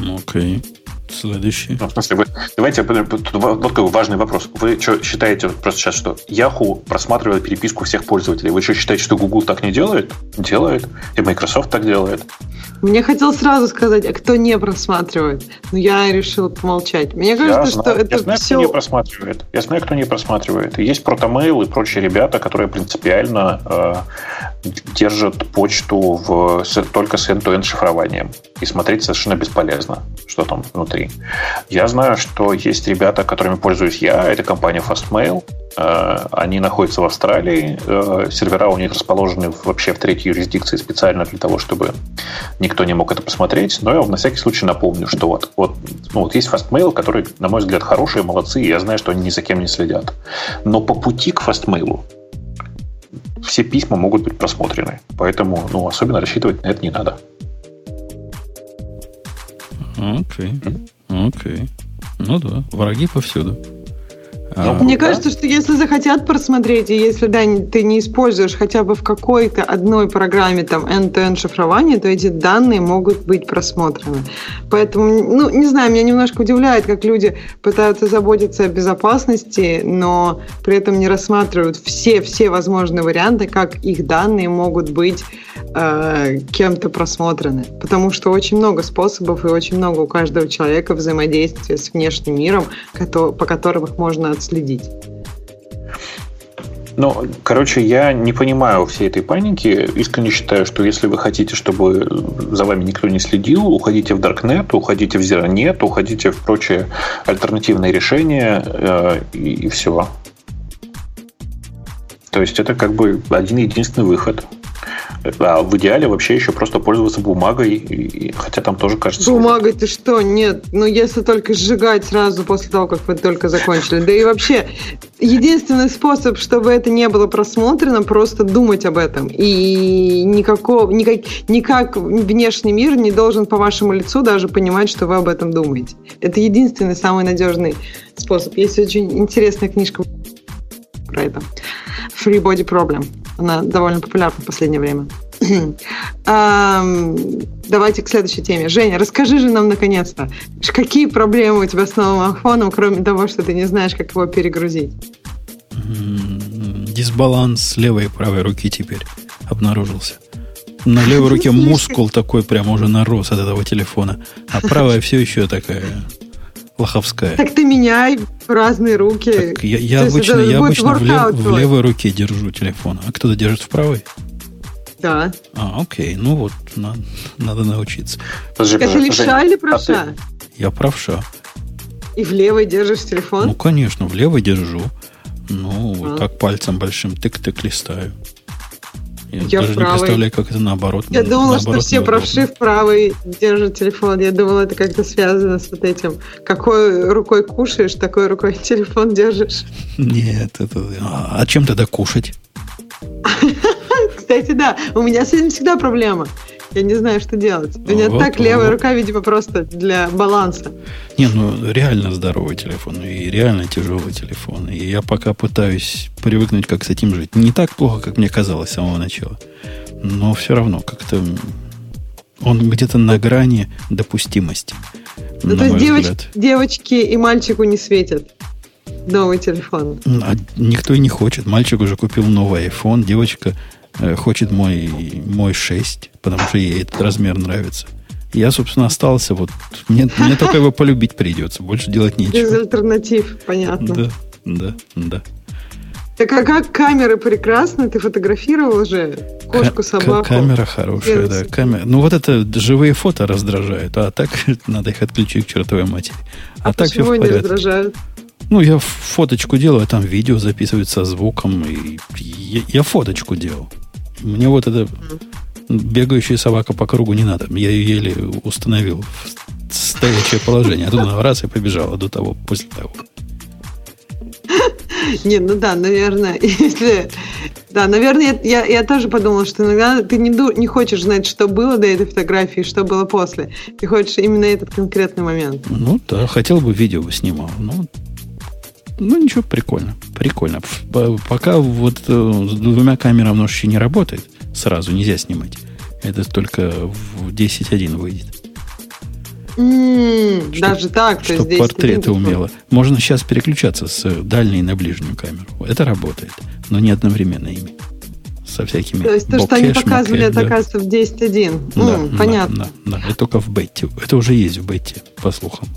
Speaker 1: Окей. Okay. Следующий.
Speaker 3: Ну, в смысле, вы, давайте, вот какой важный вопрос. Вы что считаете просто сейчас, что Yahoo просматривает переписку всех пользователей? Вы что считаете, что Google так не делает? Делает. И Microsoft так делает.
Speaker 2: Мне хотелось сразу сказать, а кто не просматривает? Но я решил помолчать. Мне кажется, я что знаю, это
Speaker 3: я знаю,
Speaker 2: все...
Speaker 3: кто не просматривает. Я знаю, кто не просматривает. И есть протомейл и прочие ребята, которые принципиально э, держат почту в, с, только с end-to-end шифрованием. И смотреть совершенно бесполезно, что там внутри. Я знаю, что есть ребята, которыми пользуюсь я. Это компания Fastmail. Э, они находятся в Австралии. Э, сервера у них расположены вообще в третьей юрисдикции специально для того, чтобы никто не мог это посмотреть. Но я на всякий случай напомню, что вот, вот, ну, вот есть Fastmail, который, на мой взгляд, хорошие, молодцы, и я знаю, что они ни за кем не следят. Но по пути к Fastmail все письма могут быть просмотрены. Поэтому ну, особенно рассчитывать на это не надо.
Speaker 1: Окей. Okay. Окей. Okay. Ну да, враги повсюду.
Speaker 2: А, Мне кажется, что если захотят просмотреть, и если да, ты не используешь хотя бы в какой-то одной программе там end-to-end шифрование, то эти данные могут быть просмотрены. Поэтому, ну, не знаю, меня немножко удивляет, как люди пытаются заботиться о безопасности, но при этом не рассматривают все-все возможные варианты, как их данные могут быть э, кем-то просмотрены. Потому что очень много способов и очень много у каждого человека взаимодействия с внешним миром, по которым их можно отследить.
Speaker 3: Ну, короче, я не понимаю всей этой паники. Искренне считаю, что если вы хотите, чтобы за вами никто не следил, уходите в Darknet, уходите в Zeronet, уходите в прочие альтернативные решения, э, и, и все. То есть это как бы один единственный выход. А в идеале вообще еще просто пользоваться бумагой, и, хотя там тоже кажется...
Speaker 2: Бумагой ты что? Нет. Ну, если только сжигать сразу после того, как вы только закончили. Да и вообще, единственный способ, чтобы это не было просмотрено, просто думать об этом. И никакого, никак, никак внешний мир не должен по вашему лицу даже понимать, что вы об этом думаете. Это единственный самый надежный способ. Есть очень интересная книжка про это. Free Body Problem. Она довольно популярна в последнее время. Давайте к следующей теме. Женя, расскажи же нам наконец-то, какие проблемы у тебя с новым айфоном, кроме того, что ты не знаешь, как его перегрузить?
Speaker 1: Дисбаланс левой и правой руки теперь обнаружился. На левой руке мускул такой прям уже нарос от этого телефона, а правая все еще такая лоховская.
Speaker 2: Так ты меняй в разные руки. Так
Speaker 1: я, я обычно, я обычно в, лев, в левой руке держу телефон, а кто-то держит в правой?
Speaker 2: Да.
Speaker 1: А, окей. Ну вот, надо, надо научиться.
Speaker 2: Подожди, Это левша или правша? А ты...
Speaker 1: Я правша.
Speaker 2: И в левой держишь телефон?
Speaker 1: Ну, конечно, в левой держу. Ну, а. так пальцем большим тык-тык листаю. Я, я даже не представляю, как это наоборот.
Speaker 2: Я думала, наоборот, что все правши в правой держат телефон. Я думала, это как-то связано с вот этим. Какой рукой кушаешь, такой рукой телефон держишь.
Speaker 1: Нет, это... А, а чем тогда кушать?
Speaker 2: Кстати, да, у меня с этим всегда проблема. Я не знаю, что делать. У меня вот, так левая вот. рука, видимо, просто для баланса.
Speaker 1: Не, ну реально здоровый телефон и реально тяжелый телефон. И я пока пытаюсь привыкнуть, как с этим жить. Не так плохо, как мне казалось с самого начала. Но все равно как-то он где-то на грани допустимости.
Speaker 2: Ну, то есть девоч, девочки и мальчику не светят новый телефон.
Speaker 1: А никто и не хочет. Мальчик уже купил новый iPhone, девочка хочет мой, мой 6, потому что ей этот размер нравится. Я, собственно, остался вот... Мне, мне только его полюбить придется, больше делать нечего.
Speaker 2: Без альтернатив, понятно.
Speaker 1: Да, да, да.
Speaker 2: Так а как камеры прекрасны, ты фотографировал уже кошку, собаку?
Speaker 1: Камера хорошая, да. Камера. Ну вот это живые фото раздражают, а так надо их отключить к чертовой матери.
Speaker 2: А, а так почему все в порядке. они раздражают?
Speaker 1: Ну, я фоточку делаю, а там видео записывается звуком, и я, я фоточку делал. Мне вот эта бегающая собака по кругу не надо. Я ее еле установил в стоячее положение. А тут она раз и побежала до того, после того.
Speaker 2: Не, ну да, наверное, если... Да, наверное, я, я тоже подумала, что иногда ты не, не хочешь знать, что было до этой фотографии, что было после. Ты хочешь именно этот конкретный момент.
Speaker 1: Ну да, хотел бы видео бы снимал. Ну, ну, ничего, прикольно. Прикольно. Пока вот э, с двумя камерами оно еще не работает, сразу нельзя снимать. Это только в 10.1 выйдет.
Speaker 2: Mm, чтоб, даже так, то
Speaker 1: чтобы портреты умело. Можно сейчас переключаться с дальней на ближнюю камеру. Это работает, но не одновременно ими. Со всякими
Speaker 2: То есть то, что они показывали, это, да. оказывается, в 10.1. Да, mm, да, понятно.
Speaker 1: Да, да, это только в бете. Это уже есть в бете, по слухам.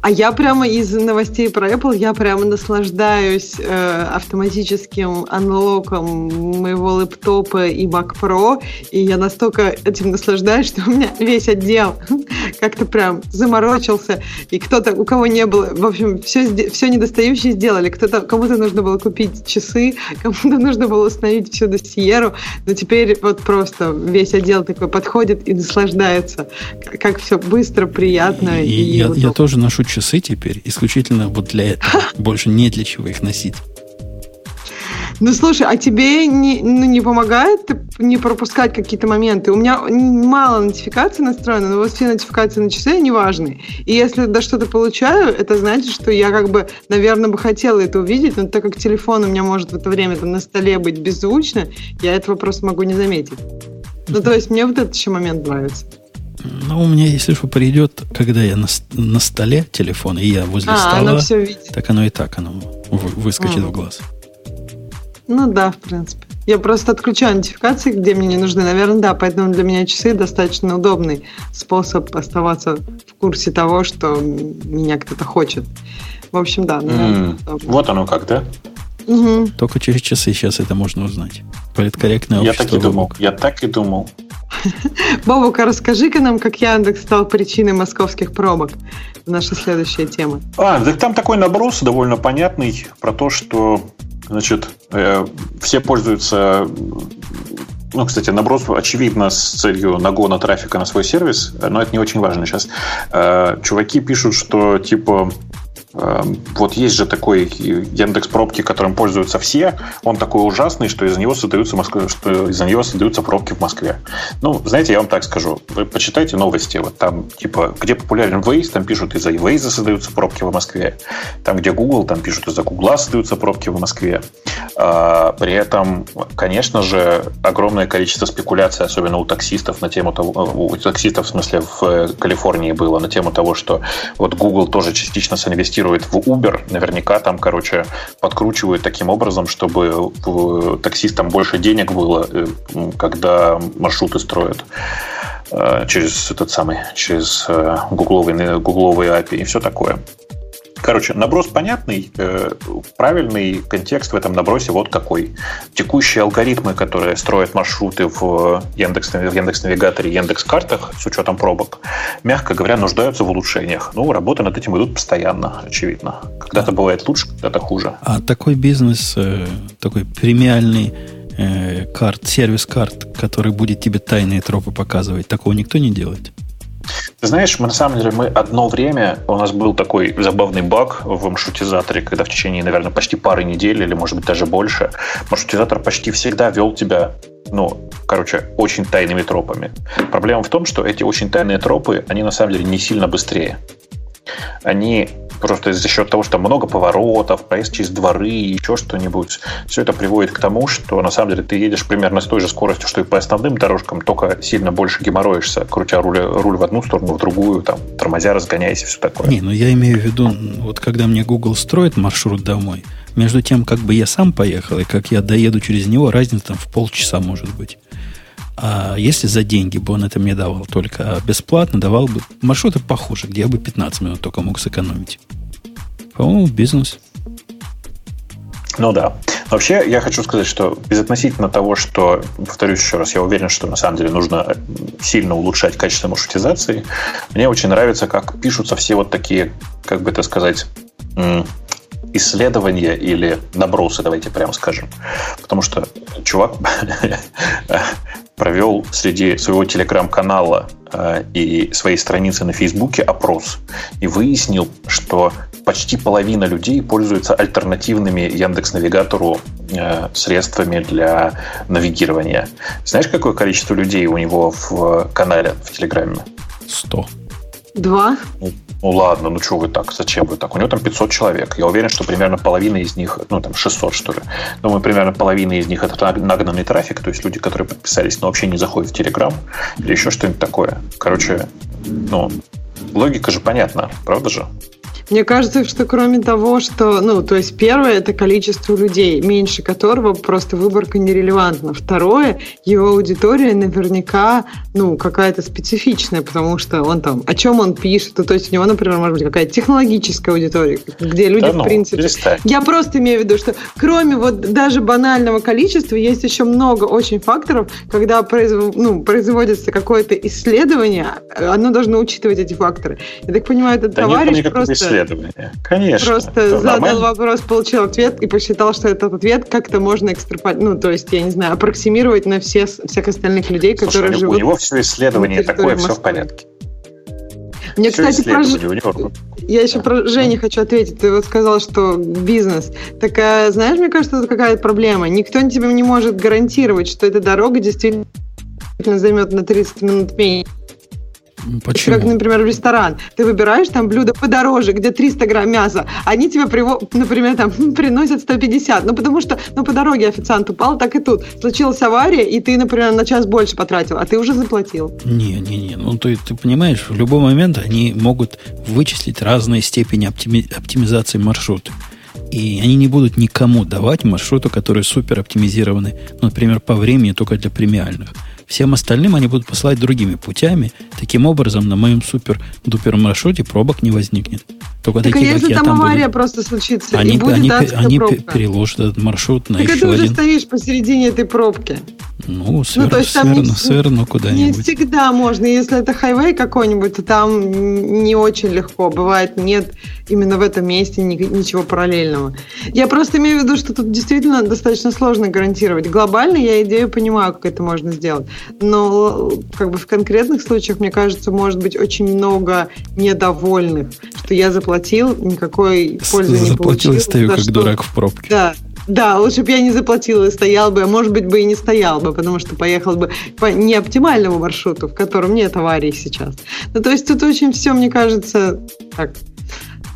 Speaker 2: А я прямо из новостей про Apple, я прямо наслаждаюсь э, автоматическим анлоком моего лэптопа и Mac Pro, и я настолько этим наслаждаюсь, что у меня весь отдел как-то прям заморочился, и кто-то, у кого не было, в общем, все, все недостающее сделали, кто-то, кому-то нужно было купить часы, кому-то нужно было установить всю досьеру, но теперь вот просто весь отдел такой подходит и наслаждается, как все быстро, приятно.
Speaker 1: И, и я, я тоже ношу часы теперь исключительно вот для этого. Больше не для чего их носить.
Speaker 2: Ну, слушай, а тебе не, ну, не помогает не пропускать какие-то моменты? У меня мало нотификаций настроено, но вот все нотификации на часы, они важны. И если да что-то получаю, это значит, что я как бы, наверное, бы хотела это увидеть, но так как телефон у меня может в это время там на столе быть беззвучно, я этого просто могу не заметить. Ну, то есть мне вот этот еще момент нравится.
Speaker 1: Ну, у меня, если что, придет, когда я на, на столе телефон, и я возле а, стола, оно все видит. так оно и так, оно выскочит а. в глаз.
Speaker 2: Ну да, в принципе. Я просто отключаю нотификации, где мне не нужны. Наверное, да, поэтому для меня часы достаточно удобный способ оставаться в курсе того, что меня кто-то хочет. В общем, да. Наверное,
Speaker 3: mm. Вот оно как, да?
Speaker 1: Угу. Только через часы сейчас это можно узнать. Политкорректное
Speaker 3: общество. Я так и думал. Я так и думал.
Speaker 2: Бобука, расскажи-ка нам, как Яндекс стал причиной московских пробок. Наша следующая тема.
Speaker 3: А, так там такой наброс довольно понятный про то, что Значит, э, все пользуются ну, кстати, наброс, очевидно, с целью нагона трафика на свой сервис, но это не очень важно сейчас. Э, чуваки пишут, что, типа, вот есть же такой Яндекс пробки, которым пользуются все. Он такой ужасный, что из него создаются Москвы, что из-за него создаются пробки в Москве. Ну, знаете, я вам так скажу. Вы почитайте новости. Вот там, типа, где популярен Waze, там пишут из-за Waze создаются пробки в Москве. Там, где Google, там пишут из-за Google создаются пробки в Москве. А, при этом, конечно же, огромное количество спекуляций, особенно у таксистов на тему того, у таксистов, в смысле, в Калифорнии было на тему того, что вот Google тоже частично соинвестировал инвестирует в Uber, наверняка там, короче, подкручивают таким образом, чтобы таксистам больше денег было, э, когда маршруты строят э, через этот самый, через э, гугловый, гугловые API и все такое. Короче, наброс понятный, э, правильный контекст в этом набросе вот какой. Текущие алгоритмы, которые строят маршруты в Яндекс, в Яндекс Навигаторе, Яндекс Картах с учетом пробок, мягко говоря, нуждаются в улучшениях. Ну, работы над этим идут постоянно, очевидно. Когда-то бывает лучше, когда-то хуже.
Speaker 1: А такой бизнес, э, такой премиальный э, карт, сервис-карт, который будет тебе тайные тропы показывать, такого никто не делает?
Speaker 3: Ты знаешь, мы на самом деле, мы одно время, у нас был такой забавный баг в маршрутизаторе, когда в течение, наверное, почти пары недель или, может быть, даже больше, маршрутизатор почти всегда вел тебя ну, короче, очень тайными тропами. Проблема в том, что эти очень тайные тропы, они на самом деле не сильно быстрее. Они просто за счет того, что много поворотов, проезд через дворы, еще что-нибудь, все это приводит к тому, что на самом деле ты едешь примерно с той же скоростью, что и по основным дорожкам, только сильно больше геморроишься, крутя руль, руль в одну сторону, в другую, там, тормозя, разгоняясь и все такое.
Speaker 1: Не, ну я имею в виду, вот когда мне Google строит маршрут домой, между тем, как бы я сам поехал и как я доеду через него, разница там в полчаса может быть. А если за деньги бы он это мне давал только бесплатно, давал бы маршруты похуже, где я бы 15 минут только мог сэкономить. По-моему, бизнес.
Speaker 3: Ну да. Вообще, я хочу сказать, что безотносительно того, что, повторюсь еще раз, я уверен, что на самом деле нужно сильно улучшать качество маршрутизации, мне очень нравится, как пишутся все вот такие, как бы это сказать, исследования или набросы, давайте прямо скажем. Потому что чувак провел среди своего телеграм-канала э, и своей страницы на Фейсбуке опрос и выяснил, что почти половина людей пользуются альтернативными Яндекс Навигатору э, средствами для навигирования. Знаешь, какое количество людей у него в канале в Телеграме?
Speaker 1: Сто.
Speaker 2: Два.
Speaker 3: Ну, ну ладно, ну что вы так, зачем вы так? У него там 500 человек. Я уверен, что примерно половина из них, ну там 600 что ли. Думаю, примерно половина из них это нагнанный трафик, то есть люди, которые подписались, но вообще не заходят в Телеграм или еще что-нибудь такое. Короче, ну, логика же понятна, правда же?
Speaker 2: Мне кажется, что кроме того, что, ну, то есть первое это количество людей, меньше которого просто выборка нерелевантна. Второе, его аудитория наверняка, ну, какая-то специфичная, потому что он там, о чем он пишет, то есть у него, например, может быть какая-то технологическая аудитория, где люди, да, ну, в принципе... Перестань. Я просто имею в виду, что кроме вот даже банального количества, есть еще много очень факторов, когда произв... ну, производится какое-то исследование, оно должно учитывать эти факторы. Я так понимаю, этот да товарищ просто
Speaker 3: исследование. Конечно.
Speaker 2: Просто задал нормально. вопрос, получил ответ и посчитал, что этот ответ как-то можно экстраполировать, ну, то есть, я не знаю, аппроксимировать на все, всех остальных людей, Слушай, которые
Speaker 3: у
Speaker 2: живут.
Speaker 3: У него все исследование такое, все в порядке.
Speaker 2: Мне, все кстати, про... я еще про Женю хочу ответить. Ты вот сказал, что бизнес. Так, а, знаешь, мне кажется, это какая-то проблема. Никто тебе не может гарантировать, что эта дорога действительно займет на 30 минут меньше
Speaker 1: Почему?
Speaker 2: Как, например, в ресторан. Ты выбираешь там блюдо подороже, где 300 грамм мяса. Они тебе, например, там приносят 150. Ну, потому что ну, по дороге официант упал, так и тут. Случилась авария, и ты, например, на час больше потратил, а ты уже заплатил.
Speaker 1: Не, не, не. Ну, ты, ты понимаешь, в любой момент они могут вычислить разные степени оптими... оптимизации маршрута. И они не будут никому давать маршруту, которые супер оптимизированы, ну, например, по времени только для премиальных. Всем остальным они будут посылать другими путями. Таким образом, на моем супер-дупер маршруте пробок не возникнет. Только
Speaker 2: так а
Speaker 1: такие,
Speaker 2: если
Speaker 1: как
Speaker 2: там
Speaker 1: я,
Speaker 2: авария
Speaker 1: будут...
Speaker 2: просто случится,
Speaker 1: они,
Speaker 2: и будет
Speaker 1: они, они
Speaker 2: пробка.
Speaker 1: переложат этот маршрут на
Speaker 2: так
Speaker 1: еще
Speaker 2: ты
Speaker 1: один.
Speaker 2: уже стоишь посередине этой пробки.
Speaker 1: Ну, сверну,
Speaker 2: ну, то есть там
Speaker 1: сверну,
Speaker 2: не,
Speaker 1: сверну куда-нибудь.
Speaker 2: Не всегда можно. Если это хайвей какой-нибудь, то там не очень легко. Бывает, нет именно в этом месте ничего параллельного. Я просто имею в виду, что тут действительно достаточно сложно гарантировать. Глобально я идею понимаю, как это можно сделать. Но как бы в конкретных случаях, мне кажется, может быть очень много недовольных, что я заплатил, никакой пользы не получил.
Speaker 1: Заплатил и стою как что... дурак в пробке.
Speaker 2: Да, да, лучше бы я не заплатила и стоял бы, а может быть бы и не стоял бы, потому что поехал бы по неоптимальному маршруту, в котором нет аварий сейчас. Ну, то есть тут очень все, мне кажется, так,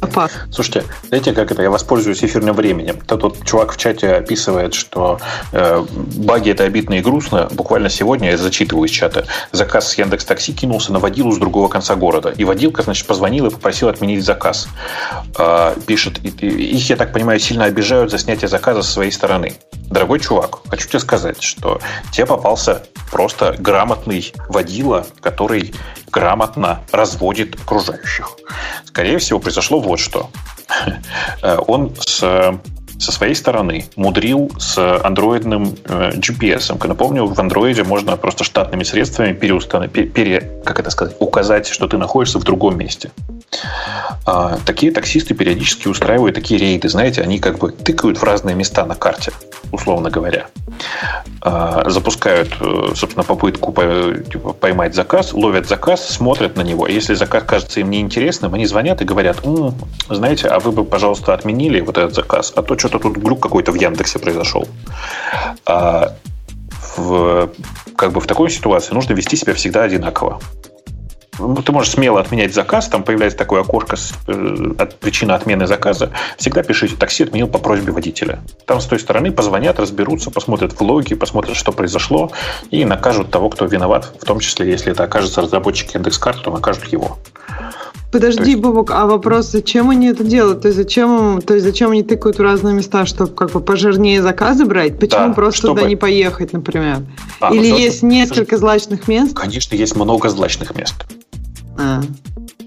Speaker 2: опасно.
Speaker 3: Слушайте, знаете, как это? Я воспользуюсь эфирным временем. Тот вот чувак в чате описывает, что э, баги это обидно и грустно. Буквально сегодня я зачитываю из чата. Заказ с Яндекс Такси кинулся на водилу с другого конца города. И водилка, значит, позвонил и попросил отменить заказ. Э, пишет, их, я так понимаю, сильно обижают за снятие заказа со своей стороны. Дорогой чувак, хочу тебе сказать, что тебе попался просто грамотный водила, который грамотно разводит окружающих. Скорее всего, произошло вот что. Он с со своей стороны мудрил с андроидным э, GPS. Напомню, в андроиде можно просто штатными средствами переустанов... пере... как это сказать, указать, что ты находишься в другом месте. А, такие таксисты периодически устраивают такие рейды. Знаете, они как бы тыкают в разные места на карте, условно говоря. А, запускают, э, собственно, попытку типа, поймать заказ, ловят заказ, смотрят на него. Если заказ кажется им неинтересным, они звонят и говорят, М, знаете, а вы бы, пожалуйста, отменили вот этот заказ, а то что-то тут глюк какой-то в Яндексе произошел. А в, как бы в такой ситуации нужно вести себя всегда одинаково. Ну, ты можешь смело отменять заказ, там появляется такое окошко с э, от, причина отмены заказа. Всегда пишите, такси отменил по просьбе водителя. Там с той стороны позвонят, разберутся, посмотрят в логи, посмотрят, что произошло, и накажут того, кто виноват, в том числе, если это окажется разработчик Яндекс.Карт, то накажут его.
Speaker 2: Подожди, есть... Бобок, а вопрос, зачем они это делают? То есть зачем, то есть зачем они тыкают в разные места, чтобы как бы пожирнее заказы брать? Почему да, просто чтобы... туда не поехать, например? А, Или есть несколько злачных мест?
Speaker 3: Конечно, есть много злачных мест.
Speaker 2: А.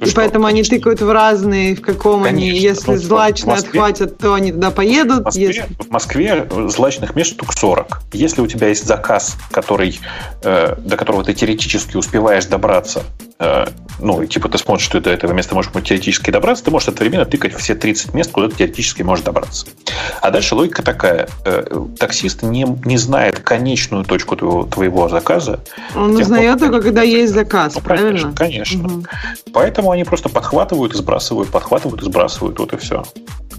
Speaker 2: И что? поэтому они тыкают в разные, в каком Конечно, они, если злачные Москве, отхватят, то они туда поедут. В
Speaker 3: Москве,
Speaker 2: если...
Speaker 3: в Москве злачных мест штук 40. Если у тебя есть заказ, который, э, до которого ты теоретически успеваешь добраться, э, ну, типа ты смотришь, что ты до этого места можешь теоретически добраться, ты можешь одновременно тыкать все 30 мест, куда ты теоретически можешь добраться. А дальше логика такая. Э, таксист не, не знает конечную точку твоего, твоего заказа.
Speaker 2: Он узнает только, когда есть заказ, ну, правильно?
Speaker 3: Конечно. конечно. Угу. Поэтому они просто подхватывают и сбрасывают, подхватывают и сбрасывают, вот и все.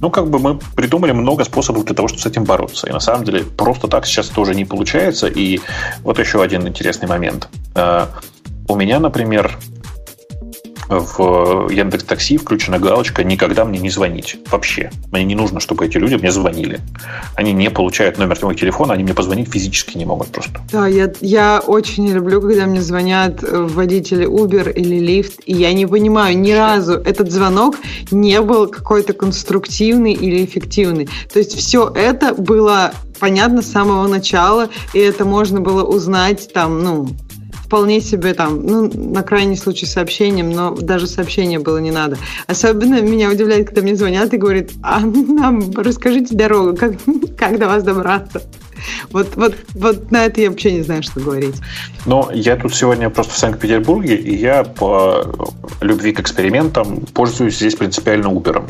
Speaker 3: Ну, как бы мы придумали много способов для того, чтобы с этим бороться. И на самом деле просто так сейчас тоже не получается. И вот еще один интересный момент. У меня, например, в Яндекс Такси включена галочка «Никогда мне не звонить». Вообще. Мне не нужно, чтобы эти люди мне звонили. Они не получают номер моего телефона, они мне позвонить физически не могут просто.
Speaker 2: Да, я, я очень не люблю, когда мне звонят водители Uber или Lyft, и я не понимаю ни разу, этот звонок не был какой-то конструктивный или эффективный. То есть все это было понятно с самого начала, и это можно было узнать там, ну, вполне себе там, ну, на крайний случай сообщением, но даже сообщение было не надо. Особенно меня удивляет, когда мне звонят и говорят, а нам расскажите дорогу, как, как до вас добраться. Вот, вот, вот на это я вообще не знаю, что говорить.
Speaker 3: Но я тут сегодня просто в Санкт-Петербурге, и я по любви к экспериментам пользуюсь здесь принципиально Uber.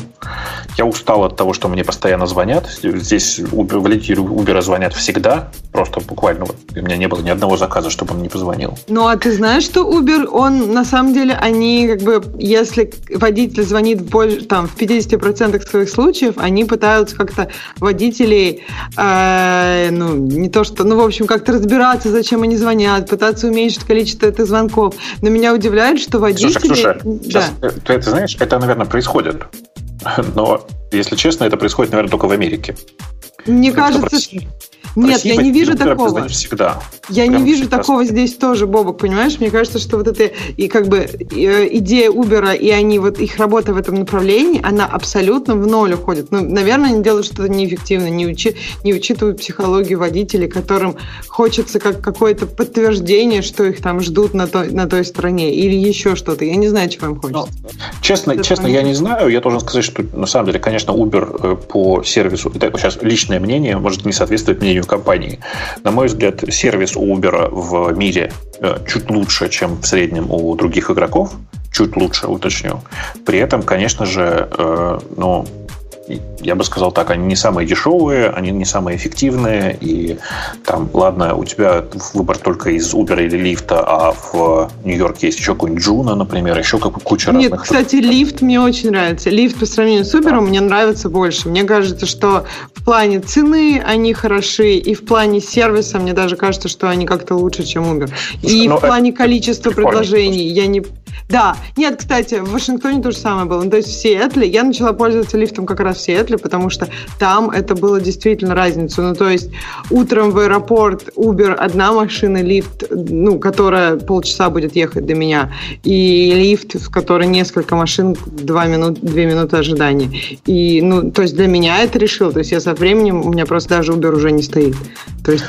Speaker 3: Я устал от того, что мне постоянно звонят. Здесь Uber, водители Uber звонят всегда. Просто буквально вот, у меня не было ни одного заказа, чтобы он не позвонил.
Speaker 2: Ну, а ты знаешь, что Uber, он на самом деле, они как бы, если водитель звонит в, больше, там, в 50% своих случаев, они пытаются как-то водителей э, ну, не то что, ну, в общем, как-то разбираться, зачем они звонят, пытаться уменьшить количество этих звонков. Но меня удивляет, что водители... Слушай,
Speaker 3: Ксюша, да. Э, ты это знаешь, это, наверное, происходит. Но, если честно, это происходит, наверное, только в Америке.
Speaker 2: Мне кажется, Нет, я не вижу такого.
Speaker 3: Всегда.
Speaker 2: Я Прям не вижу всегда такого здесь тоже, Бобок, понимаешь? Мне кажется, что вот эта и как бы э, идея Uber, и они вот их работа в этом направлении, она абсолютно в ноль уходит. Ну, наверное, они делают что-то неэффективно, не, учи, не учитывают психологию водителей, которым хочется как какое-то подтверждение, что их там ждут на той, на той стране, или еще что-то. Я не знаю, чего им хочется. Ну,
Speaker 3: честно, честно я не знаю. Я должен сказать, что на самом деле, конечно, Uber э, по сервису, это сейчас личное мнение, может не соответствовать мнению компании. На мой взгляд, сервис у Uber в мире э, чуть лучше, чем в среднем у других игроков. Чуть лучше, уточню. При этом, конечно же, э, ну, я бы сказал так, они не самые дешевые, они не самые эффективные, и там, ладно, у тебя выбор только из Uber или лифта, а в Нью-Йорке есть еще какой-нибудь Джуна, например, еще как куча
Speaker 2: Нет,
Speaker 3: разных.
Speaker 2: кстати, лифт мне очень нравится. Лифт по сравнению с Uber да. мне нравится больше. Мне кажется, что в плане цены они хороши, и в плане сервиса мне даже кажется, что они как-то лучше, чем Uber. И Но ну, в плане количества предложений я не... Да, нет, кстати, в Вашингтоне то же самое было. Ну, то есть в Сиэтле я начала пользоваться лифтом как раз в Сиэтле, потому что там это было действительно разница. Ну, то есть утром в аэропорт Uber одна машина, лифт, ну, которая полчаса будет ехать до меня, и лифт, в который несколько машин, два минут, две минуты ожидания. И, ну, то есть для меня это решил. То есть я со временем, у меня просто даже Uber уже не стоит. То есть...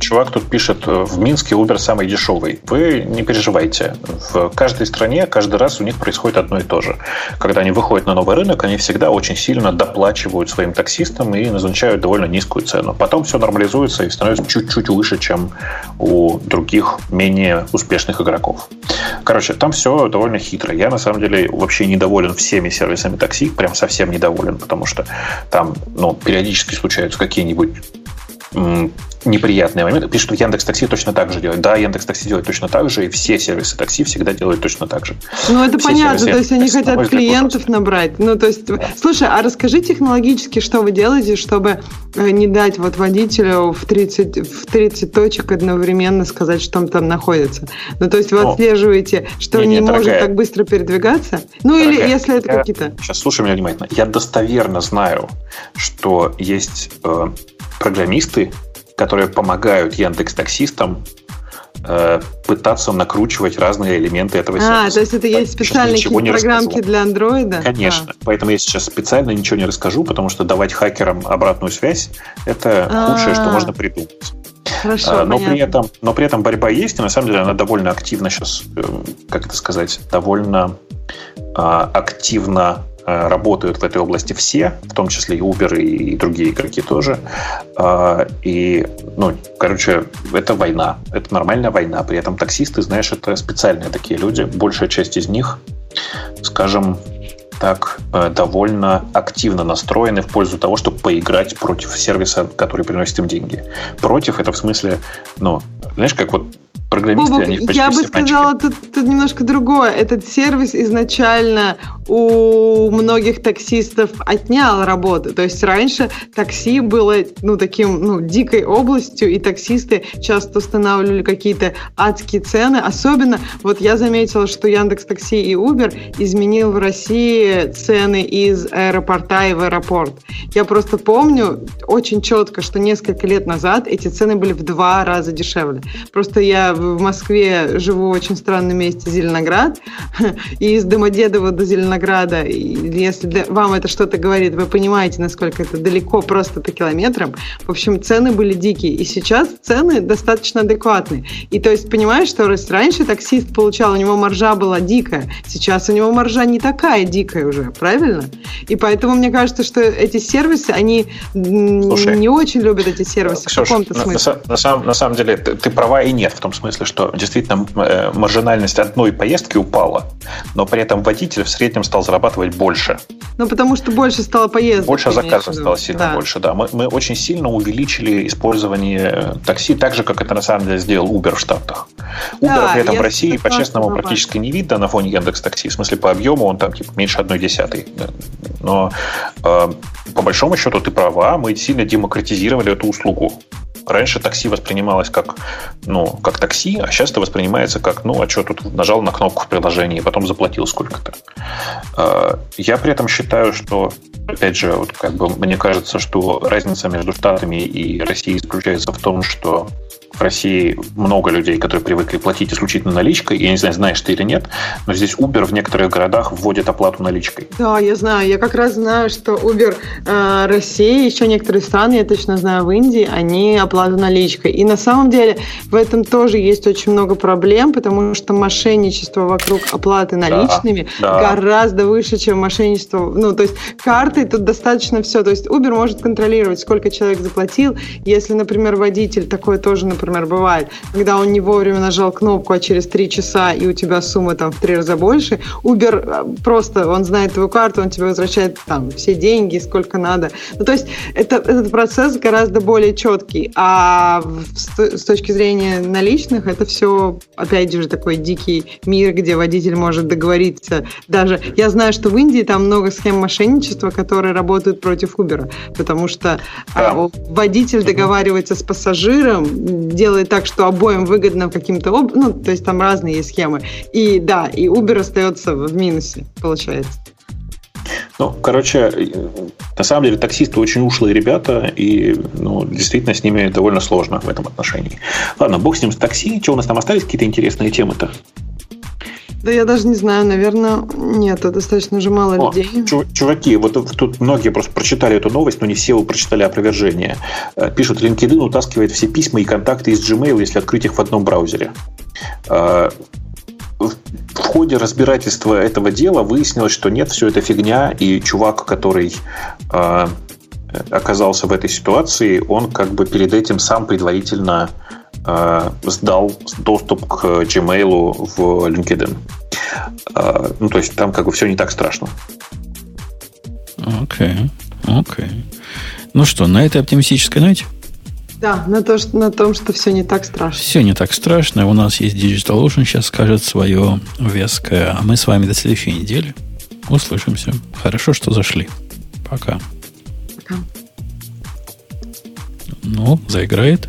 Speaker 3: Чувак тут пишет, в Минске Uber самый дешевый. Вы не переживайте. В каждой стране каждый раз у них происходит одно и то же. Когда они выходят на новый рынок, они всегда очень сильно доплачивают своим таксистам и назначают довольно низкую цену. Потом все нормализуется и становится чуть-чуть выше, чем у других менее успешных игроков. Короче, там все довольно хитро. Я на самом деле вообще недоволен всеми сервисами такси, прям совсем недоволен, потому что там ну, периодически случаются какие-нибудь неприятные моменты. Пишут, что Яндекс Такси точно так же делает. Да, Яндекс Такси делает точно так же, и все сервисы такси всегда делают точно так же.
Speaker 2: Ну, это все понятно, то есть они хотят клиентов просто... набрать. Ну, то есть, да. слушай, а расскажи технологически, что вы делаете, чтобы э, не дать вот водителю в 30, в 30 точек одновременно сказать, что он там находится. Ну, то есть вы О. отслеживаете, что не, не, не может дорогая, так быстро передвигаться? Ну, дорогая, или если это какие-то...
Speaker 3: Сейчас слушай меня внимательно. Я достоверно знаю, что есть э, программисты, которые помогают Яндекс таксистам э, пытаться накручивать разные элементы этого сервиса.
Speaker 2: А, то есть это есть специальные программки для андроида?
Speaker 3: Конечно. А. Поэтому я сейчас специально ничего не расскажу, потому что давать хакерам обратную связь – это А-а-а. худшее, что можно придумать.
Speaker 2: Хорошо,
Speaker 3: а, но, при этом, но при этом борьба есть, и на самом деле она довольно активно сейчас, э, как это сказать, довольно а, активно работают в этой области все, в том числе и Uber и другие игроки тоже. А, и, ну, короче, это война. Это нормальная война. При этом таксисты, знаешь, это специальные такие люди. Большая часть из них, скажем, так э, довольно активно настроены в пользу того, чтобы поиграть против сервиса, который приносит им деньги. Против это в смысле, ну, знаешь, как вот программисты, Бобок, они
Speaker 2: Я бы сказала тут, тут немножко другое. Этот сервис изначально у многих таксистов отнял работу. То есть раньше такси было ну, таким ну, дикой областью, и таксисты часто устанавливали какие-то адские цены. Особенно, вот я заметила, что Яндекс Такси и Uber изменил в России цены из аэропорта и в аэропорт. Я просто помню очень четко, что несколько лет назад эти цены были в два раза дешевле. Просто я в Москве живу в очень странном месте Зеленоград, и из Домодедово до Зеленограда, если для, вам это что-то говорит, вы понимаете, насколько это далеко просто по километрам. В общем, цены были дикие, и сейчас цены достаточно адекватные. И то есть, понимаешь, что раньше таксист получал, у него маржа была дикая, сейчас у него маржа не такая дикая уже, правильно? И поэтому мне кажется, что эти сервисы, они Слушай, не очень любят эти сервисы Ксюш, в каком-то смысле.
Speaker 3: На, на, самом, на самом деле, ты, ты права и нет в том смысле, смысле, что действительно э, маржинальность одной поездки упала, но при этом водитель в среднем стал зарабатывать больше.
Speaker 2: Ну, потому что больше стало поездок.
Speaker 3: Больше заказов стало сильно да. больше, да. Мы, мы очень сильно увеличили использование такси, так же, как это на самом деле сделал Uber в Штатах. Uber да, при этом в России, по-честному, практически не видно на фоне Яндекс Такси. В смысле, по объему он там типа меньше одной десятой. Но э, по большому счету ты права, мы сильно демократизировали эту услугу. Раньше такси воспринималось как, ну, как такси, а сейчас это воспринимается как, ну, а что тут нажал на кнопку в приложении потом заплатил сколько-то. А, я при этом считаю, что опять же, вот как бы мне кажется, что разница между Штатами и Россией заключается в том, что в России много людей, которые привыкли платить исключительно наличкой. Я не знаю, знаешь ты или нет, но здесь Uber в некоторых городах вводит оплату наличкой.
Speaker 2: Да, я знаю. Я как раз знаю, что Uber э, России, еще некоторые страны, я точно знаю, в Индии, они оплату наличкой. И на самом деле в этом тоже есть очень много проблем, потому что мошенничество вокруг оплаты наличными да, да. гораздо выше, чем мошенничество. Ну, то есть карты тут достаточно все. То есть Uber может контролировать, сколько человек заплатил. Если, например, водитель такой тоже, например, например, бывает, когда он не вовремя нажал кнопку, а через три часа и у тебя сумма там в три раза больше, Uber э, просто, он знает твою карту, он тебе возвращает там все деньги, сколько надо. Ну, то есть это, этот процесс гораздо более четкий, а с, точки зрения наличных это все, опять же, такой дикий мир, где водитель может договориться. Даже я знаю, что в Индии там много схем мошенничества, которые работают против Uber, потому что а, да. водитель договаривается с пассажиром, делает так, что обоим выгодно каким-то об... ну, то есть там разные есть схемы. И да, и Uber остается в минусе, получается.
Speaker 3: Ну, короче, на самом деле таксисты очень ушлые ребята, и ну, действительно с ними довольно сложно в этом отношении. Ладно, бог с ним с такси. Что у нас там остались какие-то интересные темы-то?
Speaker 2: Да я даже не знаю, наверное, нет, достаточно уже мало О, людей.
Speaker 3: Чуваки, вот тут многие просто прочитали эту новость, но не все прочитали опровержение. Э, пишут, LinkedIn утаскивает все письма и контакты из Gmail, если открыть их в одном браузере. Э, в ходе разбирательства этого дела выяснилось, что нет, все это фигня, и чувак, который э, оказался в этой ситуации, он как бы перед этим сам предварительно сдал доступ к Gmail в LinkedIn. Э, ну, то есть там как бы все не так страшно.
Speaker 1: Окей, okay. окей. Okay. Ну что, на этой оптимистической ноте?
Speaker 2: Да, на, то, что, на том, что все не так страшно.
Speaker 1: Все не так страшно. У нас есть Digital Ocean, сейчас скажет свое веское. А мы с вами до следующей недели услышимся. Хорошо, что зашли. Пока. Пока. Ну, заиграет